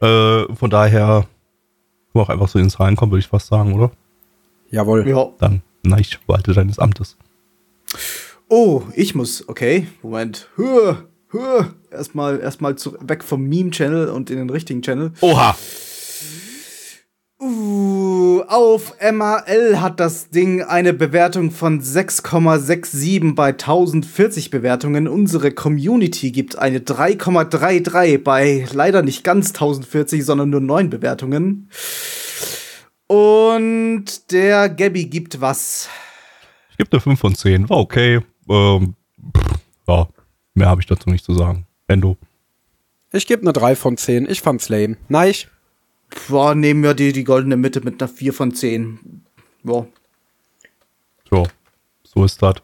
Äh, von daher wir auch einfach so ins Reinkommen, würde ich fast sagen, oder? jawohl. Ja. Dann Nein, walte deines Amtes. Oh, ich muss. Okay, Moment. Hö, hö. Erstmal erstmal zu, weg vom Meme-Channel und in den richtigen Channel. Oha! Uh, auf MAL hat das Ding eine Bewertung von 6,67 bei 1040 Bewertungen. Unsere Community gibt eine 3,33 bei leider nicht ganz 1040, sondern nur 9 Bewertungen. Und der Gabby gibt was? Ich gebe eine 5 von 10. War okay. Ähm, pff, ja, mehr habe ich dazu nicht zu sagen. Endo. Ich gebe eine 3 von 10. Ich fand's lame. Nein. Boah, nehmen wir die, die goldene Mitte mit einer 4 von 10. Boah. So, so ist das.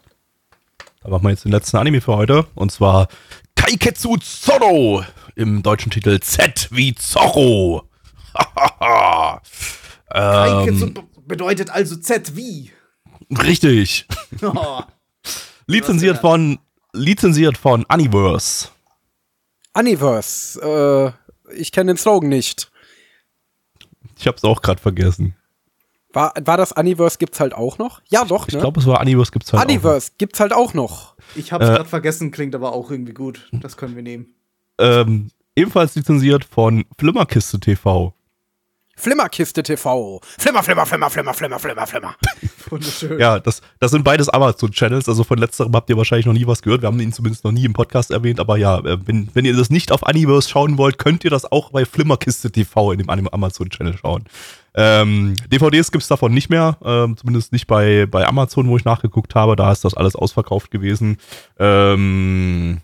Da machen wir jetzt den letzten Anime für heute. Und zwar Kaiketsu Zorro. Im deutschen Titel Z wie Zorro. Kaiketsu ähm, be- bedeutet also Z wie. richtig. Oh. Lizenziert von, lizenziert von Universe. Universe. Äh, ich kenne den Slogan nicht. Ich hab's auch gerade vergessen. War, war das Universe gibt's halt auch noch? Ja, doch, Ich ne? glaube, es war Universe gibt's halt Universe gibt's halt auch noch. Ich hab's Äh. gerade vergessen, klingt aber auch irgendwie gut. Das können wir nehmen. auch. Ähm, ebenfalls lizenziert von Flimmerkiste TV. Flimmerkiste TV. Flimmer, Flimmer, Flimmer, Flimmer, Flimmer, Flimmer, Flimmer. Wunderschön. Ja, das, das sind beides Amazon-Channels. Also von letzterem habt ihr wahrscheinlich noch nie was gehört. Wir haben ihn zumindest noch nie im Podcast erwähnt. Aber ja, äh, wenn, wenn ihr das nicht auf Universe schauen wollt, könnt ihr das auch bei Flimmerkiste TV in dem Amazon-Channel schauen. Ähm, DVDs gibt's davon nicht mehr. Ähm, zumindest nicht bei, bei Amazon, wo ich nachgeguckt habe. Da ist das alles ausverkauft gewesen. Ähm,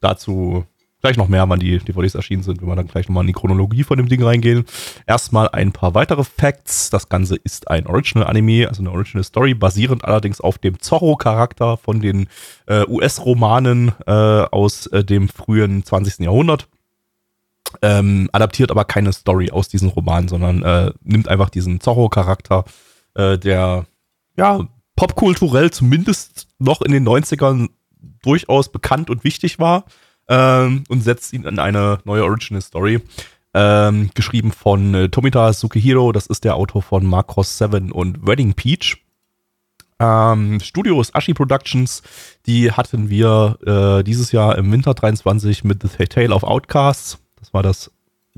dazu gleich noch mehr, wann die DVDs erschienen sind, wenn wir dann gleich nochmal in die Chronologie von dem Ding reingehen. Erstmal ein paar weitere Facts. Das Ganze ist ein Original-Anime, also eine Original-Story, basierend allerdings auf dem Zorro-Charakter von den äh, US-Romanen äh, aus äh, dem frühen 20. Jahrhundert. Ähm, adaptiert aber keine Story aus diesen Romanen, sondern äh, nimmt einfach diesen Zorro-Charakter, äh, der ja popkulturell zumindest noch in den 90ern durchaus bekannt und wichtig war ähm, und setzt ihn in eine neue Original Story. Ähm, geschrieben von äh, Tomita Sukihiro, das ist der Autor von Macross 7 und Wedding Peach. Ähm, Studio ist Ashi Productions, die hatten wir äh, dieses Jahr im Winter 23 mit The Tale of Outcasts. Das war das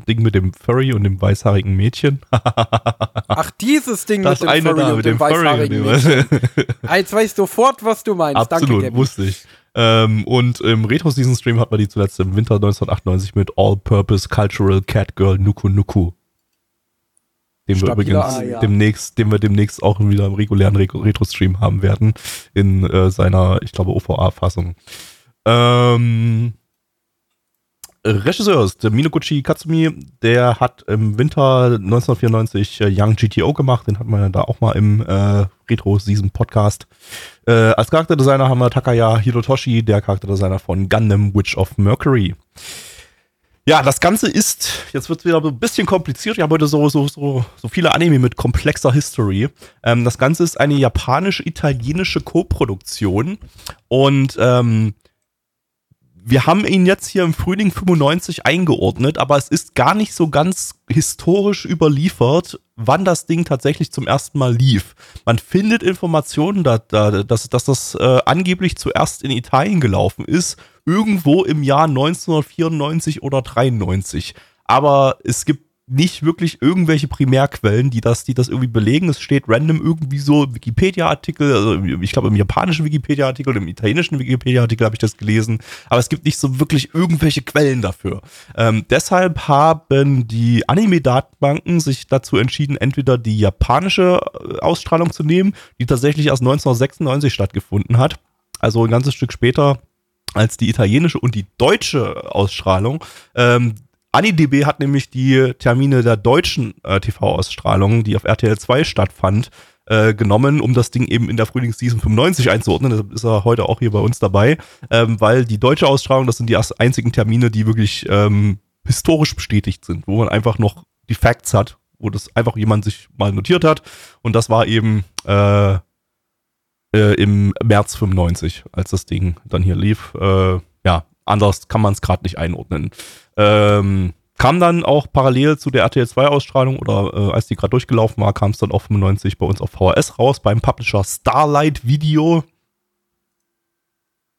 Ding mit dem Furry und dem weißhaarigen Mädchen. Ach, dieses Ding Das mit dem Furry da und mit dem dem weißhaarigen Mädchen. Jetzt weiß ich sofort, was du meinst. Absolut, Danke, wusste ich. Ähm, und im Retro-Season-Stream hat man die zuletzt im Winter 1998 mit All-Purpose Cultural Catgirl Nuku Nuku. Den wir übrigens Anime. demnächst, den wir demnächst auch wieder im regulären Re- Retro-Stream haben werden. In äh, seiner, ich glaube, OVA-Fassung. Ähm, Regisseur ist der Minoguchi Katsumi, der hat im Winter 1994 äh, Young GTO gemacht, den hat man ja da auch mal im äh, Retro-Season-Podcast. Äh, als Charakterdesigner haben wir Takaya Hirotoshi, der Charakterdesigner von Gundam Witch of Mercury. Ja, das Ganze ist, jetzt wird es wieder ein bisschen kompliziert. Ich habe heute so, so, so, so viele Anime mit komplexer History. Ähm, das Ganze ist eine japanisch-italienische Co-Produktion und ähm, wir haben ihn jetzt hier im Frühling 95 eingeordnet, aber es ist gar nicht so ganz historisch überliefert, wann das Ding tatsächlich zum ersten Mal lief. Man findet Informationen, da, da, dass, dass das äh, angeblich zuerst in Italien gelaufen ist, irgendwo im Jahr 1994 oder 93. Aber es gibt nicht wirklich irgendwelche Primärquellen, die das, die das irgendwie belegen. Es steht random irgendwie so Wikipedia-Artikel, also ich glaube im japanischen Wikipedia-Artikel, im italienischen Wikipedia-Artikel habe ich das gelesen, aber es gibt nicht so wirklich irgendwelche Quellen dafür. Ähm, deshalb haben die Anime-Datenbanken sich dazu entschieden, entweder die japanische äh, Ausstrahlung zu nehmen, die tatsächlich erst 1996 stattgefunden hat, also ein ganzes Stück später als die italienische und die deutsche Ausstrahlung. Ähm, AniDB hat nämlich die Termine der deutschen äh, TV-Ausstrahlung, die auf RTL 2 stattfand, äh, genommen, um das Ding eben in der Frühlingsseason 95 einzuordnen. Deshalb ist er heute auch hier bei uns dabei, ähm, weil die deutsche Ausstrahlung, das sind die einzigen Termine, die wirklich ähm, historisch bestätigt sind, wo man einfach noch die Facts hat, wo das einfach jemand sich mal notiert hat. Und das war eben äh, äh, im März 95, als das Ding dann hier lief. Äh, ja, anders kann man es gerade nicht einordnen. Ähm, kam dann auch parallel zu der RTL 2 Ausstrahlung oder äh, als die gerade durchgelaufen war, kam es dann auch 95 bei uns auf VHS raus beim Publisher Starlight Video.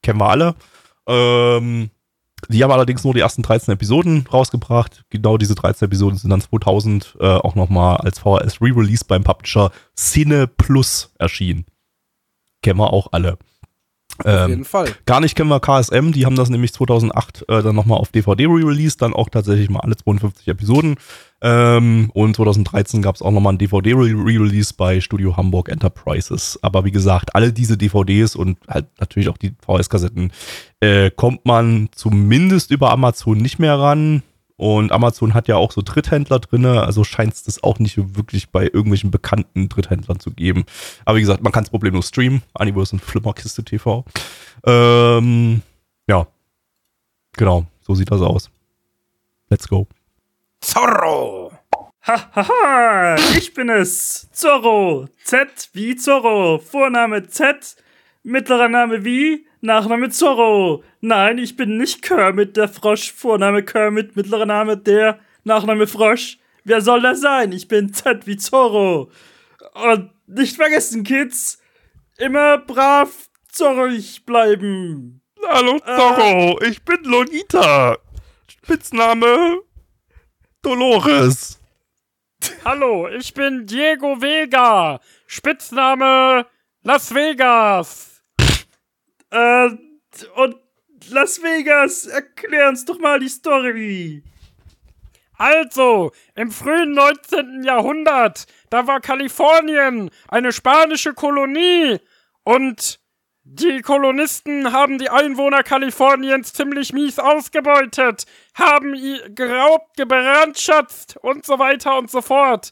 Kennen wir alle. Ähm, die haben allerdings nur die ersten 13 Episoden rausgebracht. Genau diese 13 Episoden sind dann 2000 äh, auch nochmal als VHS Re-Release beim Publisher Cine Plus erschienen. Kennen wir auch alle. Auf Ähm, jeden Fall. Gar nicht kennen wir KSM, die haben das nämlich 2008 äh, dann nochmal auf DVD re-released, dann auch tatsächlich mal alle 52 Episoden. Ähm, und 2013 gab es auch nochmal ein DVD-Re-Release bei Studio Hamburg Enterprises. Aber wie gesagt, alle diese DVDs und halt natürlich auch die VHS-Kassetten äh, kommt man zumindest über Amazon nicht mehr ran. Und Amazon hat ja auch so Dritthändler drinne, also scheint es das auch nicht wirklich bei irgendwelchen bekannten Dritthändlern zu geben. Aber wie gesagt, man kann es problemlos streamen. Universe und Flimmerkiste TV. Ähm, ja. Genau, so sieht das aus. Let's go. Zorro! Hahaha, ich bin es. Zorro. Z wie Zorro. Vorname Z. Mittlerer Name wie? Nachname Zorro. Nein, ich bin nicht Kermit der Frosch. Vorname Kermit, mittlerer Name der, Nachname Frosch. Wer soll das sein? Ich bin Z wie Zorro. Und nicht vergessen, Kids, immer brav zorrig bleiben. Hallo Zorro, ich bin Lolita. Spitzname Dolores. Hallo, ich bin Diego Vega. Spitzname Las Vegas. Äh, und Las Vegas, erklär uns doch mal die Story. Also, im frühen 19. Jahrhundert, da war Kalifornien eine spanische Kolonie und die Kolonisten haben die Einwohner Kaliforniens ziemlich mies ausgebeutet, haben geraubt, gebrandschatzt und so weiter und so fort.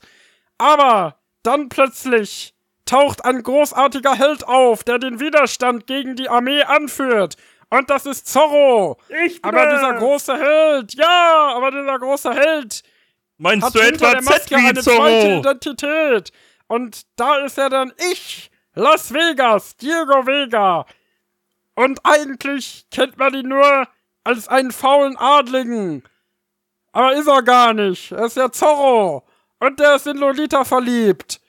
Aber dann plötzlich taucht ein großartiger Held auf, der den Widerstand gegen die Armee anführt. Und das ist Zorro. Ich aber dieser große Held, ja, aber dieser große Held Meinst hat du hinter etwa der Maske eine zweite Zorro? Identität. Und da ist er dann ich, Las Vegas, Diego Vega. Und eigentlich kennt man ihn nur als einen faulen Adligen. Aber ist er gar nicht. Er ist ja Zorro. Und der ist in Lolita verliebt.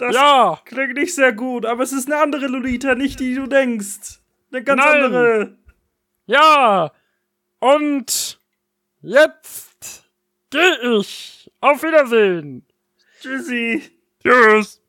Das ja. klingt nicht sehr gut, aber es ist eine andere Lolita, nicht die du denkst. Eine ganz Nein. andere. Ja. Und jetzt gehe ich. Auf Wiedersehen. Tschüssi. Tschüss.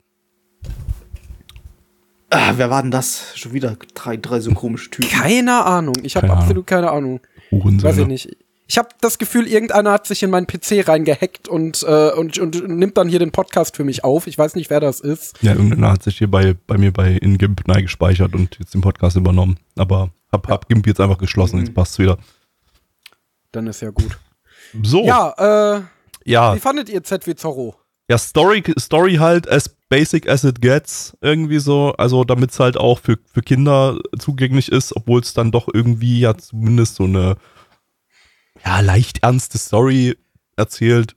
Ah, wer war denn das? Schon wieder drei, drei so komische Typen. Keine Ahnung. Ich habe absolut keine Ahnung. Weiß ich nicht. Ich habe das Gefühl, irgendeiner hat sich in meinen PC reingehackt und, äh, und, und nimmt dann hier den Podcast für mich auf. Ich weiß nicht, wer das ist. Ja, irgendeiner hat sich hier bei, bei mir bei InGimp neu gespeichert und jetzt den Podcast übernommen. Aber hab, hab GIMP jetzt einfach geschlossen, Mhm. jetzt passt's wieder. Dann ist ja gut. So, ja, äh, ja, wie fandet ihr ZW Zorro? ja Story, Story halt as basic as it gets, irgendwie so. Also damit's halt auch für, für Kinder zugänglich ist, obwohl es dann doch irgendwie ja zumindest so eine ja, leicht ernste Story erzählt.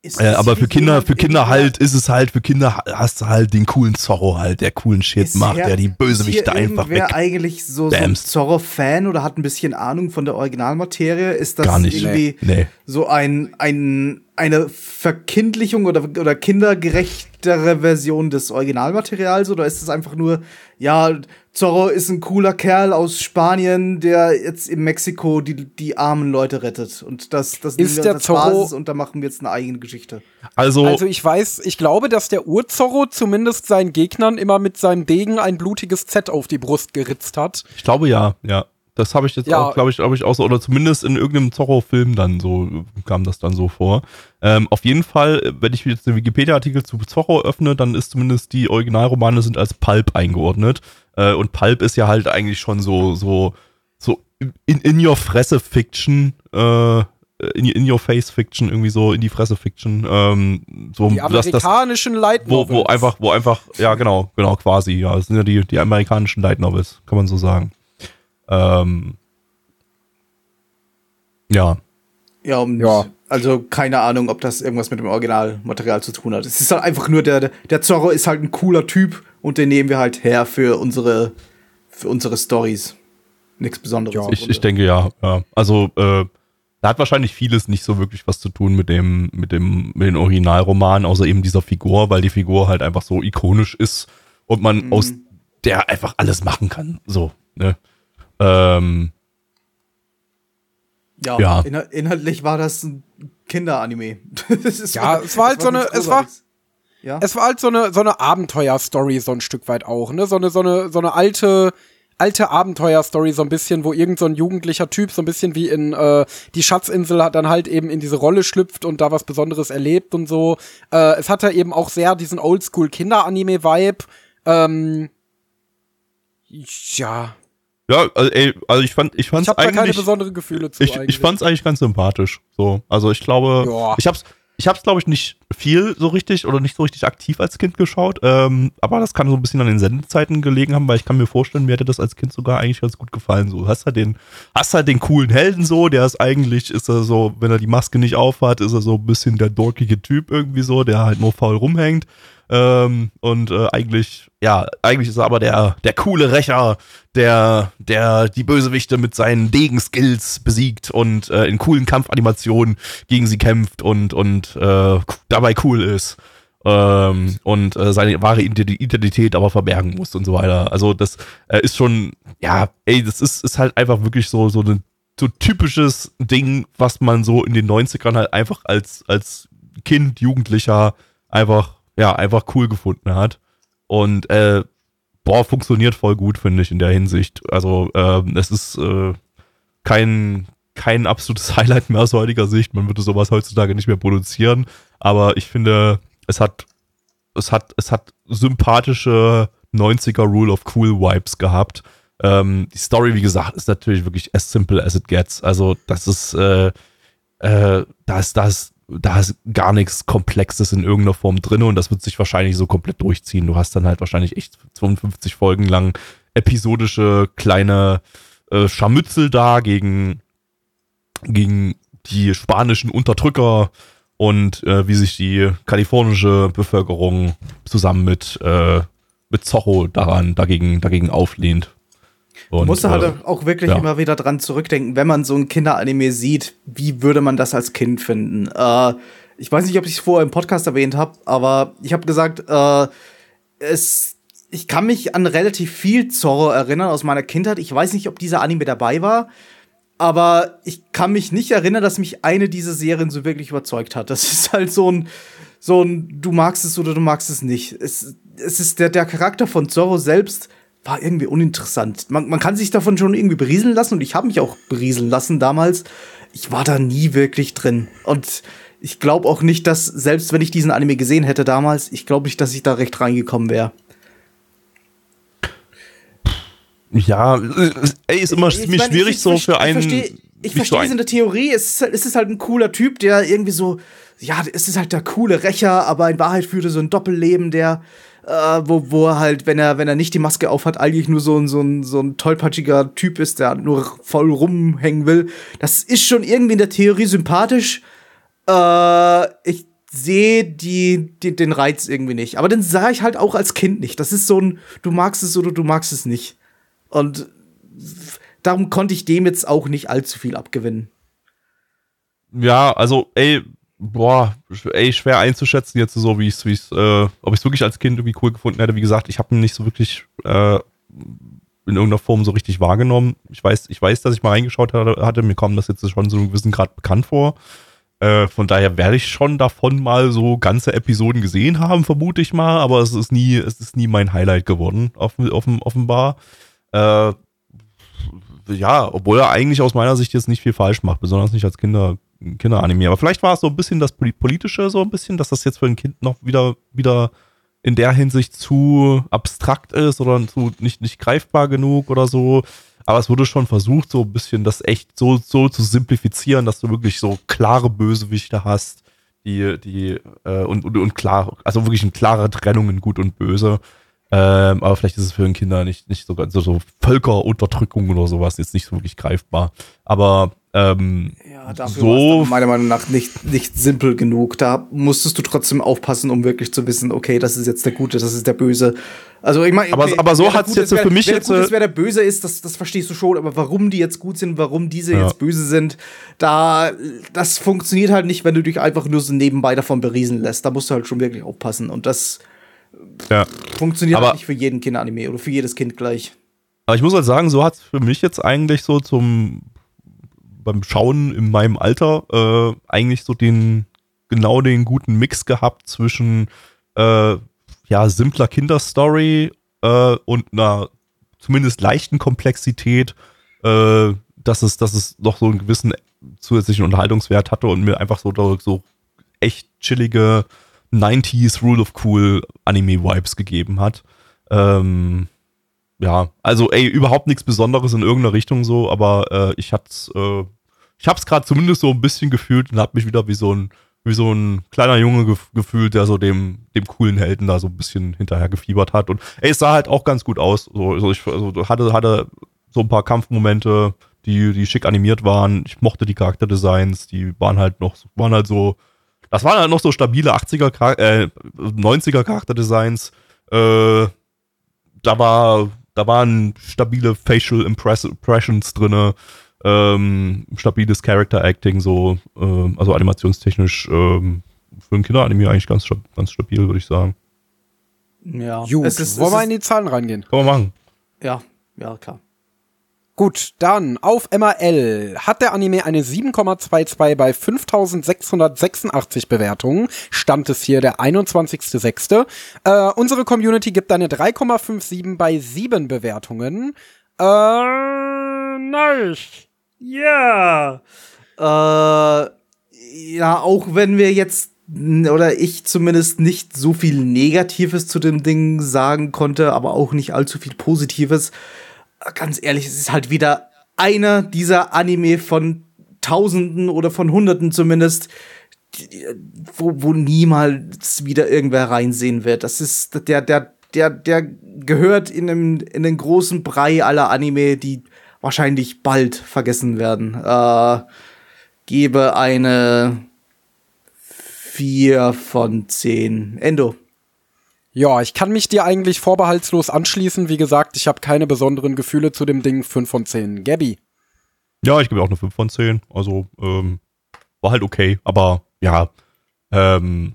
Ist Äh, aber für Kinder, für in Kinder der- halt ist es halt, für Kinder ha- hast du halt den coolen Zorro halt, der coolen Shit macht, der die Bösewichte einfach weg. eigentlich so, so ein. Zorro-Fan oder hat ein bisschen Ahnung von der Originalmaterie? Ist das Gar nicht. irgendwie Nee. so ein, ein, eine Verkindlichung oder, oder kindergerechtere Version des Originalmaterials? Oder ist es einfach nur, ja, Zorro ist ein cooler Kerl aus Spanien, der jetzt in Mexiko die, die armen Leute rettet? Und das, das Ist nehmen wir der Zorro- Basis und da machen wir jetzt eine eigene Geschichte. Also, Also ich weiß, ich glaube, dass der Urzorro zumindest seinen Gegnern immer mit seinem Degen ein blutiges Z auf die Brust geritzt hat. ich glaube ja, ja. Das habe ich jetzt Ja. auch, glaube ich, glaube ich auch so, oder zumindest in irgendeinem Zorro-Film dann so, kam das dann so vor. Ähm, auf jeden Fall, wenn ich jetzt den Wikipedia-Artikel zu Zorro öffne, dann ist zumindest die Originalromane sind als Pulp eingeordnet. Äh, und Pulp ist ja halt eigentlich schon so, so, so in, in your Fresse Fiction, äh, in, in your face Fiction, irgendwie so in die Fresse Fiction, ähm, so, Die dass das, amerikanischen Light wo, wo Novels. einfach, wo einfach, ja genau, genau, quasi, ja, das sind ja die, die amerikanischen Light Novels, kann man so sagen. Ähm, ja, Ja, und Ja. also keine Ahnung, ob das irgendwas mit dem Originalmaterial zu tun hat. Es ist halt einfach nur der, der Zorro ist halt ein cooler Typ und den nehmen wir halt her für unsere, für unsere Stories. Nichts Besonderes. im ich, ich denke ja, ja. Also, äh, da hat wahrscheinlich vieles nicht so wirklich was zu tun mit dem, mit dem, mit den Originalromanen, außer eben dieser Figur, weil die Figur halt einfach so ikonisch ist und man Mhm. aus der einfach alles machen kann. So, ne? Ähm, Ja, Ja. inhal- inhaltlich war das ein Kinderanime. Ja, es war halt so eine- es war-. Ja. Es war halt so eine, so eine Abenteuerstory so ein Stück weit auch, ne? So eine, so eine, so eine alte, alte Abenteuerstory so ein bisschen, wo irgend so ein jugendlicher Typ so ein bisschen wie in äh, die Schatzinsel hat dann halt eben in diese Rolle schlüpft und da was Besonderes erlebt und so. Äh, es hatte eben auch sehr diesen Oldschool-Kinder-Anime-Vibe. Ähm, ja, ja, also, ey, also ich fand, ich fand's ich habe da keine eigentlich, besonderen Gefühle zu ich, eigentlich. ich fand's eigentlich ganz sympathisch. So, also ich glaube, Ja. ich hab's, ich hab's glaube ich nicht viel so richtig oder nicht so richtig aktiv als Kind geschaut, ähm, aber das kann so ein bisschen an den Sendezeiten gelegen haben, weil ich kann mir vorstellen, mir hätte das als Kind sogar eigentlich ganz gut gefallen. So, hast halt den, hast halt den coolen Helden so, der ist eigentlich, ist er so, wenn er die Maske nicht aufhat, ist er so ein bisschen der dorkige Typ irgendwie so, der halt nur faul rumhängt. Ähm, und äh, eigentlich, ja, eigentlich ist er aber der, der coole Rächer, der, der die Bösewichte mit seinen Degen-Skills besiegt und äh, in coolen Kampfanimationen gegen sie kämpft und, und äh, dabei cool ist. Ähm, und äh, seine wahre Ident- Identität aber verbergen muss und so weiter. Also das äh, ist schon, ja, ey, das ist, ist halt einfach wirklich so, so ein so typisches Ding, was man so in den 90ern halt einfach als, als Kind, Jugendlicher einfach, ja, einfach cool gefunden hat. Und äh, boah, funktioniert voll gut, finde ich, in der Hinsicht. Also, ähm, es ist äh, kein, kein absolutes Highlight mehr aus heutiger Sicht. Man würde sowas heutzutage nicht mehr produzieren. Aber ich finde, es hat, es hat, es hat sympathische 90er Rule of Cool Vibes gehabt. Ähm, die Story, wie gesagt, ist natürlich wirklich as simple as it gets. Also, das ist, äh, äh, da ist, da ist, gar nichts Komplexes in irgendeiner Form drin und das wird sich wahrscheinlich so komplett durchziehen. Du hast dann halt wahrscheinlich echt 52 Folgen lang episodische kleine äh, Scharmützel da gegen, gegen die spanischen Unterdrücker und äh, wie sich die kalifornische Bevölkerung zusammen mit, äh, mit Zorro daran, dagegen, dagegen auflehnt. Du Und, musst äh, halt auch wirklich ja. immer wieder dran zurückdenken, wenn man so ein Kinderanime sieht, wie würde man das als Kind finden? Äh, ich weiß nicht, ob ich es vorher im Podcast erwähnt habe, aber ich habe gesagt, äh, es, ich kann mich an relativ viel Zorro erinnern aus meiner Kindheit. Ich weiß nicht, ob dieser Anime dabei war, aber ich kann mich nicht erinnern, dass mich eine dieser Serien so wirklich überzeugt hat. Das ist halt so ein, so ein, du magst es oder du magst es nicht. Es, es ist der, der Charakter von Zorro selbst war irgendwie uninteressant. Man, man kann sich davon schon irgendwie berieseln lassen und ich habe mich auch berieseln lassen damals. Ich war da nie wirklich drin. Und ich glaube auch nicht, dass, selbst wenn ich diesen Anime gesehen hätte damals, ich glaube nicht, dass ich da recht reingekommen wäre. Ja, ey, ist immer Ich ziemlich mein, schwierig ich so für einen. Ich verstehe ich nicht versteh so es in der Theorie. Es ist, halt, es ist halt ein cooler Typ, der irgendwie so, ja, es ist halt der coole Rächer, aber in Wahrheit führt er so ein Doppelleben, der, äh, wo, wo er halt, wenn er, wenn er nicht die Maske aufhat, eigentlich nur so ein, so ein, so ein tollpatschiger Typ ist, der nur voll rumhängen will. Das ist schon irgendwie in der Theorie sympathisch. Äh, ich sehe die, die, den Reiz irgendwie nicht. Aber den sah ich halt auch als Kind nicht. Das ist so ein, du magst es oder du magst es nicht. Und darum konnte ich dem jetzt auch nicht allzu viel abgewinnen. Ja, also, ey, boah, ey, schwer einzuschätzen jetzt so, wie ich es, äh, ob ich es wirklich als Kind irgendwie cool gefunden hätte. Wie gesagt, ich habe ihn nicht so wirklich äh, in irgendeiner Form so richtig wahrgenommen. Ich weiß, ich weiß, dass ich mal reingeschaut hatte, mir kommt das jetzt schon so einem gewissen Grad bekannt vor. Äh, von daher werde ich schon davon mal so ganze Episoden gesehen haben, vermute ich mal, aber es ist nie, es ist nie mein Highlight geworden, offen, offen, offenbar. Äh, ja, obwohl er eigentlich aus meiner Sicht jetzt nicht viel falsch macht, besonders nicht als Kinder, Kinderanime. Aber vielleicht war es so ein bisschen das Poli- Politische, so ein bisschen, dass das jetzt für ein Kind noch wieder, wieder in der Hinsicht zu abstrakt ist oder zu nicht, nicht greifbar genug oder so. Aber es wurde schon versucht, so ein bisschen das echt so, so zu simplifizieren, dass du wirklich so klare Bösewichte hast, die, die, äh, und, und, und klar, also wirklich eine klare Trennung in Gut und Böse. Ähm, aber vielleicht ist es für den Kinder nicht, nicht so ganz so, so Völkerunterdrückung oder sowas jetzt nicht so wirklich greifbar. Aber ähm, Ja, dafür So- es meiner Meinung nach nicht, nicht simpel genug. Da musstest du trotzdem aufpassen, um wirklich zu wissen, okay, das ist jetzt der Gute, das ist der Böse. Also ich meine, Aber- okay, aber so wer der hat's Gute jetzt ist, für wer- mich wer jetzt, Gute äh, ist, wer der Böse ist, das, das verstehst du schon. Aber warum die jetzt gut sind, warum diese Ja. jetzt böse sind, da das funktioniert halt nicht, wenn du dich einfach nur so nebenbei davon beriesen lässt. Da musst du halt schon wirklich aufpassen. Und das ja. funktioniert Aber- halt nicht für jeden Kinderanime oder für jedes Kind gleich. Aber ich muss halt sagen, so hat es für mich jetzt eigentlich so zum beim Schauen in meinem Alter äh, eigentlich so den genau den guten Mix gehabt zwischen äh, ja simpler Kinderstory äh, und einer zumindest leichten Komplexität, äh, dass es dass es noch so einen gewissen zusätzlichen Unterhaltungswert hatte und mir einfach so so echt chillige 90s Rule of Cool Anime Vibes gegeben hat. Ähm, ja, also ey, überhaupt nichts Besonderes in irgendeiner Richtung so, aber äh, ich hab's, äh, ich hab's gerade zumindest so ein bisschen gefühlt und hab mich wieder wie so ein, wie so ein kleiner Junge gef gefühlt, der so dem, dem coolen Helden da so ein bisschen hinterher gefiebert hat. Und ey, es sah halt auch ganz gut aus. So, also ich also hatte, hatte so ein paar Kampfmomente, die, die schick animiert waren. Ich mochte die Charakterdesigns, die waren halt noch, waren halt so, das waren halt noch so stabile 80er, Char- äh, 90er Charakterdesigns. Äh, da war, da waren stabile Facial Impress Impressions drinne, ähm, stabiles Character Acting, so, ähm, also animationstechnisch ähm, für ein Kinderanime eigentlich ganz, ganz stabil, würde ich sagen. Ja, Gut, es ist, wollen es wir in die Zahlen reingehen? Kann man machen. ja, ja, klar. Gut, dann auf MRL hat der Anime eine 7,22 bei 5686 Bewertungen. Stand es hier der 21.06. Äh, unsere Community gibt eine 3,57 bei 7 Bewertungen. Äh, nice. Ja. Äh, ja, auch wenn wir jetzt oder ich zumindest nicht so viel Negatives zu dem Ding sagen konnte, aber auch nicht allzu viel Positives. Äh, Ganz ehrlich, es ist halt wieder einer dieser Anime von Tausenden oder von Hunderten zumindest, wo, wo niemals wieder irgendwer reinsehen wird. Das ist der, der, der, der gehört in, einem, in den großen Brei aller Anime, die wahrscheinlich bald vergessen werden. Äh, gebe eine 4 von 10. Endo. Ja, ich kann mich dir eigentlich vorbehaltslos anschließen. Wie gesagt, ich habe keine besonderen Gefühle zu dem Ding. 5 von 10. Gabby. Ja, ich gebe auch eine 5 von 10. Also, ähm, war halt okay, aber ja, ähm,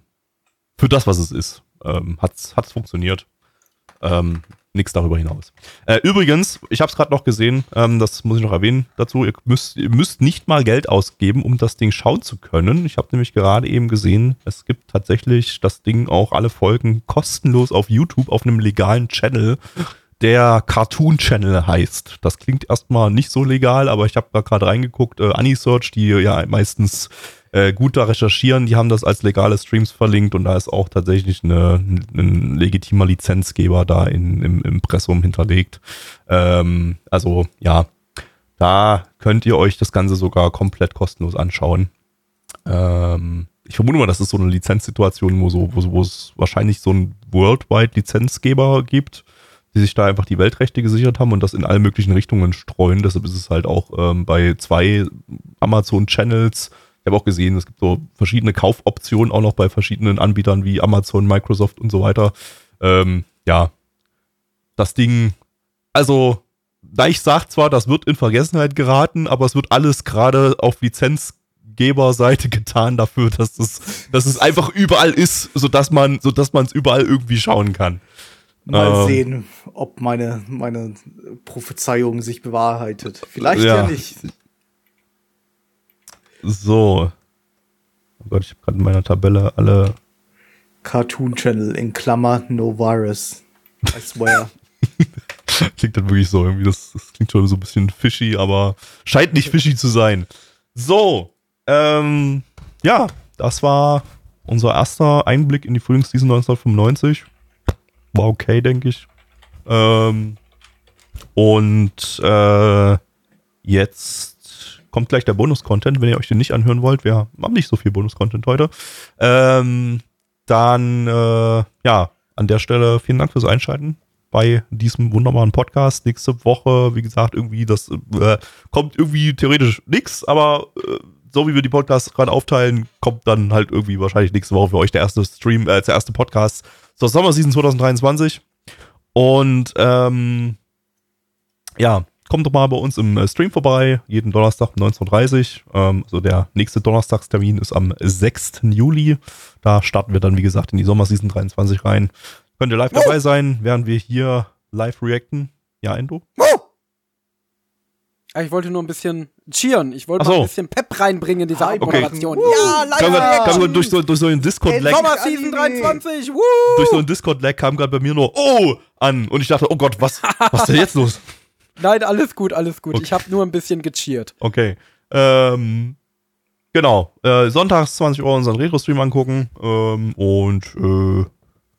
für das, was es ist, ähm, hat's, hat's funktioniert. Ähm, Nichts darüber hinaus. Äh, übrigens, ich habe es gerade noch gesehen, ähm, das muss ich noch erwähnen dazu, ihr müsst, ihr müsst nicht mal Geld ausgeben, um das Ding schauen zu können. Ich habe nämlich gerade eben gesehen, es gibt tatsächlich das Ding auch alle Folgen kostenlos auf YouTube auf einem legalen Channel, der Cartoon Channel heißt. Das klingt erstmal nicht so legal, aber ich habe da gerade reingeguckt, äh, Anisearch, die ja meistens äh, gut da recherchieren, die haben das als legale Streams verlinkt und da ist auch tatsächlich eine, ein legitimer Lizenzgeber da in, im Impressum hinterlegt. Ähm, also ja, da könnt ihr euch das Ganze sogar komplett kostenlos anschauen. Ähm, ich vermute mal, das ist so eine Lizenzsituation, wo, so, wo, wo es wahrscheinlich so einen Worldwide Lizenzgeber gibt, die sich da einfach die Weltrechte gesichert haben und das in alle möglichen Richtungen streuen. Deshalb ist es halt auch ähm, bei zwei Amazon-Channels. Ich habe auch gesehen, es gibt so verschiedene Kaufoptionen auch noch bei verschiedenen Anbietern wie Amazon, Microsoft und so weiter. Ähm, ja, das Ding, also, da ich sag zwar, das wird in Vergessenheit geraten, aber es wird alles gerade auf Lizenzgeberseite getan dafür, dass es, dass es einfach überall ist, sodass man, sodass man es überall irgendwie schauen kann. Mal Ähm. sehen, ob meine, meine Prophezeiung sich bewahrheitet. Vielleicht ja, Ja. nicht. So. Oh Gott, ich habe gerade in meiner Tabelle alle. Cartoon Channel in Klammer No Virus. I swear. Klingt dann wirklich so irgendwie, das, das klingt schon so ein bisschen fishy, aber scheint nicht fishy zu sein. So, ähm, ja, das war unser erster Einblick in die Frühlingsseason 1995. War okay, denke ich. Ähm, und äh, jetzt kommt gleich der Bonus-Content, wenn ihr euch den nicht anhören wollt. Wir haben nicht so viel Bonus-Content heute. Ähm, dann, äh, ja, an der Stelle vielen Dank fürs Einschalten. bei diesem wunderbaren Podcast. Nächste Woche, wie gesagt, irgendwie, das äh, kommt irgendwie theoretisch nichts, aber äh, so wie wir die Podcasts gerade aufteilen, kommt dann halt irgendwie wahrscheinlich nächste Woche für euch der erste Stream, äh, der erste Podcast zur Sommerseason 2023. Und ähm, ja, kommt doch mal bei uns im äh, Stream vorbei, jeden Donnerstag um 19.30 Uhr. Ähm, so der nächste Donnerstagstermin ist am 6. Juli. Da starten wir dann, wie gesagt, in die Sommerseason 23 rein. Könnt ihr live dabei sein, während wir hier live reacten. Ja, Endo? Ah, Ich wollte nur ein bisschen cheeren. Ich wollte Ach mal so. ein bisschen Pep reinbringen in diese Okay. Abmoderation. Okay. Ja, live Kam grad, kam grad durch, so, durch so einen Discord-Lag. Sommer Season Anime. 23. Woo! Durch so einen Discord-Lag kam gerade bei mir nur Oh an. Und ich dachte, oh Gott, was, was ist denn jetzt los? Nein, alles gut, alles gut. Okay. Ich habe nur ein bisschen gecheert. Okay. Ähm, genau. Äh, sonntags 20 Uhr unseren Retro-Stream angucken. Ähm, und äh,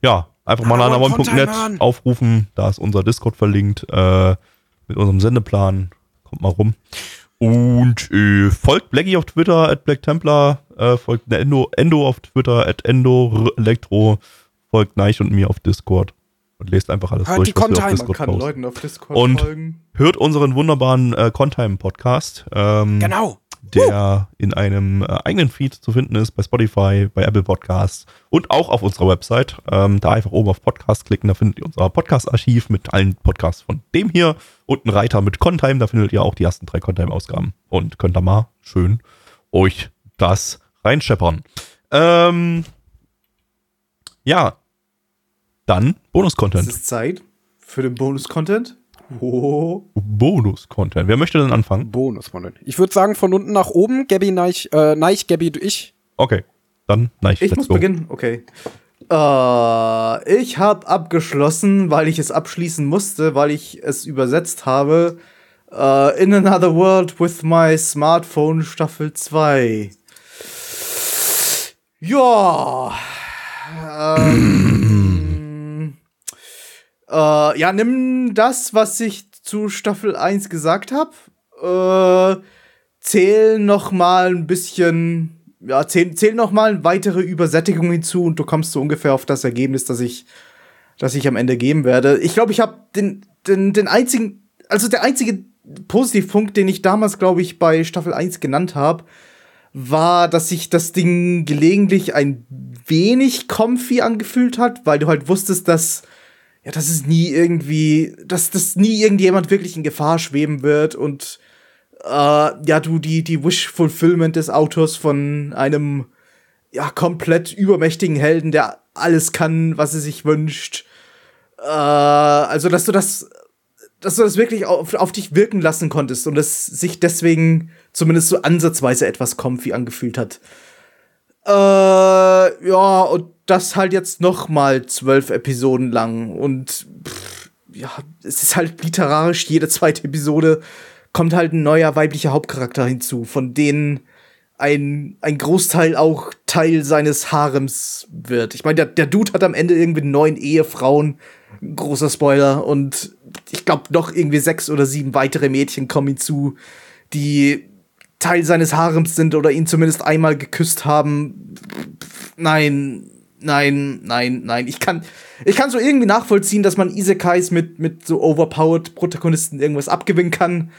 ja, einfach mal Content, aufrufen. Da ist unser Discord verlinkt. Äh, mit unserem Sendeplan. Kommt mal rum. Und äh, folgt Blackie auf Twitter, at Black Templar. Äh, folgt Endo, Endo auf Twitter, at Endo Elektro. Folgt Neich und mir auf Discord. Und lest einfach alles Hört durch, die Contime. Man kann posten. Leuten auf Discord Und- folgen. Hört unseren wunderbaren äh, Contime-Podcast. Ähm, Genau. der in einem äh, eigenen Feed zu finden ist, bei Spotify, bei Apple Podcasts und auch auf unserer Website. Ähm, da einfach oben auf Podcast klicken, da findet ihr unser Podcast-Archiv mit allen Podcasts von dem hier und einen Reiter mit Contime, da findet ihr auch die ersten drei Contime-Ausgaben und könnt da mal schön euch das reinscheppern. Ähm, ja, dann Es Bonus-Content. ist Zeit für den Bonus-Content. Oh. Bonus-Content. Wer möchte denn anfangen? Bonus, Mann. Ich würde sagen, von unten nach oben. Gabby, Neich, äh, Neich, Gabby, du, ich. Okay, dann nein, Ich muss beginnen. Okay. Äh, ich habe abgeschlossen, weil ich es abschließen musste, weil ich es übersetzt habe. Äh, In Another World with My Smartphone Staffel 2. Ja. Ähm, äh, ja, nimm das, was ich zu Staffel 1 gesagt habe. Äh, zähl noch mal ein bisschen, ja, zähl, zähl noch mal weitere Übersättigung hinzu und du kommst so ungefähr auf das Ergebnis, das ich, das ich am Ende geben werde. Ich glaube, ich habe den, den, den einzigen, also der einzige Positivpunkt, den ich damals, glaube ich, bei Staffel 1 genannt habe, war, dass sich das Ding gelegentlich ein wenig comfy angefühlt hat, weil du halt wusstest, dass ja, dass es nie irgendwie, dass das nie irgendjemand wirklich in Gefahr schweben wird und äh, ja, du die die Wish Fulfillment des Autors von einem ja komplett übermächtigen Helden, der alles kann, was er sich wünscht. Äh, also, dass du das dass du das wirklich auf, auf dich wirken lassen konntest und es sich deswegen zumindest so ansatzweise etwas comfy angefühlt hat. Äh, ja, und das halt jetzt noch mal zwölf Episoden lang. Und pff, ja, es ist halt literarisch, jede zweite Episode kommt halt ein neuer weiblicher Hauptcharakter hinzu, von denen ein, ein Großteil auch Teil seines Harems wird. Ich meine, der, der Dude hat am Ende irgendwie neun Ehefrauen. Großer Spoiler. Und ich glaube, noch irgendwie sechs oder sieben weitere Mädchen kommen hinzu, die Teil seines Harems sind oder ihn zumindest einmal geküsst haben. Nein, nein, nein, nein. Ich kann, ich kann so irgendwie nachvollziehen, dass man Isekais mit, mit so overpowered Protagonisten irgendwas abgewinnen kann.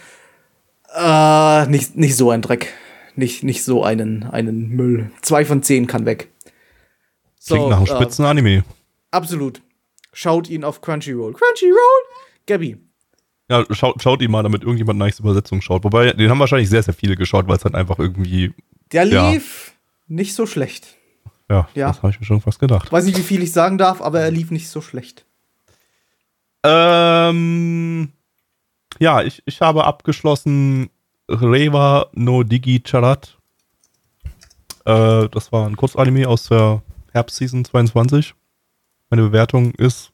Äh, nicht, nicht so ein Dreck. Nicht, nicht so einen, einen Müll. Zwei von zehn kann weg. Klingt nach einem äh, spitzen Anime. Absolut. Schaut ihn auf Crunchyroll. Crunchyroll? Gabby. Ja, schaut, schaut ihn mal, damit irgendjemand eine nice Übersetzung schaut. Wobei, den haben wahrscheinlich sehr, sehr viele geschaut, weil es halt einfach irgendwie, Der Ja. lief nicht so schlecht. ja, Ja. das habe ich mir schon fast gedacht. Weiß nicht, wie viel ich sagen darf, aber er lief nicht so schlecht. Ähm, ja, ich, ich habe abgeschlossen Reva no Digi Charat. Äh, das war ein Kurzanime aus der Herbstseason 22. Meine Bewertung ist.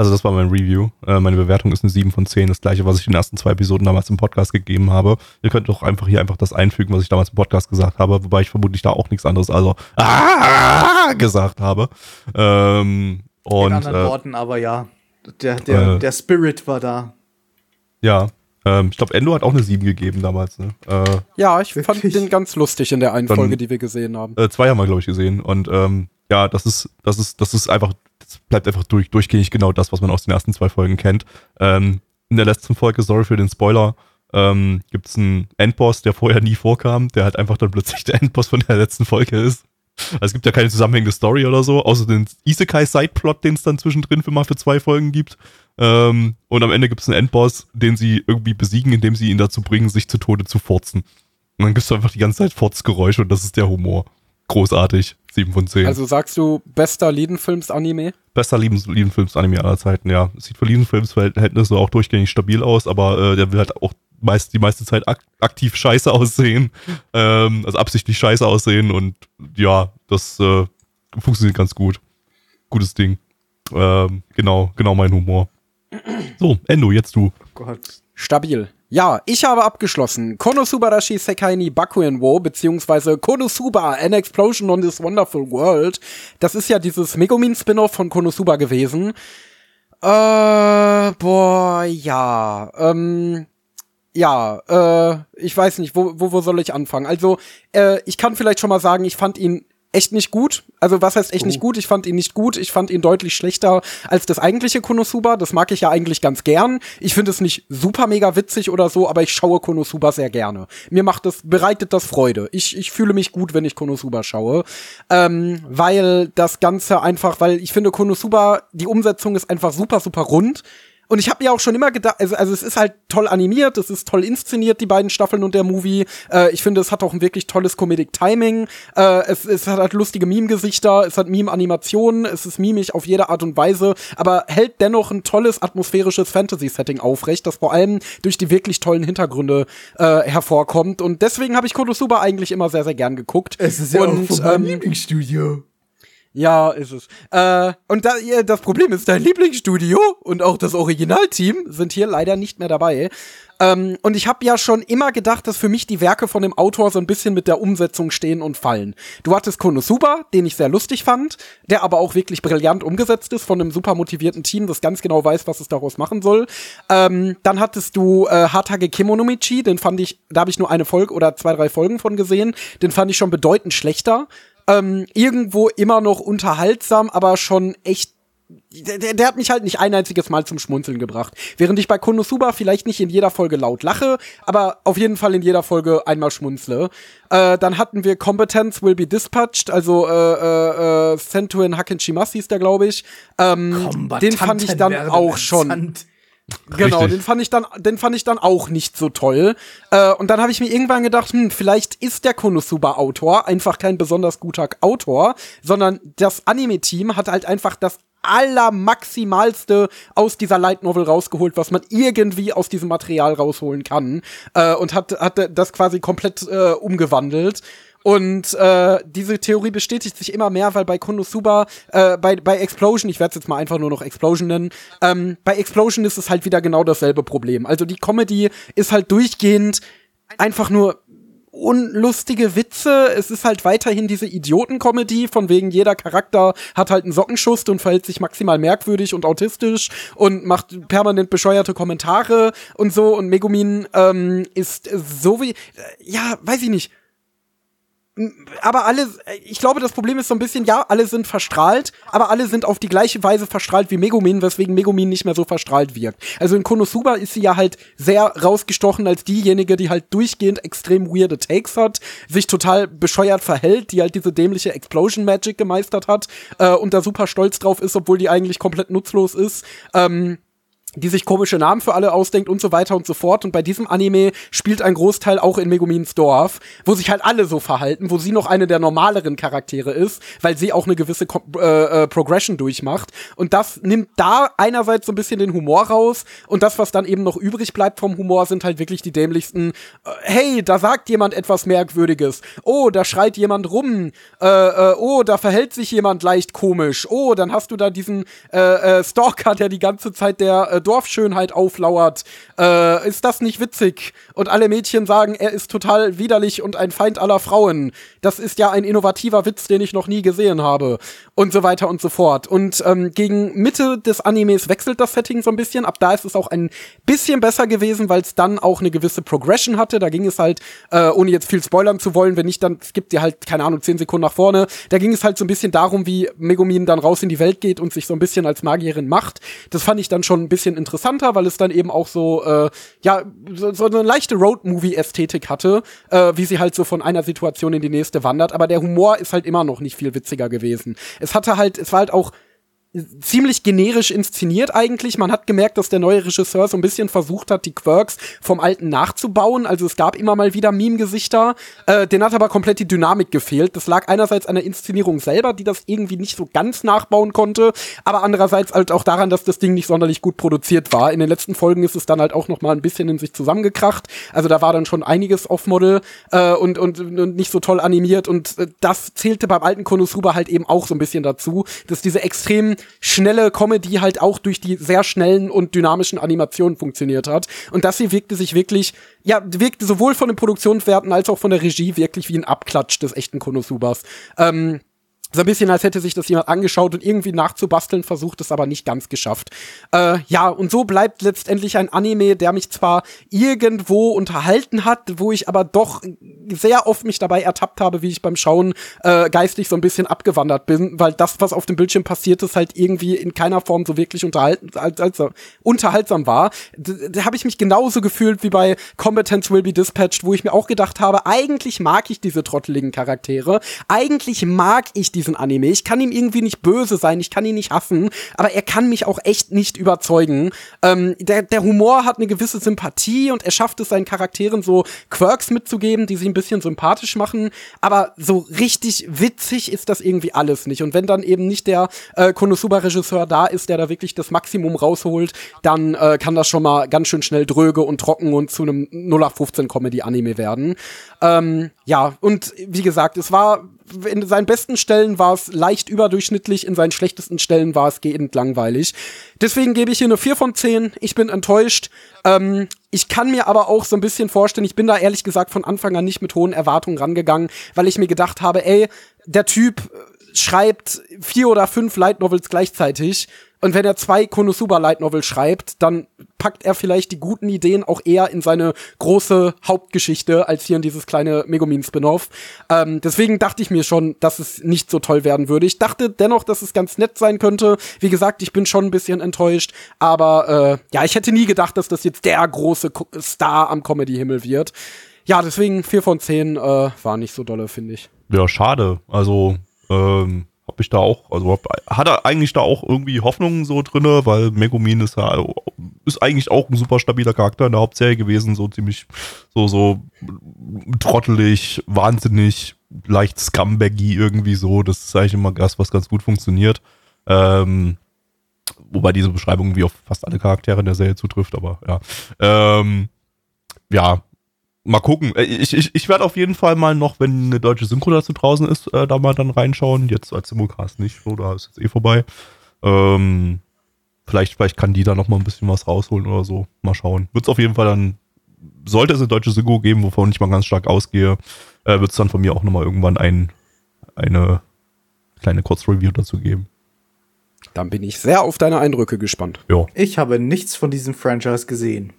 Also das war mein Review. Äh, meine Bewertung ist eine 7 von 10, das gleiche, was ich in den ersten zwei Episoden damals im Podcast gegeben habe. Ihr könnt doch einfach hier einfach das einfügen, was ich damals im Podcast gesagt habe, wobei ich vermutlich da auch nichts anderes also ah, gesagt habe. Ähm, und In anderen äh, Worten, aber ja. Der, der, äh, der Spirit war da. ja, Ähm, ich glaube, Endo hat auch eine 7 gegeben damals. Ne? Äh, Ja, ich fand Wirklich? den ganz lustig in der einen Dann- Folge, die wir gesehen haben. äh, zwei haben wir, glaube ich, gesehen. Und ähm, ja, das ist, das ist, das ist einfach, das bleibt einfach durch, durchgängig genau das, was man aus den ersten zwei Folgen kennt. Ähm, in der letzten Folge, sorry für den Spoiler, ähm, gibt es einen Endboss, der vorher nie vorkam, der halt einfach dann plötzlich der Endboss von der letzten Folge ist. Also es gibt ja keine zusammenhängende Story oder so, außer den Isekai-Sideplot, den es dann zwischendrin für mal für zwei Folgen gibt. Ähm, und am Ende gibt es einen Endboss, den sie irgendwie besiegen, indem sie ihn dazu bringen, sich zu Tode zu furzen. Und dann gibst du einfach die ganze Zeit Furzgeräusche und das ist der Humor. Großartig. 7 von 10. Also sagst du, bester Liedenfilms-Anime? Bester Liebens Liebenfilms-Anime aller Zeiten, ja. Sieht für Liebenfilms-Verhältnisse auch durchgängig stabil aus, aber äh, der will halt auch meist, die meiste Zeit ak aktiv scheiße aussehen. Ähm, also absichtlich scheiße aussehen und ja, das äh, funktioniert ganz gut. Gutes Ding. Ähm, genau, genau mein Humor. So, Endo, jetzt du. Gott. Stabil. Ja, ich habe abgeschlossen. Konosubarashi Sekai ni Bakuen wo, beziehungsweise Konosuba, An Explosion on this Wonderful World. Das ist ja dieses Megumin-Spin-Off von Konosuba gewesen. Äh, boah, ja. Ähm, ja, äh, ich weiß nicht, wo, wo, wo soll ich anfangen? Also, äh, ich kann vielleicht schon mal sagen, ich fand ihn echt nicht gut. Also, was heißt echt nicht gut? Ich fand ihn nicht gut. Ich fand ihn deutlich schlechter als das eigentliche Konosuba. Das mag ich ja eigentlich ganz gern. Ich finde es nicht super mega witzig oder so, aber ich schaue Konosuba sehr gerne. Mir macht das, bereitet das Freude. Ich, ich fühle mich gut, wenn ich Konosuba schaue. Ähm, weil das Ganze einfach, weil ich finde Konosuba, die Umsetzung ist einfach super, super rund. Und ich habe mir auch schon immer gedacht, also, also es ist halt toll animiert, es ist toll inszeniert, die beiden Staffeln und der Movie. Äh, ich finde, es hat auch ein wirklich tolles Comedic Timing. Äh, es, es hat halt lustige Meme-Gesichter, es hat Meme-Animationen, es ist mimisch auf jede Art und Weise, aber hält dennoch ein tolles atmosphärisches Fantasy-Setting aufrecht, das vor allem durch die wirklich tollen Hintergründe äh, hervorkommt. Und deswegen habe ich Konosuba eigentlich immer sehr, sehr gern geguckt. Es ist ja und, auch von meinem ähm, Lieblingsstudio. Ja, ist es. Äh, und da, ja, das Problem ist, dein Lieblingsstudio und auch das Originalteam sind hier leider nicht mehr dabei. Ähm, und ich habe ja schon immer gedacht, dass für mich die Werke von dem Autor so ein bisschen mit der Umsetzung stehen und fallen. Du hattest Konosuba, den ich sehr lustig fand, der aber auch wirklich brillant umgesetzt ist von einem super motivierten Team, das ganz genau weiß, was es daraus machen soll. Ähm, dann hattest du äh, Hatage Kimonomichi, den fand ich, da habe ich nur eine Folge oder zwei, drei Folgen von gesehen, den fand ich schon bedeutend schlechter ähm, irgendwo immer noch unterhaltsam, aber schon echt. Der, der, hat mich halt nicht ein einziges Mal zum Schmunzeln gebracht. Während ich bei Konosuba vielleicht nicht in jeder Folge laut lache, aber auf jeden Fall in jeder Folge einmal schmunzle. Äh, dann hatten wir Competence Will Be Dispatched, also äh, äh, äh, Sentuen Hakenshimasi ist der, glaube ich. Ähm, den fand ich dann auch schon. Genau, Richtig. den fand ich dann, den fand ich dann auch nicht so toll. Äh, und dann habe ich mir irgendwann gedacht, hm, vielleicht ist der Konosuba-Autor einfach kein besonders guter Autor, sondern das Anime-Team hat halt einfach das allermaximalste aus dieser Light Novel rausgeholt, was man irgendwie aus diesem Material rausholen kann äh, und hat, hat das quasi komplett äh, umgewandelt. Und äh, diese Theorie bestätigt sich immer mehr, weil bei Konosuba, äh, bei, bei Explosion, ich werde es jetzt mal einfach nur noch Explosion nennen, ähm, bei Explosion ist es halt wieder genau dasselbe Problem. Also die Comedy ist halt durchgehend einfach nur unlustige Witze. Es ist halt weiterhin diese Idioten-Comedy, von wegen jeder Charakter hat halt einen Sockenschuss und verhält sich maximal merkwürdig und autistisch und macht permanent bescheuerte Kommentare und so. Und Megumin ähm, ist so wie, ja, weiß ich nicht aber alle, ich glaube, das Problem ist so ein bisschen, ja, alle sind verstrahlt, aber alle sind auf die gleiche Weise verstrahlt wie Megumin, weswegen Megumin nicht mehr so verstrahlt wirkt. Also in Konosuba ist sie ja halt sehr rausgestochen als diejenige, die halt durchgehend extrem weirde Takes hat, sich total bescheuert verhält, die halt diese dämliche Explosion Magic gemeistert hat äh, und da super stolz drauf ist, obwohl die eigentlich komplett nutzlos ist. Ähm, die sich komische Namen für alle ausdenkt und so weiter und so fort. Und bei diesem Anime spielt ein Großteil auch in Megumins Dorf, wo sich halt alle so verhalten, wo sie noch eine der normaleren Charaktere ist, weil sie auch eine gewisse Ko äh, äh, Progression durchmacht. Und das nimmt da einerseits so ein bisschen den Humor raus und das, was dann eben noch übrig bleibt vom Humor, sind halt wirklich die dämlichsten, äh, hey, da sagt jemand etwas Merkwürdiges. Oh, da schreit jemand rum. Äh, äh, oh, da verhält sich jemand leicht komisch. Oh, dann hast du da diesen äh, äh, Stalker, der die ganze Zeit der äh, Dorfschönheit auflauert. Äh, ist das nicht witzig? Und alle Mädchen sagen, er ist total widerlich und ein Feind aller Frauen. Das ist ja ein innovativer Witz, den ich noch nie gesehen habe. Und so weiter und so fort. Und ähm, gegen Mitte des Animes wechselt das Setting so ein bisschen. Ab da ist es auch ein bisschen besser gewesen, weil es dann auch eine gewisse Progression hatte. Da ging es halt, äh, ohne jetzt viel spoilern zu wollen, wenn nicht, dann gibt ihr halt, keine Ahnung, zehn Sekunden nach vorne. Da ging es halt so ein bisschen darum, wie Megumin dann raus in die Welt geht und sich so ein bisschen als Magierin macht. Das fand ich dann schon ein bisschen interessanter, weil es dann eben auch so, äh, ja, so, so eine leichte Road-Movie-Ästhetik hatte, äh, wie sie halt so von einer Situation in die nächste wandert. Aber der Humor ist halt immer noch nicht viel witziger gewesen. Es hatte halt, es war halt auch ziemlich generisch inszeniert eigentlich. Man hat gemerkt, dass der neue Regisseur so ein bisschen versucht hat, die Quirks vom alten nachzubauen. Also es gab immer mal wieder Meme-Gesichter. Äh, den hat aber komplett die Dynamik gefehlt. Das lag einerseits an der Inszenierung selber, die das irgendwie nicht so ganz nachbauen konnte, aber andererseits halt auch daran, dass das Ding nicht sonderlich gut produziert war. In den letzten Folgen ist es dann halt auch noch mal ein bisschen in sich zusammengekracht. Also da war dann schon einiges off-Model äh, und, und, und nicht so toll animiert und äh, das zählte beim alten Konosuba halt eben auch so ein bisschen dazu, dass diese extrem schnelle Comedy halt auch durch die sehr schnellen und dynamischen Animationen funktioniert hat. Und das hier wirkte sich wirklich, ja, wirkte sowohl von den Produktionswerten als auch von der Regie wirklich wie ein Abklatsch des echten Konosubas. Ähm, so ein bisschen, als hätte sich das jemand angeschaut und irgendwie nachzubasteln versucht, es aber nicht ganz geschafft. Äh, ja, und so bleibt letztendlich ein Anime, der mich zwar irgendwo unterhalten hat, wo ich aber doch sehr oft mich dabei ertappt habe, wie ich beim Schauen äh, geistig so ein bisschen abgewandert bin, weil das, was auf dem Bildschirm passiert ist, halt irgendwie in keiner Form so wirklich unterhalten, als, als, unterhaltsam war. Da, da habe ich mich genauso gefühlt wie bei Competence Will Be Dispatched, wo ich mir auch gedacht habe, eigentlich mag ich diese trotteligen Charaktere, eigentlich mag ich diesen Anime, ich kann ihm irgendwie nicht böse sein, ich kann ihn nicht hassen, aber er kann mich auch echt nicht überzeugen. Ähm, der, der Humor hat eine gewisse Sympathie und er schafft es seinen Charakteren so Quirks mitzugeben, die sie ein bisschen sympathisch machen, aber so richtig witzig ist das irgendwie alles nicht. Und wenn dann eben nicht der äh, Konosuba-Regisseur da ist, der da wirklich das Maximum rausholt, dann äh, kann das schon mal ganz schön schnell dröge und trocken und zu einem 0815 Comedy-Anime werden. Ähm, ja, und wie gesagt, es war in seinen besten Stellen war es leicht überdurchschnittlich, in seinen schlechtesten Stellen war es gehend langweilig. Deswegen gebe ich hier eine 4 von 10. Ich bin enttäuscht. Ähm, ich kann mir aber auch so ein bisschen vorstellen, ich bin da ehrlich gesagt von Anfang an nicht mit hohen Erwartungen rangegangen, weil ich mir gedacht habe, ey, der Typ schreibt vier oder fünf Light Novels gleichzeitig und wenn er zwei Konosuba Light Novel schreibt, dann packt er vielleicht die guten Ideen auch eher in seine große Hauptgeschichte als hier in dieses kleine Megumin Spin-off. Ähm, deswegen dachte ich mir schon, dass es nicht so toll werden würde. Ich dachte dennoch, dass es ganz nett sein könnte. Wie gesagt, ich bin schon ein bisschen enttäuscht, aber äh, ja, ich hätte nie gedacht, dass das jetzt der große Star am Comedy-Himmel wird. Ja, deswegen vier von zehn äh, war nicht so dolle, finde ich. Ja, schade. Also, ähm, habe ich da auch, also hab, hat er eigentlich da auch irgendwie Hoffnungen so drinne, weil Megumin ist ja ist eigentlich auch ein super stabiler Charakter in der Hauptserie gewesen, so ziemlich so so trottelig, wahnsinnig, leicht scumbaggy irgendwie so. Das ist eigentlich immer das, was ganz gut funktioniert. Ähm, wobei diese Beschreibung wie auf fast alle Charaktere in der Serie zutrifft, aber ja. Ähm, ja, mal gucken. Äh, ich, ich, ich werde auf jeden Fall mal noch, wenn eine deutsche Synchro dazu draußen ist, äh, da mal dann reinschauen. Jetzt als Simulcast nicht, so, da ist jetzt eh vorbei. Ähm, vielleicht, vielleicht kann die da noch mal ein bisschen was rausholen oder so. Mal schauen. Wird es auf jeden Fall dann, sollte es eine deutsche Synchro geben, wovon ich mal ganz stark ausgehe, äh, wird es dann von mir auch noch mal irgendwann ein, eine kleine Kurzreview dazu geben. Dann bin ich sehr auf deine Eindrücke gespannt. Ja. Ich habe nichts von diesem Franchise gesehen.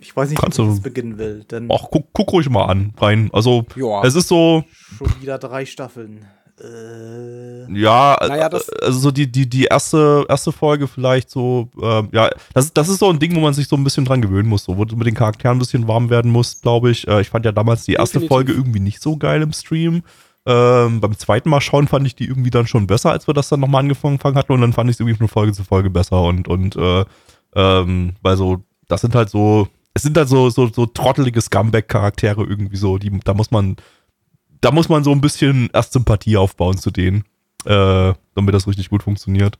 Ich weiß nicht, Kannst wie ich jetzt beginnen will. Denn Ach, guck, guck ruhig mal an, rein. Also, Ja. es ist so, schon wieder drei Staffeln. Äh, Ja, Naja, äh, das- also so die, die, die erste, erste Folge vielleicht so, ähm, ja, das, das ist so ein Ding, wo man sich so ein bisschen dran gewöhnen muss, so, wo du mit den Charakteren ein bisschen warm werden musst, glaube ich. Äh, ich fand ja damals die erste Definitiv. Folge irgendwie nicht so geil im Stream. Ähm, beim zweiten Mal schauen fand ich die irgendwie dann schon besser, als wir das dann nochmal angefangen hatten und dann fand ich es irgendwie von Folge zu Folge besser und, und äh, ähm, weil so, das sind halt so, es sind halt so, so, so trottelige Scumbag-Charaktere irgendwie so, die, da muss man, da muss man so ein bisschen erst Sympathie aufbauen zu denen, äh, damit das richtig gut funktioniert.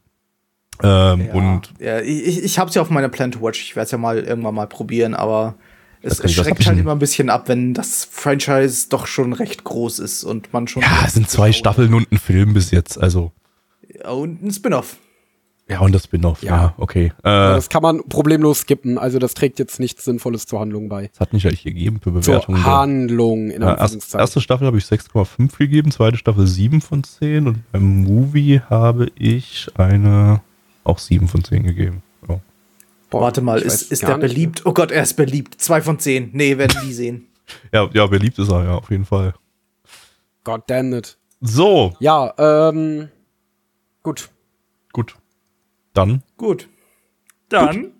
Ähm, ja. Und ja, ich, ich habe es ja auf meiner Plan to Watch. Ich werde es ja mal irgendwann mal probieren, aber es, schreckt halt immer ein bisschen ab, wenn das Franchise doch schon recht groß ist und man schon. ja, es sind zwei Staffeln und ein Film bis jetzt, also Und ein Spin-off. Ja, und das Spin-off, ja. Ja. okay. Äh, Das kann man problemlos skippen. Also das trägt jetzt nichts Sinnvolles zur Handlung bei. das hat nicht eigentlich gegeben für Zur Bewertungen. Handlung, in Ja, erst, Anführungszeichen. erste Staffel habe ich 6,5 gegeben, zweite Staffel 7 von 10 und beim Movie habe ich eine auch 7 von 10 gegeben. Ja. Boah, Warte mal, ist, ist der nicht. beliebt? Oh Gott, er ist beliebt. Zwei von zehn. Nee, werden die sehen. ja, ja, beliebt ist er, ja, auf jeden Fall. God damn it. So, Ja, ähm, gut. gut. Dann Gut. Dann.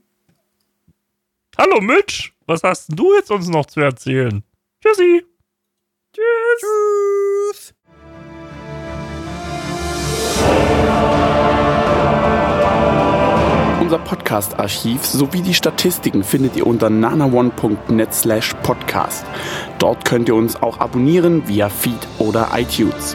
Hallo Mitch, was hast denn du jetzt uns noch zu erzählen? Tschüssi. Tschüss. Unser Podcast-Archiv sowie die Statistiken findet ihr unter nanaone.net slash podcast. Dort könnt ihr uns auch abonnieren via Feed oder iTunes.